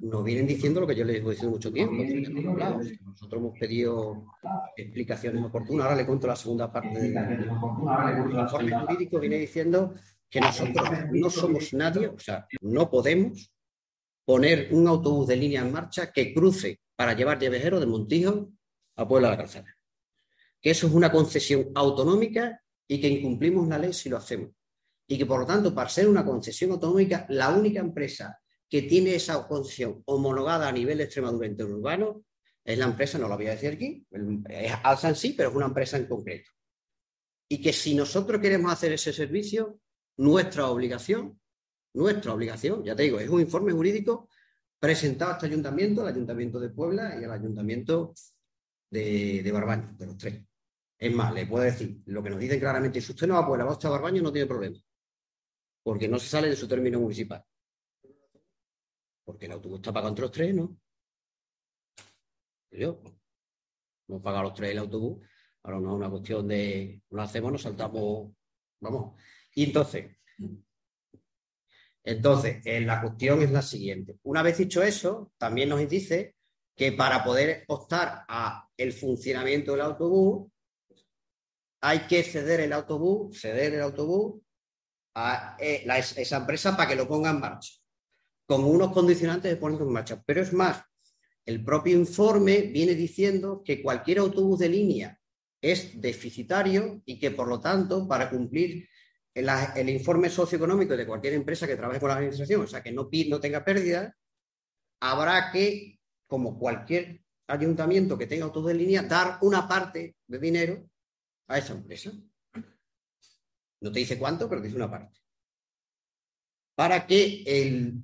nos vienen diciendo lo que yo les voy diciendo mucho tiempo. Nosotros hemos pedido explicaciones oportunas. Ahora le cuento la segunda parte del informe jurídico. Viene diciendo que nosotros no somos nadie, o sea, no podemos poner un autobús de línea en marcha que cruce para llevar llevejero de Montijo a Puebla de la Calzada. Que eso es una concesión autonómica y que incumplimos la ley si lo hacemos. Y que, por lo tanto, para ser una concesión autonómica, la única empresa que tiene esa concesión homologada a nivel Extremadura interurbano es la empresa, no la voy a decir aquí, es Alsa en sí, pero es una empresa en concreto. Y que si nosotros queremos hacer ese servicio, nuestra obligación, nuestra obligación, ya te digo, es un informe jurídico presentado a este ayuntamiento, al ayuntamiento de Puebla y al ayuntamiento de, de Barbaño, de los tres. Es más, le puedo decir, lo que nos dicen claramente, si usted no va a Puebla, va a Barbaño, no tiene problema, porque no se sale de su término municipal. Porque el autobús está pagado entre los tres, ¿no? Yo, no paga los tres el autobús, ahora no es una cuestión de, lo hacemos, nos saltamos, vamos. Y entonces, entonces, eh, la cuestión es la siguiente. Una vez dicho eso, también nos dice que para poder optar a el funcionamiento del autobús, hay que ceder el autobús, ceder el autobús a eh, esa empresa para que lo ponga en marcha, con unos condicionantes de ponerlo en marcha. Pero es más, el propio informe viene diciendo que cualquier autobús de línea es deficitario y que, por lo tanto, para cumplir el, informe socioeconómico de cualquier empresa que trabaje con la administración, o sea, que no, no tenga pérdida, habrá que como cualquier ayuntamiento que tenga autobús de línea, dar una parte de dinero a esa empresa. No te dice cuánto, pero te dice una parte. Para que el,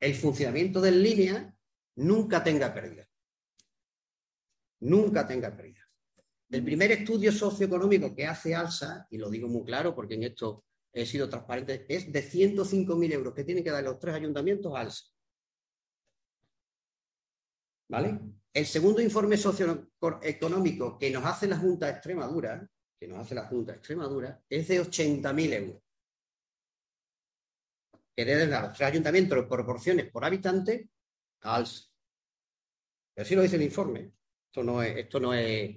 el funcionamiento de línea nunca tenga pérdida. Nunca tenga pérdida. El primer estudio socioeconómico que hace ALSA, y lo digo muy claro porque en esto he sido transparente, es de 105.000 euros que tienen que dar los tres ayuntamientos a ALSA. ¿Vale? El segundo informe socioeconómico que nos hace la Junta de Extremadura, que nos hace la Junta de Extremadura, es de 80.000 euros. Que deben dar los tres ayuntamientos proporciones por habitante als. Así lo dice el informe. Esto no es, esto no es,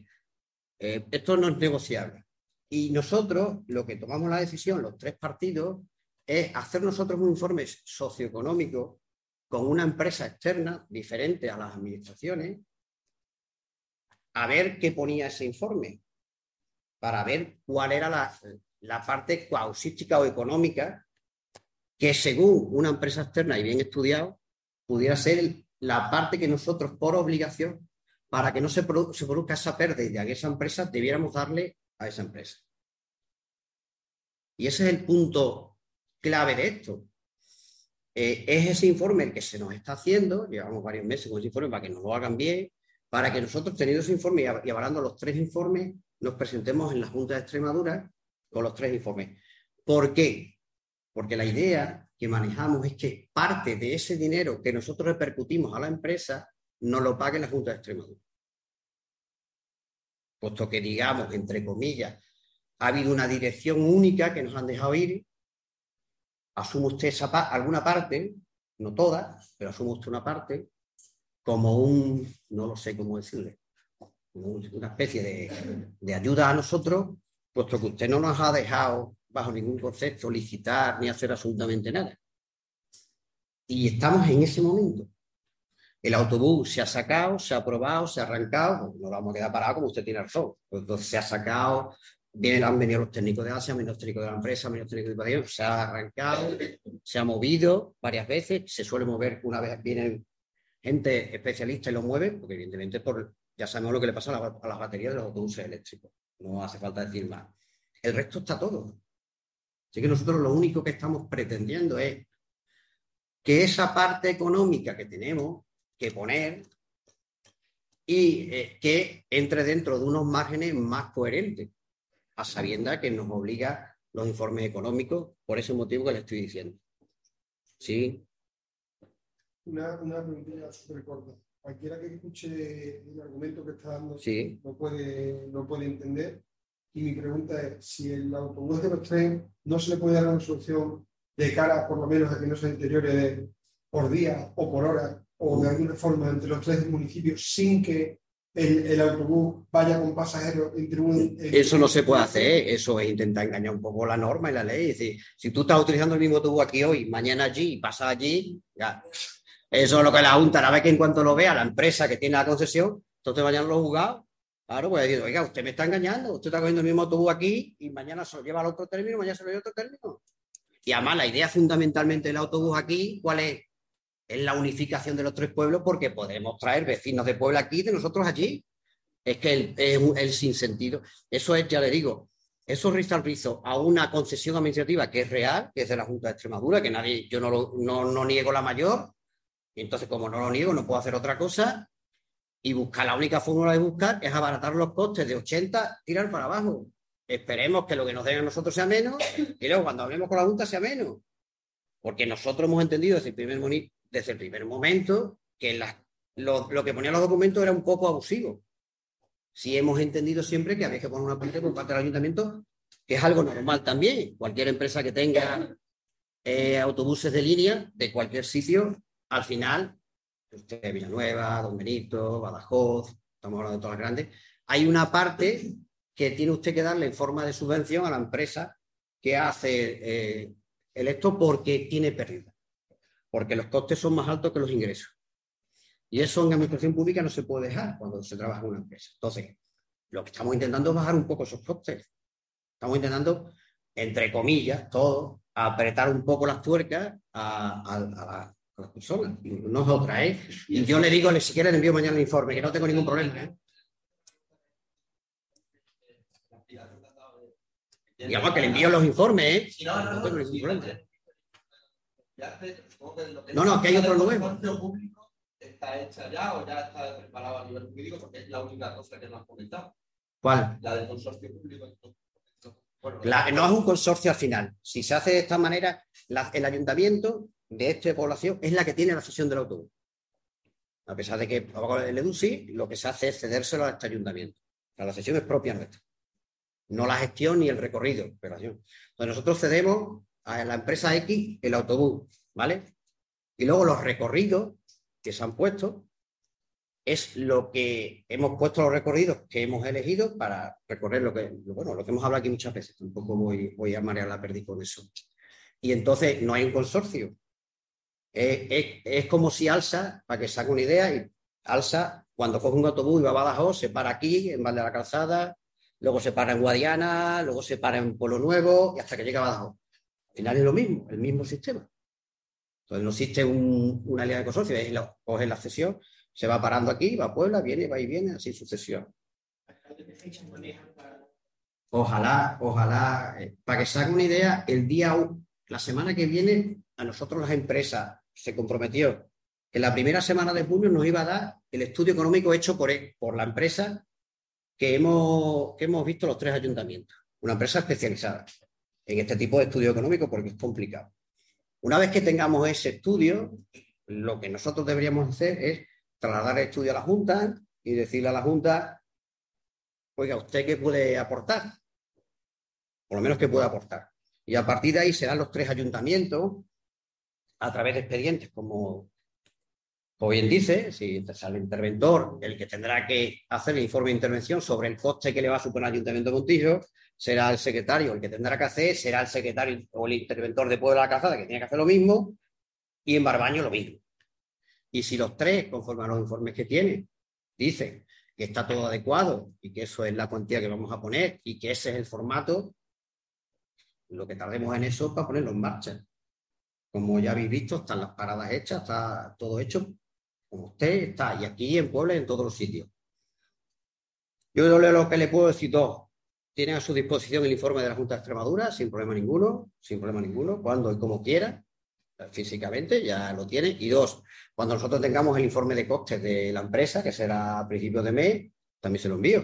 eh, esto no es negociable. Y nosotros lo que tomamos la decisión, los tres partidos, es hacer nosotros un informe socioeconómico con una empresa externa diferente a las administraciones a ver qué ponía ese informe, para ver cuál era la, parte causística o económica que según una empresa externa y bien estudiado, pudiera ser la parte que nosotros por obligación, para que no se, produzca esa pérdida en esa empresa, debiéramos darle a esa empresa. Y ese es el punto clave de esto. Eh, es ese informe el que se nos está haciendo, llevamos varios meses con ese informe para que nos lo hagan bien, para que nosotros, teniendo ese informe y avalando los tres informes, nos presentemos en la Junta de Extremadura con los tres informes. ¿Por qué? Porque la idea que manejamos es que parte de ese dinero que nosotros repercutimos a la empresa no lo pague la Junta de Extremadura. Puesto que, digamos, entre comillas, ha habido una dirección única que nos han dejado ir asume usted alguna parte, no toda, pero asume usted una parte, como un, no lo sé cómo decirle, una especie de, de ayuda a nosotros, puesto que usted no nos ha dejado bajo ningún concepto licitar ni hacer absolutamente nada. Y estamos en ese momento. El autobús se ha sacado, se ha aprobado, se ha arrancado, no vamos a quedar parados como usted tiene razón. Entonces se ha sacado, vienen, han venido los técnicos de Asia, han venido los técnicos de la empresa, han venido los técnicos de se ha arrancado, se ha movido varias veces, se suele mover una vez vienen gente especialista y lo mueve, porque evidentemente por, ya sabemos lo que le pasa a, a las baterías de los autobuses eléctricos. No hace falta decir más. El resto está todo. Así que nosotros lo único que estamos pretendiendo es que esa parte económica que tenemos que poner y eh, que entre dentro de unos márgenes más coherentes, a sabienda que nos obliga los informes económicos por ese motivo que le estoy diciendo. ¿Sí? Una, una pregunta súper corta. Cualquiera que escuche el argumento que está dando sí. no, puede, no puede entender. Y mi pregunta es, si el autobús de los trenes no se le puede dar una solución de cara, por lo menos, a que no se deteriore por día o por hora, o de alguna forma entre los tres municipios, sin que el, autobús vaya con pasajeros entre un... Eso no se puede hacer, eso es intentar engañar un poco la norma y la ley. Es decir, si tú estás utilizando el mismo autobús aquí hoy, mañana allí y pasas allí, ya. Eso es lo que la Junta, la vez que en cuanto lo vea la empresa que tiene la concesión, entonces vayan los juzgados Claro, pues decir, oiga, usted me está engañando, usted está cogiendo el mismo autobús aquí y mañana se lo lleva al otro término, mañana se lo lleva a otro término. Y además la idea fundamentalmente del autobús aquí, ¿cuál es? Es la unificación de los tres pueblos porque podemos traer vecinos de pueblo aquí y de nosotros allí. Es que es el, sinsentido. Eso es, ya le digo, eso riza al rizo a una concesión administrativa que es real, que es de la Junta de Extremadura, que nadie, yo no, no, no niego la mayor, y entonces como no lo niego no puedo hacer otra cosa, y buscar la única fórmula de buscar es abaratar los costes de 80, tirar para abajo. Esperemos que lo que nos den a nosotros sea menos y luego cuando hablemos con la Junta sea menos. Porque nosotros hemos entendido desde el primer, desde el primer momento que lo, que ponían los documentos era un poco abusivo. Sí hemos entendido siempre que había que poner una parte por parte del ayuntamiento, que es algo normal también. Cualquier empresa que tenga eh, autobuses de línea de cualquier sitio, al final usted Villanueva, Don Benito, Badajoz, estamos hablando de todas las grandes, hay una parte que tiene usted que darle en forma de subvención a la empresa que hace eh, el esto porque tiene pérdida, porque los costes son más altos que los ingresos. Y eso en administración pública no se puede dejar cuando se trabaja en una empresa. Entonces, lo que estamos intentando es bajar un poco esos costes. Estamos intentando, entre comillas, todo, apretar un poco las tuercas a, a la, las personas, no es otra, ¿eh? Y yo le digo, si quiere le envío mañana el informe, que no tengo ningún problema, ¿eh? Digamos que le envío los informes, ¿eh? No tengo ningún problema. No, no, que hay otro nuevo. ¿Está hecha ya o ya está preparado a nivel jurídico? Porque es la única cosa que nos has comentado. ¿Cuál? La del consorcio público. no es un consorcio al final. Si se hace de esta manera, el ayuntamiento de esta población es la que tiene la sesión del autobús. A pesar de que el EDUSI lo que se hace es cedérselo a este ayuntamiento. la sesión es propia nuestra. No la gestión ni el recorrido. Entonces nosotros cedemos a la empresa X el autobús, ¿vale? Y luego los recorridos que se han puesto es lo que hemos puesto los recorridos que hemos elegido para recorrer lo que, bueno, lo que hemos hablado aquí muchas veces. Tampoco voy, voy a marear la perdí con eso. Y entonces no hay un consorcio es, como si Alsa, para que haga una idea, y cuando coge un autobús y va a Badajoz, se para aquí, en Val de la Calzada, luego se para en Guadiana, luego se para en Pueblo Nuevo y hasta que llega a Badajoz. Al final es lo mismo, el mismo sistema. Entonces no existe una línea de consorcio, es lo, coge la cesión, se va parando aquí, va a Puebla, viene, va y viene, así sucesión. Ojalá, ojalá, eh, para que se haga una idea, el día, la semana que viene, a nosotros las empresas se comprometió que la primera semana de junio nos iba a dar el estudio económico hecho por, por la empresa que hemos, que hemos visto los tres ayuntamientos. Una empresa especializada en este tipo de estudio económico porque es complicado. Una vez que tengamos ese estudio, lo que nosotros deberíamos hacer es trasladar el estudio a la Junta y decirle a la Junta, oiga, ¿usted qué puede aportar? Por lo menos qué puede aportar. Y a partir de ahí serán los tres ayuntamientos a través de expedientes, como, bien dice, si sale el interventor, el que tendrá que hacer el informe de intervención sobre el coste que le va a suponer al Ayuntamiento de Montillo, será el secretario el que tendrá que hacer, será el secretario o el interventor de Puebla de la Calzada que tiene que hacer lo mismo, y en Barbaño lo mismo. Y si los tres, conforme a los informes que tienen, dicen que está todo adecuado y que eso es la cuantía que vamos a poner y que ese es el formato, lo que tardemos en eso es para ponerlo en marcha. Como ya habéis visto, están las paradas hechas, está todo hecho como usted está, y aquí en Puebla en todos los sitios. Yo lo que le puedo decir dos. Tienen a su disposición el informe de la Junta de Extremadura, sin problema ninguno, sin problema ninguno, cuando y como quiera, físicamente, ya lo tiene. Y dos, cuando nosotros tengamos el informe de costes de la empresa, que será a principios de mes, también se lo envío.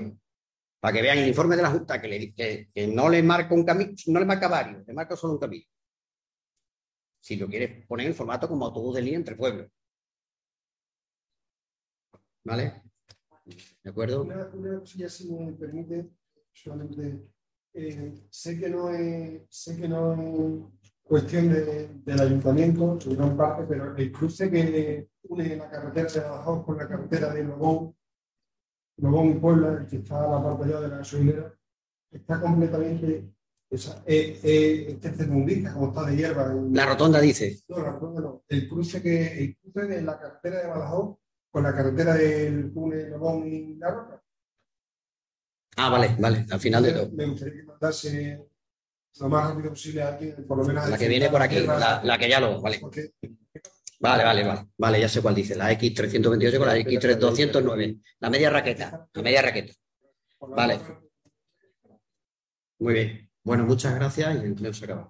Para que vean el informe de la Junta, que, que no le marca un camino, no le marca varios, le marca solo un camino. Si lo quieres poner en formato como autobús de línea entre pueblos. ¿Vale? ¿De acuerdo? Una, una cosilla, si me permite, solamente. Eh, sé que no es, sé que no es cuestión de, del ayuntamiento, en gran parte, pero el cruce que une la carretera de Badajoz con la carretera de Lobón, Lobón y Puebla, el que está a la parte de la gasolinera, está completamente esa, eh, eh, este como está de hierba. La rotonda dice. No, la rotonda no. El cruce, que, el cruce de la carretera de Badajoz con la carretera del túnel Lobón y La Roca. Ah, vale, vale, al final de todo. Me gustaría que mandase lo más rápido posible a alguien, por lo menos. La que viene por aquí, la, la que ya lo. Vale. Porque... Vale, vale, vale. Vale, ya sé cuál dice. La X328 con la X3209. La media raqueta. La media raqueta. Vale. Muy bien. Bueno, muchas gracias y el empleo se acaba.